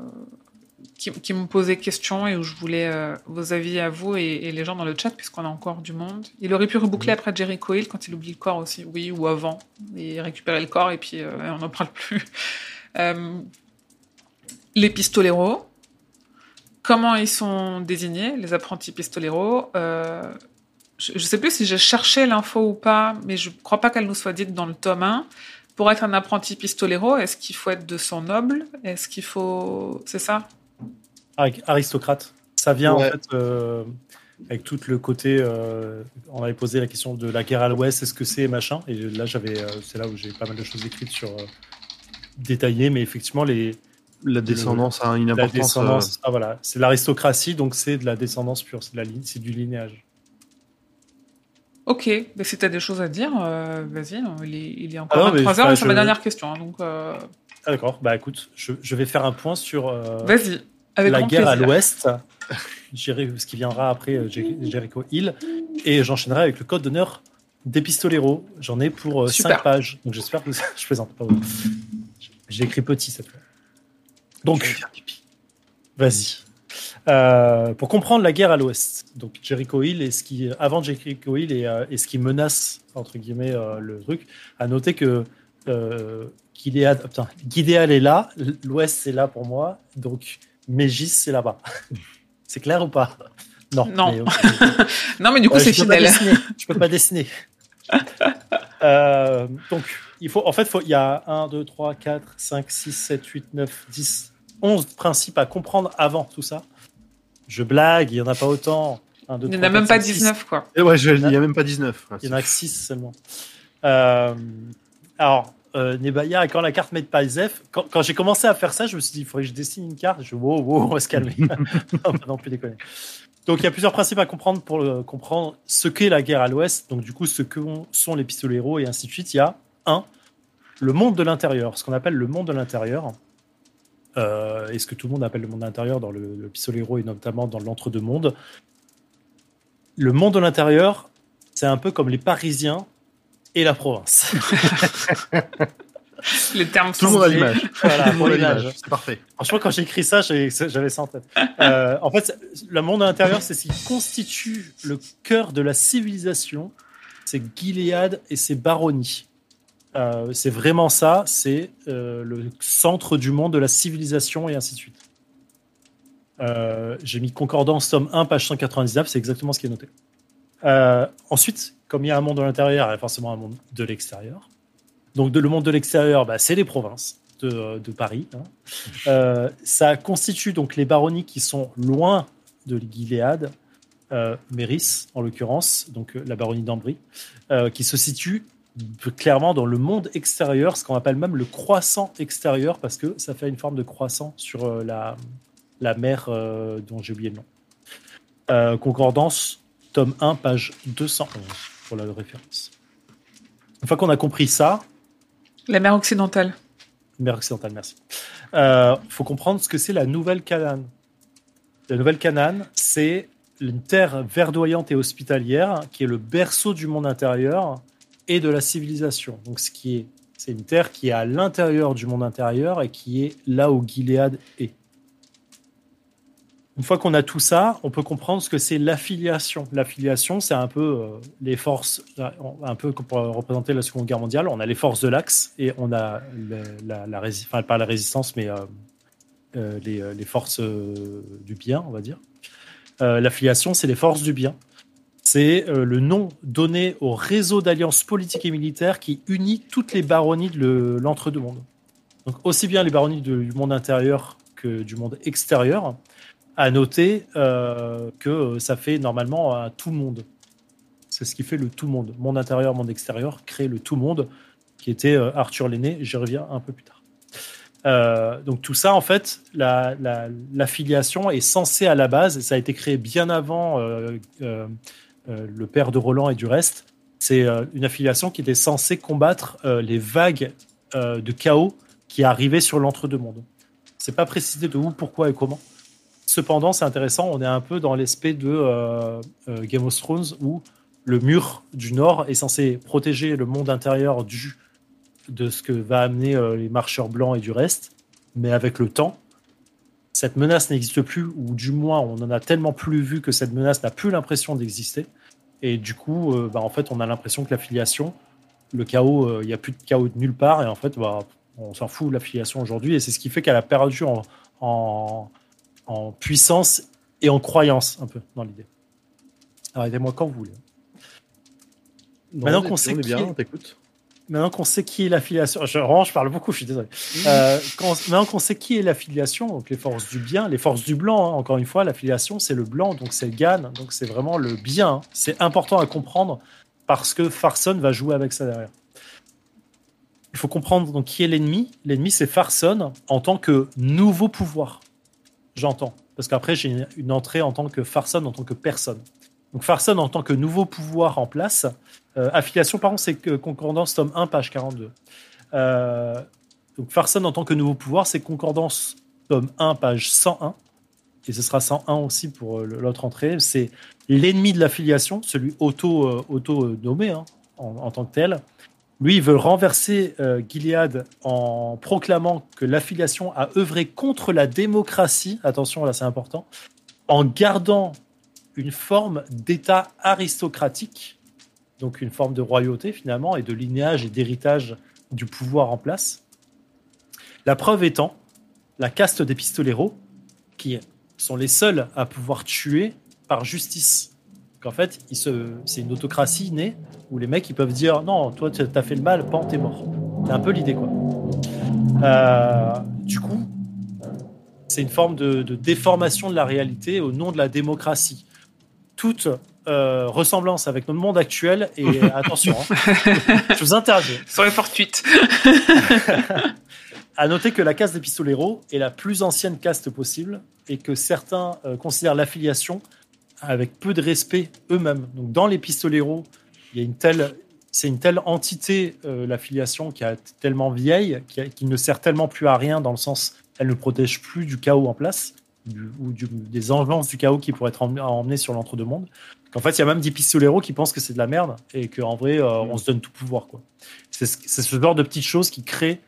qui... qui me posait question et où je voulais euh, vos avis à vous et... et les gens dans le chat, puisqu'on a encore du monde. Il aurait pu reboucler après Jericho Hill quand il oublie le corps aussi. Oui, ou avant. Et récupérer le corps et puis on n'en parle plus. Les pistoleros. Comment ils sont désignés, les apprentis pistoleros euh, Je ne sais plus si j'ai cherché l'info ou pas, mais je ne crois pas qu'elle nous soit dite dans le tome 1. Pour être un apprenti pistolero, est-ce qu'il faut être de sang noble? Est-ce qu'il faut... C'est ça? Ari- Aristocrate. Ça vient Ouais. en fait euh, avec tout le côté. euh, on avait posé la question de la guerre à l'Ouest, est-ce que c'est machin? Et là, j'avais, euh, c'est là où j'ai pas mal de choses écrites sur euh, détaillées, mais effectivement les La descendance a une la importance. descendance. Ah voilà, c'est l'aristocratie, donc c'est de la descendance pure, c'est de la ligne, c'est du linéage. Ok, mais si tu as des choses à dire, euh, vas-y, hein, il est, il est encore Ah non, mais 23 je- heures et je- c'est ma dernière question. hein, donc, euh, Ah, d'accord. Bah écoute, je, je vais faire un point sur euh, vas-y, avec la guerre à l'Ouest, ce qui viendra après euh, Jeri- Jericho Hill, et j'enchaînerai avec le code d'honneur des pistoleros. J'en ai pour 5 Super. pages, donc j'espère que je plaisante. J'ai écrit petit cette fois. Donc, vas-y. Euh, pour comprendre la guerre à l'Ouest, donc Jericho Hill et ce qui avant Jericho Hill et, euh, et ce qui menace entre guillemets euh, le truc, à noter que euh, Gilead, oh, putain, est là, l'Ouest c'est là pour moi, donc Mégis c'est là-bas. c'est clair ou pas? Non. Non. mais, ok. Non, mais du coup, Euh, c'est fidèle. Je peux pas dessiner. Euh, donc, il faut, en fait, faut- il y a 1, 2, 3, 4, 5, 6, 7, 8, 9, 10, 11 principes à comprendre avant tout ça. Je blague, il n'y en a pas autant. 1, 2, Il n'y en 3, a même 4, pas 5, 6. 19, quoi. Et ouais, je le dis, il n'y a même pas 19. Il n'y en a que 6 seulement. Euh, alors, euh, Nebaya, quand la carte Made by Zef, quand, quand j'ai commencé à faire ça, je me suis dit, il faudrait que je dessine une carte. Je wow, wow, on va se calmer. non, non, plus déconner. Donc, il y a plusieurs principes à comprendre pour euh, comprendre ce qu'est la guerre à l'Ouest. Donc, du coup, ce que sont les pistoleros et ainsi de suite. Il y a un, le monde de l'intérieur, ce qu'on appelle le monde de l'intérieur. Euh, et ce que tout le monde appelle le monde de l'intérieur dans le, le pistolero et notamment dans l'entre-deux-mondes. Le monde de l'intérieur, c'est un peu comme les Parisiens et la province. Les termes Tout le sont monde a l'image. Voilà, pour l'image. C'est parfait. Franchement, quand j'ai écrit ça, j'avais ça en tête. Euh, en fait, le monde intérieur, c'est ce qui constitue le cœur de la civilisation. C'est Gilead et ses baronnies. Euh, c'est vraiment ça. C'est euh, le centre du monde de la civilisation et ainsi de suite. Euh, j'ai mis concordance tome 1, page 199. C'est exactement ce qui est noté. Ensuite, comme il y a un monde de l'intérieur, il y a forcément un monde de l'extérieur. Donc, de, le monde de l'extérieur, bah, c'est les provinces de, Paris. hein. Ça constitue donc les baronnies qui sont loin de Gilead, Méris en l'occurrence, donc la baronnie d'Ambry, qui se situe clairement dans le monde extérieur, ce qu'on appelle même le croissant extérieur, parce que ça fait une forme de croissant sur euh, la, la mer euh, dont j'ai oublié le nom. Euh, concordance, tome 1, page 211, pour la référence. Une fois qu'on a compris ça, La mer occidentale. mer occidentale, merci. Il faut comprendre ce que c'est la nouvelle Canaan. La nouvelle Canaan, c'est une terre verdoyante et hospitalière qui est le berceau du monde intérieur et de la civilisation. Donc, ce qui est, c'est une terre qui est à l'intérieur du monde intérieur et qui est là où Gilead est. Une fois qu'on a tout ça, on peut comprendre ce que c'est l'affiliation. L'affiliation, c'est un peu euh, les forces, un peu pour représenter la Seconde Guerre mondiale. On a les forces de l'Axe et on a la, la enfin, pas la résistance, mais euh, euh, les, euh, forces euh, du bien, on va dire. Euh, L'affiliation, c'est les forces du bien. C'est euh, le nom donné au réseau d'alliances politiques et militaires qui unit toutes les baronnies de le- l'entre-deux-mondes. Donc aussi bien les baronnies du monde intérieur que du monde extérieur. À noter euh, que ça fait normalement un tout monde. C'est ce qui fait le tout monde. Monde intérieur, monde extérieur crée le tout monde, qui était euh, Arthur l'aîné. J'y reviens un peu plus tard. Donc tout ça, en fait, la- la- l'affiliation est censée à la base, ça a été créé bien avant le père de Roland et du reste. C'est euh, une affiliation qui était censée combattre euh, les vagues euh, de chaos qui arrivaient sur l'entre-deux-mondes. C'est pas précisé de où, pourquoi et comment. Cependant, c'est intéressant, on est un peu dans l'aspect de euh, euh, Game of Thrones où le mur du Nord est censé protéger le monde intérieur du, de ce que va amener euh, les marcheurs blancs et du reste. Mais avec le temps, cette menace n'existe plus, ou du moins on en a tellement plus vu que cette menace n'a plus l'impression d'exister. Et du coup, euh, bah, en fait, on a l'impression que l'affiliation, le chaos, euh, il n'y a plus de chaos de nulle part, et en fait, bah, on s'en fout de l'affiliation aujourd'hui, et c'est ce qui fait qu'elle a perdu en, en, en puissance et en croyance, un peu, dans l'idée. Arrêtez-moi quand vous voulez. Maintenant qu'on sait on est qui bien, est- on t'écoute. Maintenant qu'on sait qui est l'affiliation, je, vraiment, je parle beaucoup, je suis désolé. Euh, quand- maintenant qu'on sait qui est l'affiliation, donc les forces du bien, les forces du blanc, hein, encore une fois, l'affiliation c'est le blanc, donc c'est Gan, donc c'est vraiment le bien. hein. C'est important à comprendre parce que Farson va jouer avec ça derrière. Il faut comprendre donc qui est l'ennemi. L'ennemi c'est Farson en tant que nouveau pouvoir. J'entends. Parce qu'après j'ai une, une entrée en tant que Farson en tant que personne. Donc Farson en tant que nouveau pouvoir en place. Euh, affiliation, par contre, c'est Concordance, tome 1, page 42. Euh, donc Farson en tant que nouveau pouvoir, c'est Concordance, tome 1, page 101. Et ce sera 101 aussi pour euh, l'autre entrée. C'est l'ennemi de l'affiliation, celui auto, euh, auto hein, en, en tant que tel. Lui, il veut renverser euh, Gilead en proclamant que l'affiliation a œuvré contre la démocratie. Attention, là, c'est important. En gardant une forme d'État aristocratique, donc une forme de royauté finalement, et de lignage et d'héritage du pouvoir en place. La preuve étant la caste des pistoleros, qui sont les seuls à pouvoir tuer par justice. Qu'en fait, c'est une autocratie née où les mecs ils peuvent dire non, toi tu as fait le mal, pan, t'es mort. C'est un peu l'idée quoi. Euh, du coup, c'est une forme de déformation de la réalité au nom de la démocratie. Toute euh, ressemblance avec notre monde actuel, et attention, hein, je vous interdis. Sur les fortuites. À noter que la caste des pistoleros est la plus ancienne caste possible et que certains euh, considèrent l'affiliation avec peu de respect eux-mêmes. Donc dans les pistoleros, il y a une telle, c'est une telle entité euh, l'affiliation qui est tellement vieille, qui, a- qui ne sert tellement plus à rien dans le sens, elle ne protège plus du chaos en place du- ou du- des engelances du chaos qui pourraient être emmenées, emmenées sur l'entre-deux-mondes. Qu'en fait, il y a même des pistoleros qui pensent que c'est de la merde et qu'en vrai, euh, on se donne tout pouvoir. quoi. C'est ce, genre de petites choses qui créent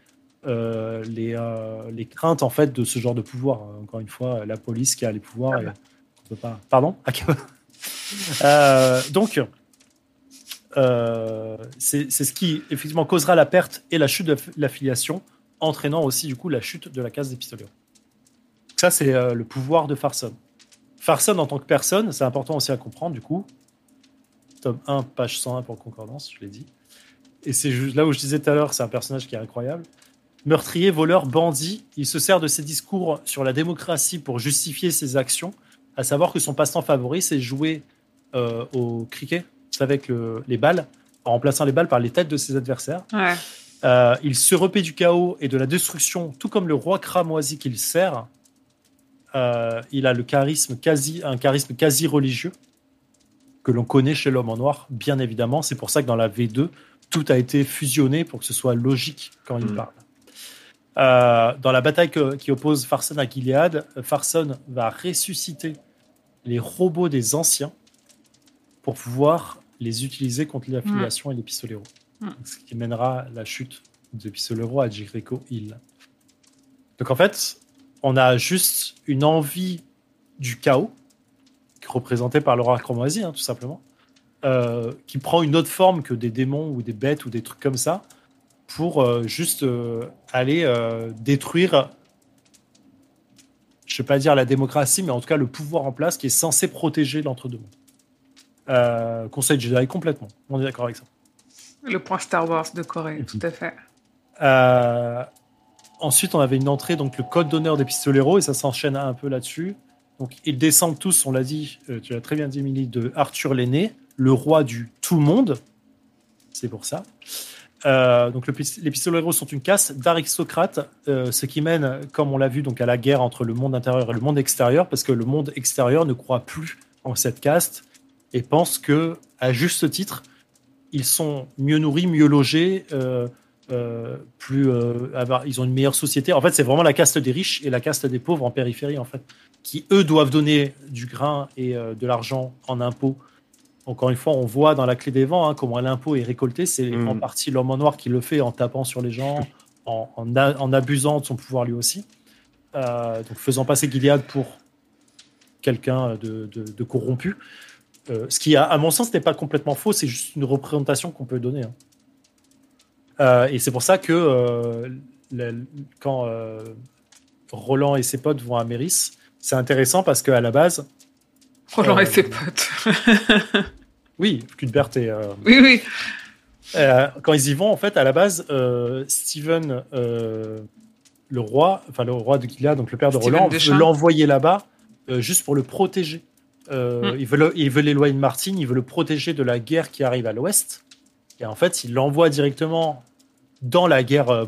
euh, les, euh, les craintes en fait de ce genre de pouvoir. Encore une fois, la police qui a les pouvoirs. et on peut pas... Pardon? Donc, c'est c'est ce qui effectivement causera la perte et la chute de l'affiliation, entraînant aussi du coup la chute de la case des pistoleros. Ça, c'est euh, le pouvoir de Farson. Farson en tant que personne, c'est important aussi à comprendre du coup. Tome 1, page 101 pour concordance, je l'ai dit. Et c'est là où je disais tout à l'heure, c'est un personnage qui est incroyable. Meurtrier, voleur, bandit, il se sert de ses discours sur la démocratie pour justifier ses actions, à savoir que son passe-temps favori, c'est jouer euh, au cricket, avec le- les balles, en remplaçant les balles par les têtes de ses adversaires. Ouais. Euh, il se repaît du chaos et de la destruction, tout comme le roi cramoisi qu'il sert. Euh, il a le charisme quasi, un charisme quasi religieux que l'on connaît chez l'homme en noir, bien évidemment. C'est pour ça que dans la V2, tout a été fusionné pour que ce soit logique quand il Mm. parle. Euh, dans la bataille que- qui oppose Farson à Gilead, Farson va ressusciter les robots des anciens pour pouvoir les utiliser contre l'affiliation et les pistoleros. Mm. Ce qui mènera à la chute des pistoleros à Jericho Hill. Donc en fait, on a juste une envie du chaos, représentée par l'aura chromoisie, hein, tout simplement, euh, qui prend une autre forme que des démons ou des bêtes ou des trucs comme ça, pour euh, juste euh, aller détruire, je ne vais pas dire la démocratie, mais en tout cas le pouvoir en place qui est censé protéger l'entre-deux-mondes. Conseil Jedi complètement, on est d'accord avec ça. Le point Star Wars de Corée, tout à fait. Euh, ensuite, on avait une entrée, donc le code d'honneur des pistoleros, et ça s'enchaîne un peu là-dessus. Donc, ils descendent tous, on l'a dit, euh, tu l'as très bien dit, Emily, de Arthur l'aîné, le roi du tout monde. C'est pour ça. Euh, donc, les pistoleros sont une caste d'aristocrates, euh, ce qui mène, comme on l'a vu, donc à la guerre entre le monde intérieur et le monde extérieur, parce que le monde extérieur ne croit plus en cette caste et pense que, à juste titre, ils sont mieux nourris, mieux logés, euh, plus euh, avoir- ils ont une meilleure société. En fait, c'est vraiment la caste des riches et la caste des pauvres en périphérie, en fait, qui eux doivent donner du grain et euh, de l'argent en impôts. Encore une fois, on voit dans la clé des vents hein, comment l'impôt est récolté. C'est Mm. en partie l'homme en noir qui le fait en tapant sur les gens, en, en a- en abusant de son pouvoir lui aussi, donc faisant passer Gilead pour quelqu'un de, de- de corrompu. Ce qui, à, à mon sens, n'est pas complètement faux, c'est juste une représentation qu'on peut donner. hein. Euh, et c'est pour ça que euh, quand euh, Roland et ses potes vont à Méris, c'est intéressant parce qu'à la base, Roland et ses potes. oui, Cuthbert et. oui, oui. euh, quand ils y vont, en fait, à la base, euh, Steven, euh, le roi, enfin le roi de Gilead, donc le père de Steven Roland, veut l'envoyer là-bas juste pour le protéger. Mm. il, veut le- il veut l'éloigner de Martin, il veut le protéger de la guerre qui arrive à l'ouest. Et en fait, il l'envoie directement dans la guerre euh,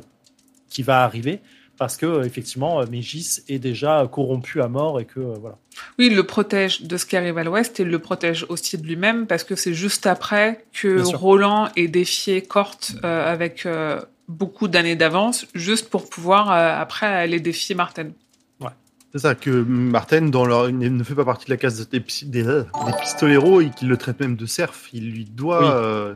qui va arriver parce que euh, effectivement, euh, Mégis est déjà corrompu à mort et que euh, voilà. Oui, il le protège de ce qui arrive à l'ouest et il le protège aussi de lui-même parce que c'est juste après que. Roland ait défié Corte euh, avec euh, beaucoup d'années d'avance, juste pour pouvoir euh, après aller défier Martin. C'est ça, que Martin dans leur, ne fait pas partie de la case des, des, des pistoleros et qu'il le traite même de serf. Il lui doit Oui. euh,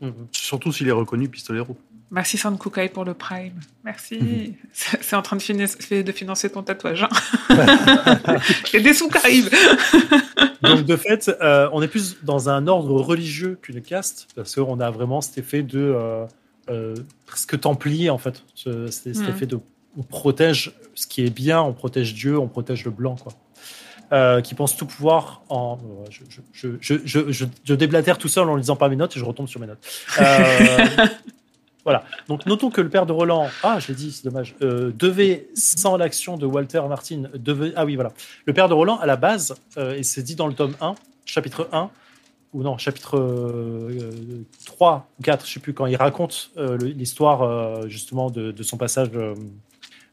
obéissance. Surtout s'il est reconnu pistolero. Merci Sankukai pour le Prime. Merci. Mhm. C'est en train de, finan- de financer ton tatouage. Hein a des sous qui arrivent. Donc de fait, euh, on est plus dans un ordre religieux qu'une caste, parce qu'on a vraiment cet effet de euh, euh, presque templier en fait. Cet Mhm. effet de on protège ce qui est bien, on protège Dieu, on protège le blanc quoi. Euh, qui pense tout pouvoir en. ouais, Je, déblatère tout seul en lisant pas mes notes et je retombe sur mes notes. Euh, voilà. Donc notons que le père de Roland, ah je l'ai dit, c'est dommage, euh, devait sans l'action de Walter Martin, devait, ah oui voilà, le père de Roland à la base, euh, et c'est dit dans le tome 1, chapitre 1, ou non, chapitre euh, 3 ou 4, je sais plus, quand il raconte euh, l'histoire euh, justement de, de son passage euh,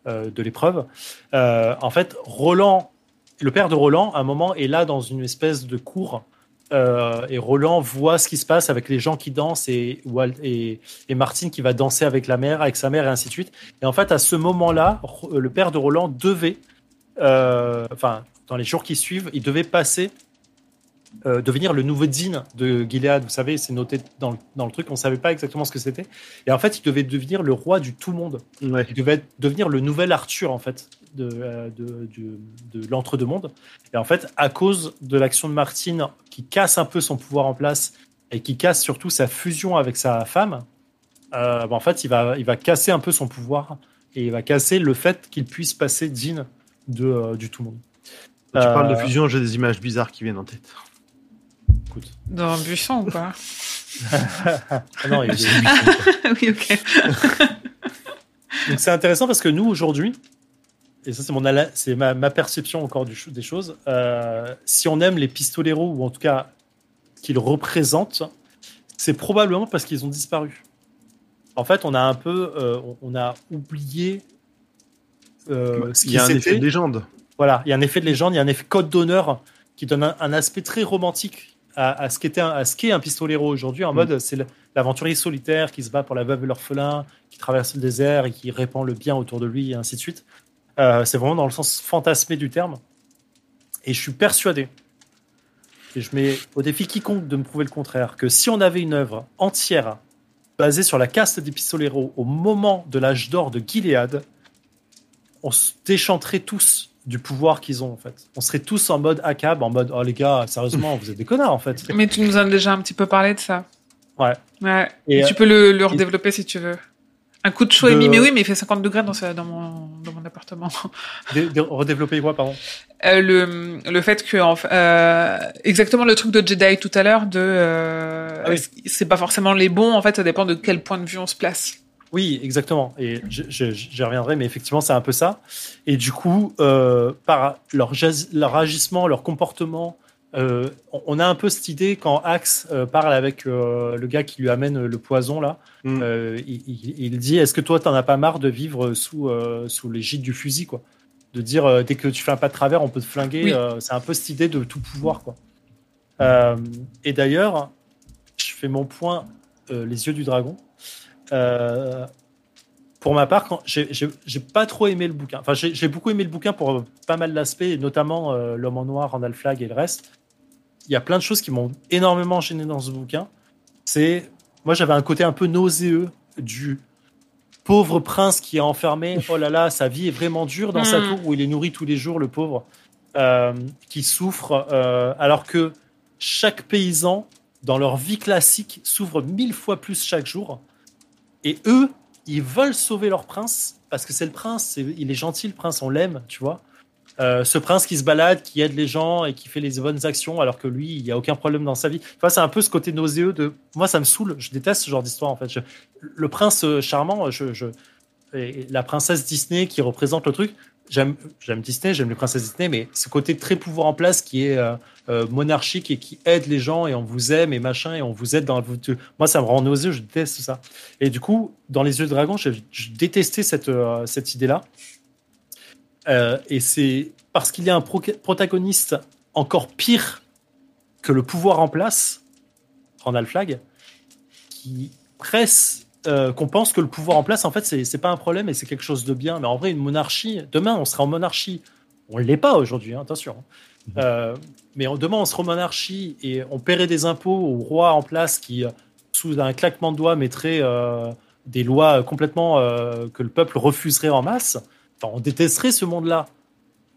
euh, de l'épreuve. Euh, en fait, Roland, le père de Roland, à un moment, est là dans une espèce de cour. euh, et Roland voit ce qui se passe avec les gens qui dansent et, Wal- et, et Martine qui va danser avec la mère, avec sa mère et ainsi de suite. Et en fait, à ce moment-là, Ro- le père de Roland devait, euh, enfin, dans les jours qui suivent, il devait passer euh, devenir le nouveau Dean de Gilead. Vous savez, c'est noté dans le, dans le truc, on ne savait pas exactement ce que c'était. Et en fait, il devait devenir le roi du tout monde. Ouais. Il devait devenir le nouvel Arthur, en fait, de, euh, de, l'entre-deux-mondes. Et en fait, à cause de l'action de Martine, qui casse un peu son pouvoir en place et qui casse surtout sa fusion avec sa femme, euh, bah, en fait, il va, il va casser un peu son pouvoir et il va casser le fait qu'il puisse passer Dean de, euh, du tout monde. Quand tu Euh, parles de fusion, j'ai des images bizarres qui viennent en tête. Écoute. Dans un buisson ou pas? Ah non, il est- Oui, ok. Donc c'est intéressant parce que nous aujourd'hui, et ça c'est mon c'est ma, ma perception encore du, des choses, euh, si on aime les pistoleros ou en tout cas qu'ils représentent, c'est probablement parce qu'ils ont disparu. En fait, on a un peu, euh, on, a oublié euh, ce Il y a un effet de légende. Voilà, il y a un effet de légende, il y a un effet code d'honneur qui donne un, un aspect très romantique à, à ce qu'était à ce qu'est un pistolero aujourd'hui, en Mm. mode c'est l'aventurier solitaire qui se bat pour la veuve et l'orphelin, qui traverse le désert et qui répand le bien autour de lui, et ainsi de suite. Euh, c'est vraiment dans le sens fantasmé du terme. Et je suis persuadé, et je mets au défi quiconque de me prouver le contraire, que si on avait une œuvre entière basée sur la caste des pistoleros au moment de l'âge d'or de Gilead, on se déchanterait tous du pouvoir qu'ils ont en fait. On serait tous en mode ACAB, en mode oh les gars, sérieusement, vous êtes des connards en fait. Mais tu nous as déjà un petit peu parlé de ça. Ouais. Ouais. Et, Et tu peux le, le redévelopper si tu veux. Un coup de chaud de- mais oui, mais il fait 50 degrés dans, sa- dans, mon, dans mon appartement. Dé- dé- redévelopper quoi, pardon? Euh, le, le fait que euh, exactement le truc de Jedi tout à l'heure de euh, Ah oui. c'est pas forcément les bons en fait ça dépend de quel point de vue on se place Oui, exactement. Et j'y reviendrai, mais effectivement, c'est un peu ça. Et du coup, euh, par leur, leur agissement, leur comportement, euh, on- a un peu cette idée quand Axe euh, parle avec euh, le gars qui lui amène le poison là. Mm. euh, il, il- il dit Est-ce que toi, t'en as pas marre de vivre sous, euh, sous l'égide du fusil, quoi? De dire euh, dès que tu fais un pas de travers, on peut te flinguer. Oui. euh, c'est un peu cette idée de tout pouvoir, quoi. Euh, et d'ailleurs, je fais mon point euh, les yeux du dragon. Euh, pour ma part, quand j'ai- j'ai j'ai pas trop aimé le bouquin. Enfin, j'ai j'ai beaucoup aimé le bouquin pour pas mal d'aspects, notamment euh, l'homme en noir, Randall Flagg et le reste. Il y a plein de choses qui m'ont énormément gêné dans ce bouquin. C'est moi, j'avais un côté un peu nauséeux du pauvre prince qui est enfermé. Oh là là, sa vie est vraiment dure dans sa Mm. tour où il est nourri tous les jours, le pauvre, euh, qui souffre, euh, alors que chaque paysan, dans leur vie classique, souffre mille fois plus chaque jour. Et eux, ils veulent sauver leur prince parce que c'est le prince, il est gentil, le prince, on l'aime, tu vois. Euh, ce prince qui se balade, qui aide les gens et qui fait les bonnes actions, alors que lui, il n'y a aucun problème dans sa vie. Enfin, c'est un peu ce côté nauséeux de. Moi, ça me saoule. Je déteste ce genre d'histoire, en fait. Je- Le prince euh, charmant, et la princesse Disney qui représente le truc. J'aime, Disney, j'aime les princesses Disney, mais ce côté très pouvoir en place qui est euh, monarchique et qui aide les gens et on vous aime et machin et on vous aide dans. Moi, ça me rend nauséeux, je déteste ça. Et du coup, dans Les Yeux de Dragon, je, je détestais cette, cette idée-là. Euh, et c'est parce qu'il y a un pro- protagoniste encore pire que le pouvoir en place, Randall Flagg, qui presse euh, qu'on pense que le pouvoir en place, en fait, c'est pas un problème et c'est quelque chose de bien. Mais en vrai, une monarchie, demain, on sera en monarchie. On ne l'est pas aujourd'hui, hein, attention. Euh, mais demain, on sera en monarchie et on paierait des impôts au roi en place qui, sous un claquement de doigts, mettrait des lois complètement que le peuple refuserait en masse. Enfin, on détesterait ce monde-là.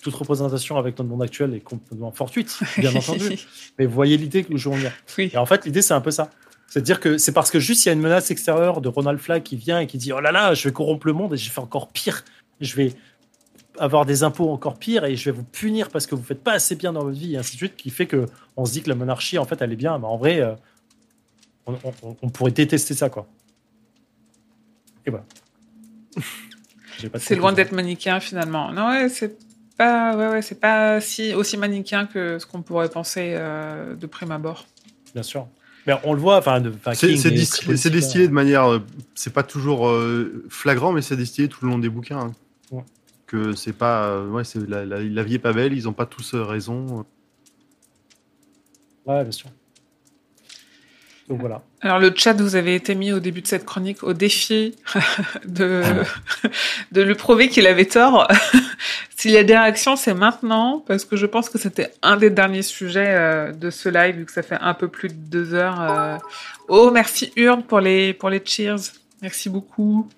Toute représentation avec notre monde actuel est complètement fortuite, bien entendu. Mais vous voyez l'idée que je veux oui Et en fait, l'idée, c'est un peu ça. C'est-à-dire que c'est parce que juste il y a une menace extérieure de Ronald Flagg qui vient et qui dit Oh là là, je vais corrompre le monde et je vais faire encore pire. Je vais avoir des impôts encore pires et je vais vous punir parce que vous faites pas assez bien dans votre vie et ainsi de suite, qui fait que on se dit que la monarchie, en fait, elle est bien. Mais en vrai, euh, on, on- on pourrait détester ça, quoi. Et voilà. C'est loin d'être manichéen finalement non ouais c'est pas ouais ouais c'est pas si aussi manichéen que ce qu'on pourrait penser euh, de prime abord Bien sûr. Mais on le voit, enfin, C'est distillé, hein. de manière. euh, C'est pas toujours euh, flagrant, mais c'est distillé tout le long des bouquins. hein. Ouais. Que c'est pas. euh, ouais, c'est la, la- la vie est pas belle, ils ont pas tous raison. Ouais, bien sûr. Donc voilà. Alors le chat, vous avez été mis au début de cette chronique au défi de, de lui prouver qu'il avait tort. S'il y a des réactions, c'est maintenant, parce que je pense que c'était un des derniers sujets euh, de ce live, vu que ça fait un peu plus de deux heures. euh. Oh, merci Urne pour les, pour les cheers. Merci beaucoup.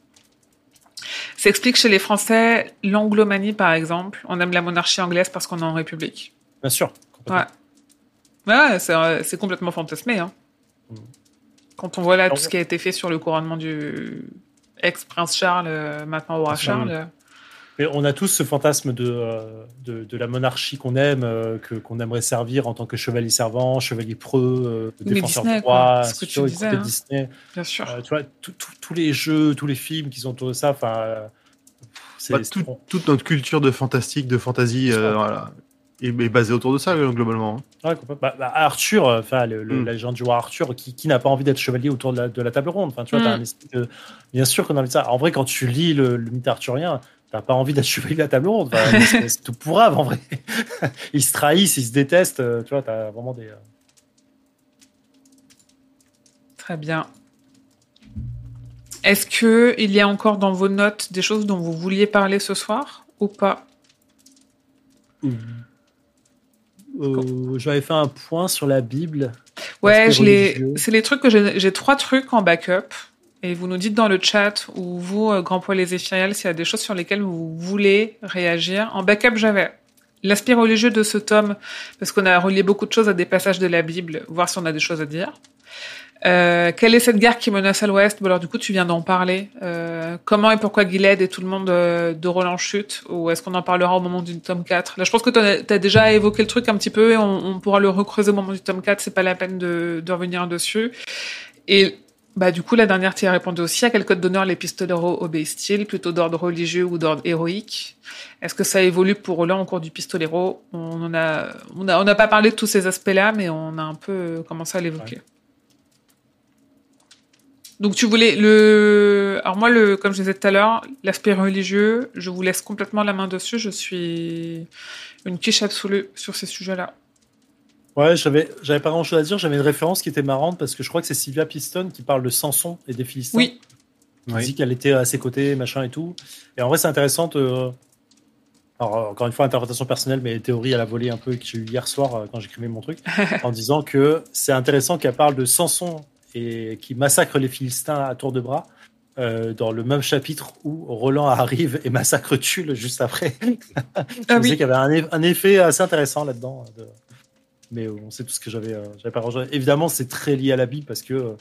S'explique chez les Français, l'anglomanie par exemple. On aime la monarchie anglaise parce qu'on est en République. Bien sûr. Ouais. Ouais, c'est euh, c'est complètement fantasmé. Hein. Mm. Quand on voit là tout ce qui a été fait sur le couronnement du ex-prince Charles, euh, maintenant roi Bien sûr, Charles. Mais on a tous ce fantasme de, euh, de, de la monarchie qu'on aime, euh, que qu'on aimerait servir en tant que chevalier servant, chevalier preux, défenseur Disney, du roi, ce que tu disais, hein. Disney. bien sûr. Euh, tu vois, tous les jeux, tous les films qui sont autour de ça, enfin, c'est Bah, c'est tout- trop. toute notre culture de fantastique, de fantasy, euh, voilà, est, est basée autour de ça globalement. hein. Ouais. Bah, bah, Arthur, euh, enfin, le, le- Mm. la légende du roi Arthur, qui, qui n'a pas envie d'être chevalier autour de la, de la table ronde. Enfin, tu vois, Mm. t'as un esprit de- Bien sûr qu'on a envie de ça. En vrai, quand tu lis le, le mythe arthurien, t'as pas envie d'être chevalier de la table ronde. Enfin, c'est c'est tout pourrave, en vrai. ils se trahissent, ils se détestent. euh, Tu vois, t'as vraiment des. euh, Très bien. Est-ce que il y a encore dans vos notes des choses dont vous vouliez parler ce soir ou pas? Euh, J'avais fait un point sur la Bible. Ouais, je les... c'est les trucs que j'ai j'ai trois trucs en backup. Et vous nous dites dans le chat, ou vous, euh, Grand Poil et Zéphiriel, s'il y a des choses sur lesquelles vous voulez réagir. En backup, j'avais l'aspect religieux de ce tome, parce qu'on a relié beaucoup de choses à des passages de la Bible, voir si on a des choses à dire. Euh, quelle est cette guerre qui menace à l'ouest? Bon, Alors du coup, tu viens d'en parler. Euh, comment et pourquoi Gilead et tout le monde euh, de Roland chute? Ou est-ce qu'on en parlera au moment du tome 4 Là, je pense que tu as, déjà évoqué le truc un petit peu et on, pourra le recreuser au moment du tome 4. C'est pas la peine de, revenir dessus. Et bah du coup, la dernière, tu y as répondu aussi. À quel code d'honneur les pistoleros obéissent-ils? Plutôt d'ordre religieux ou d'ordre héroïque? Est-ce que ça évolue pour Roland au cours du pistolero On en a, on a, on n'a pas parlé de tous ces aspects-là, mais on a un peu commencé à l'évoquer. Donc tu voulais le, alors moi le, comme je disais tout à l'heure, l'aspect religieux, je vous laisse complètement la main dessus. Je suis une quiche absolue sur ces sujets-là. Ouais, j'avais, j'avais pas grand chose à dire. J'avais une référence qui était marrante parce que je crois que c'est Sylvia Piston qui parle de Samson et des Philistins. Oui, qui dit qu'elle était à ses côtés, machin et tout. Et en vrai, c'est intéressant. De... Alors, encore une fois, interprétation personnelle, mais théorie à la volée un peu que j'ai eu hier soir euh, quand j'écrivais mon truc, en disant que c'est intéressant qu'elle parle de Samson et qui massacre les Philistins à tour de bras. euh, dans le même chapitre où Roland arrive et massacre Tulle juste après. je Ah disais oui. qu'il y avait un, eff- un effet assez intéressant là-dedans. de- Mais euh, on sait tout ce que j'avais euh, pas rangé. Évidemment, c'est très lié à la Bible parce que euh,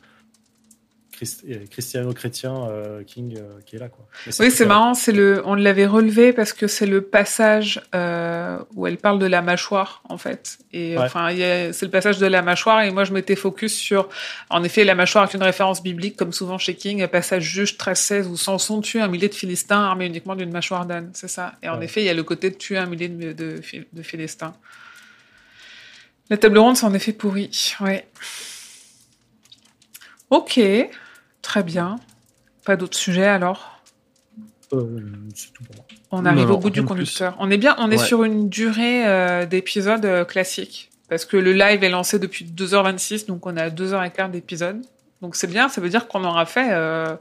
Christ- euh, Christiano-chrétien euh, King euh, qui est là. Quoi. Oui, c'est marrant. C'est le, on l'avait relevé parce que c'est le passage euh, où elle parle de la mâchoire, en fait. Et Ouais. enfin, c'est le passage de la mâchoire. Et moi, je m'étais focus sur, en effet, la mâchoire est une référence biblique, comme souvent chez King, passage Juge 13-16 où Samson tue un millier de Philistins armés uniquement d'une mâchoire d'âne. C'est ça. Et en Ouais. effet, il y a le côté de tuer un millier de, de, de Philistins. La table ronde, c'est en effet pourri. Ouais. Ok. Très bien. Pas d'autres sujets alors? Euh, c'est tout pour moi. On arrive non, au bout du plus. conducteur. On est bien, on est Ouais. sur une durée euh, d'épisode euh, classique. Parce que le live est lancé depuis 2h26, donc on a 2h15 d'épisode. Donc c'est bien, ça veut dire qu'on aura fait euh,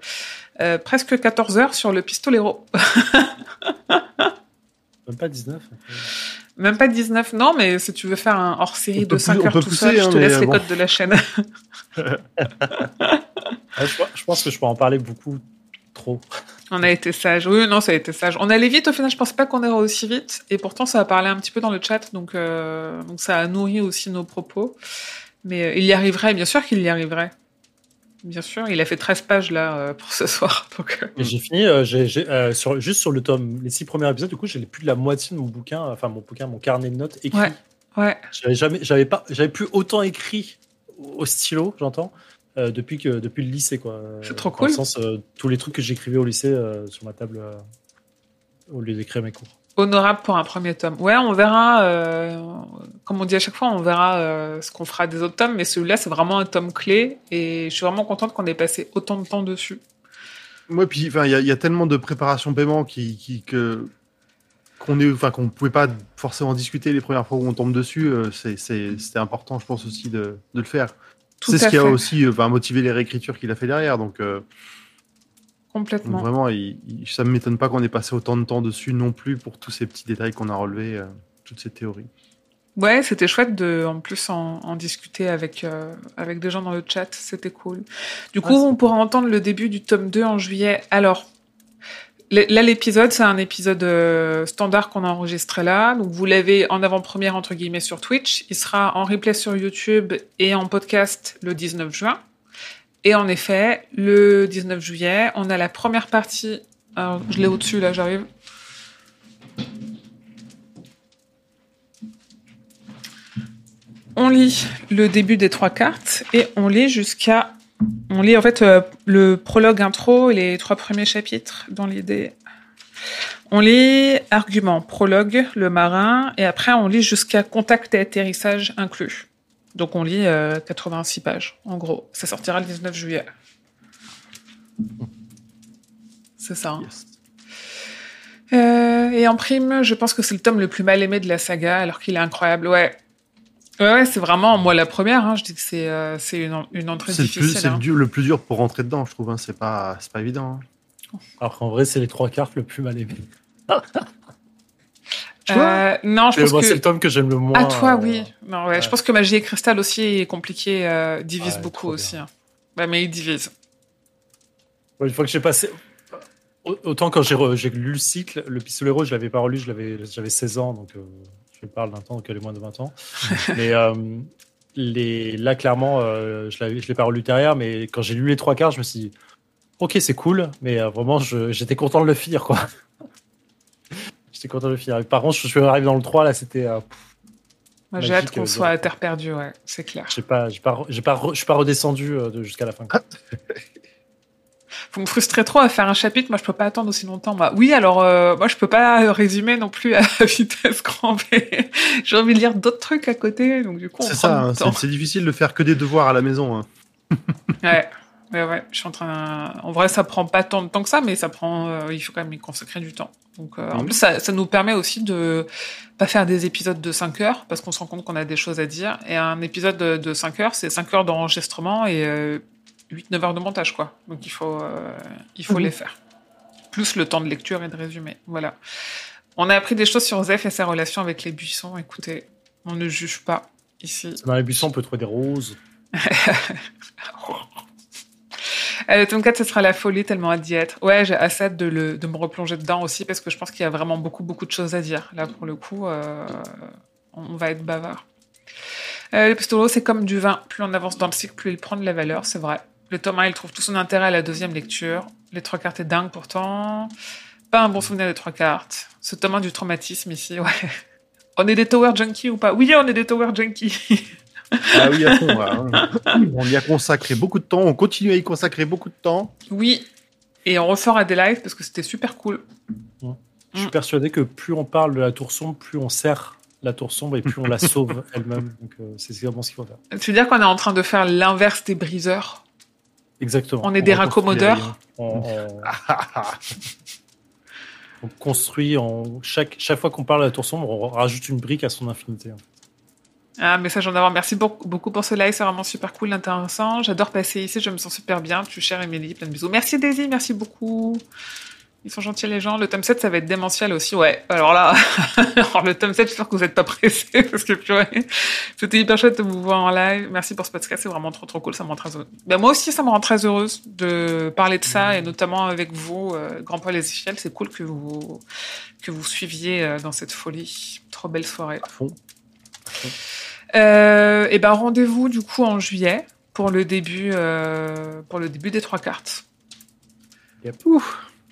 euh, presque 14 heures sur le pistolero. Même pas 19. Même pas 19, non, mais si tu veux faire un hors-série de peut 5 pousser- on heures tout pousser, seul, je hein, te mais laisse les bon. codes de la chaîne. Je, pense que je peux en parler beaucoup trop. On a été sage. Oui, non, ça a été sage. On allait vite au final. Je pense pas qu'on ira aussi vite. Et pourtant, ça a parlé un petit peu dans le chat. Donc, euh, donc ça a nourri aussi nos propos. Mais euh, il y arriverait. Bien sûr qu'il y arriverait. Bien sûr. Il a fait 13 pages là euh, pour ce soir. Donc, j'ai fini sur, juste sur le tome, les six premiers épisodes. Du coup, j'ai plus de la moitié de mon bouquin, enfin mon bouquin, mon carnet de notes écrit. Ouais. ouais. J'avais jamais, j'avais pas, j'avais plus autant écrit au stylo, j'entends, euh, depuis que depuis le lycée quoi. C'est trop Dans cool. le sens, euh, tous les trucs que j'écrivais au lycée euh, sur ma table euh, au lieu d'écrire mes cours. Honorable pour un premier tome. Ouais, on verra. euh, comme on dit à chaque fois, on verra euh, ce qu'on fera des autres tomes. Mais celui-là, c'est vraiment un tome clé. Et je suis vraiment contente qu'on ait passé autant de temps dessus. Ouais, puis enfin, il y, y a tellement de préparation paiement qui, qui que qu'on est, enfin, qu'on pouvait pas forcément discuter les premières fois où on tombe dessus. euh, C'était important, je pense aussi de, de le faire. C'est ce qui a aussi euh, enfin, motivé les réécritures qu'il a fait derrière. Donc, euh, donc Complètement. vraiment, il, il- ça ne m'étonne pas qu'on ait passé autant de temps dessus non plus pour tous ces petits détails qu'on a relevés, euh, toutes ces théories. Ouais, c'était chouette de, en plus, en, en discuter avec, euh, avec des gens dans le chat. C'était cool. Du coup, Ah, c'est on pourra entendre le début du tome 2 en juillet. Alors, là, l'épisode, c'est un épisode euh, standard qu'on a enregistré là. Donc, vous l'avez en avant-première, entre guillemets, sur Twitch. Il sera en replay sur YouTube et en podcast le 19 juin. Et en effet, le 19 juillet, on a la première partie. Alors, je l'ai au-dessus, là, j'arrive. On lit le début des trois cartes et on lit jusqu'à. On lit en fait euh, le prologue intro et les trois premiers chapitres dans l'idée. On lit argument, prologue, le marin, et après on lit jusqu'à contact et atterrissage inclus. Donc on lit euh, 86 pages, en gros. Ça sortira le 19 juillet. C'est ça. hein. Yes. Euh, et en prime, je pense que c'est le tome le plus mal aimé de la saga, alors qu'il est incroyable. Ouais. Ouais, ouais, c'est vraiment, moi, la première, hein, je dis que c'est euh, c'est une, une entrée C'est le, plus- difficile. c'est le hein. dur- le plus dur pour rentrer dedans, je trouve. hein. C'est pas, c'est pas évident. hein. Après, en vrai, c'est les trois cartes le plus mal aimé. Tu vois Euh, non, je Mais pense moi, que. c'est le tome que j'aime le moins. Ah, toi, euh, oui. Non, ouais, Je pense que Magie et Cristal aussi est compliqué, euh, divise Ouais, beaucoup aussi. hein. Ouais, mais il divise. ouais, Une fois que j'ai passé. Au- Autant quand j'ai re- j'ai lu le cycle, le pistolet rose, je l'avais pas relu, je l'avais- j'avais 16 ans, donc euh, je parle d'un temps qu'elle est moins de 20 ans. mais euh, les, là, clairement, euh, je je l'ai pas relu derrière, mais quand j'ai lu les trois quarts, je me suis dit, ok, c'est cool, mais euh, vraiment, je- j'étais content de le finir, quoi. j'étais content de le finir. Par contre, je suis arrivé dans le 3, là, c'était. euh, Moi, j'ai hâte qu'on euh, soit à terre perdue, ouais, c'est clair. j'ai pas, j'ai pas, j'ai pas, re- je pas redescendu euh, de- jusqu'à la fin. Vous me frustrez trop à faire un chapitre, moi je peux pas attendre aussi longtemps. Moi. Oui, alors euh, moi je peux pas résumer non plus à vitesse grand V. J'ai envie de lire d'autres trucs à côté, donc du coup C'est ça, hein, c'est difficile de faire que des devoirs à la maison. hein. Ouais. Ouais, ouais, je suis en train. En vrai, ça prend pas tant de temps que ça, mais ça prend. euh, il faut quand même y consacrer du temps. Donc, euh, en Mhm. plus, ça, ça nous permet aussi de pas faire des épisodes de 5 heures, parce qu'on se rend compte qu'on a des choses à dire. Et un épisode de, de 5 heures, c'est 5 heures d'enregistrement et euh, 8-9 heures de montage, quoi. Donc, il faut, euh, il faut Mhm. les faire. Plus le temps de lecture et de résumé. Voilà. On a appris des choses sur Zef et sa relation avec les buissons. Écoutez, on ne juge pas ici. Dans les buissons, on peut trouver des roses. Euh, le tome 4, ce sera la folie, tellement hâte d'y être. Ouais, j'ai assez hâte de, le, de me replonger dedans aussi, parce que je pense qu'il y a vraiment beaucoup, beaucoup de choses à dire. Là, pour le coup, euh, on va être bavard. Euh, le pistolo, c'est comme du vin. Plus on avance dans le cycle, plus il prend de la valeur, c'est vrai. Le tome 1, il trouve tout son intérêt à la deuxième lecture. Les trois cartes est dingue pourtant. Pas un bon souvenir des trois cartes. Ce tome 1 du traumatisme ici, ouais. On est des Tower Junkies ou pas? Oui, on est des Tower Junkies. Ah oui, à fond. hein. On y a consacré beaucoup de temps, on continue à y consacrer beaucoup de temps. oui. Et on refera des lives parce que c'était super cool. Je suis Mm. persuadé que plus on parle de la tour sombre, plus on sert la tour sombre et plus on la sauve elle-même. Donc euh, c'est vraiment ce qu'il faut faire. Tu veux dire qu'on est en train de faire l'inverse des briseurs? Exactement. On est des raccommodeurs. On, on- on construit, on, chaque, chaque fois qu'on parle de la tour sombre, on rajoute une brique à son infinité. en fait. Ah, message en avant. Merci beaucoup beaucoup pour ce live, c'est vraiment super cool, intéressant. J'adore passer ici, je me sens super bien. Tu chère Émilie, plein de bisous. Merci Daisy, merci beaucoup. Ils sont gentils les gens. Le tome 7, ça va être démentiel aussi. Ouais, alors là, alors le tome 7, j'espère que vous n'êtes pas pressés parce que purée, c'était hyper chouette de vous voir en live. Merci pour ce podcast, c'est vraiment trop trop cool. Ça me rend très heureuse. Ben, moi aussi, ça me rend très heureuse de parler de ça et notamment avec vous, euh, Grand Poil et Zéchiel. C'est cool que vous, que vous suiviez euh, dans cette folie. Trop belle soirée. À fond. Euh, et ben rendez-vous du coup en juillet pour le début pour le début des trois cartes. Yep.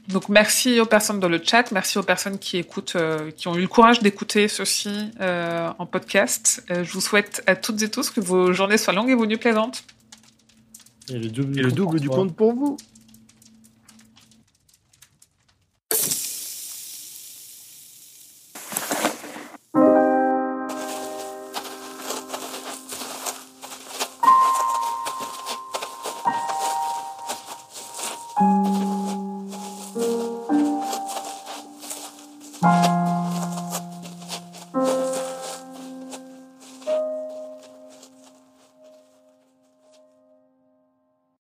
Donc merci aux personnes dans le chat, merci aux personnes qui écoutent, euh, qui ont eu le courage d'écouter ceci euh, en podcast. Euh, je vous souhaite à toutes et tous que vos journées soient longues et vos nuits plaisantes. Et le double, Et le double du compte pour vous.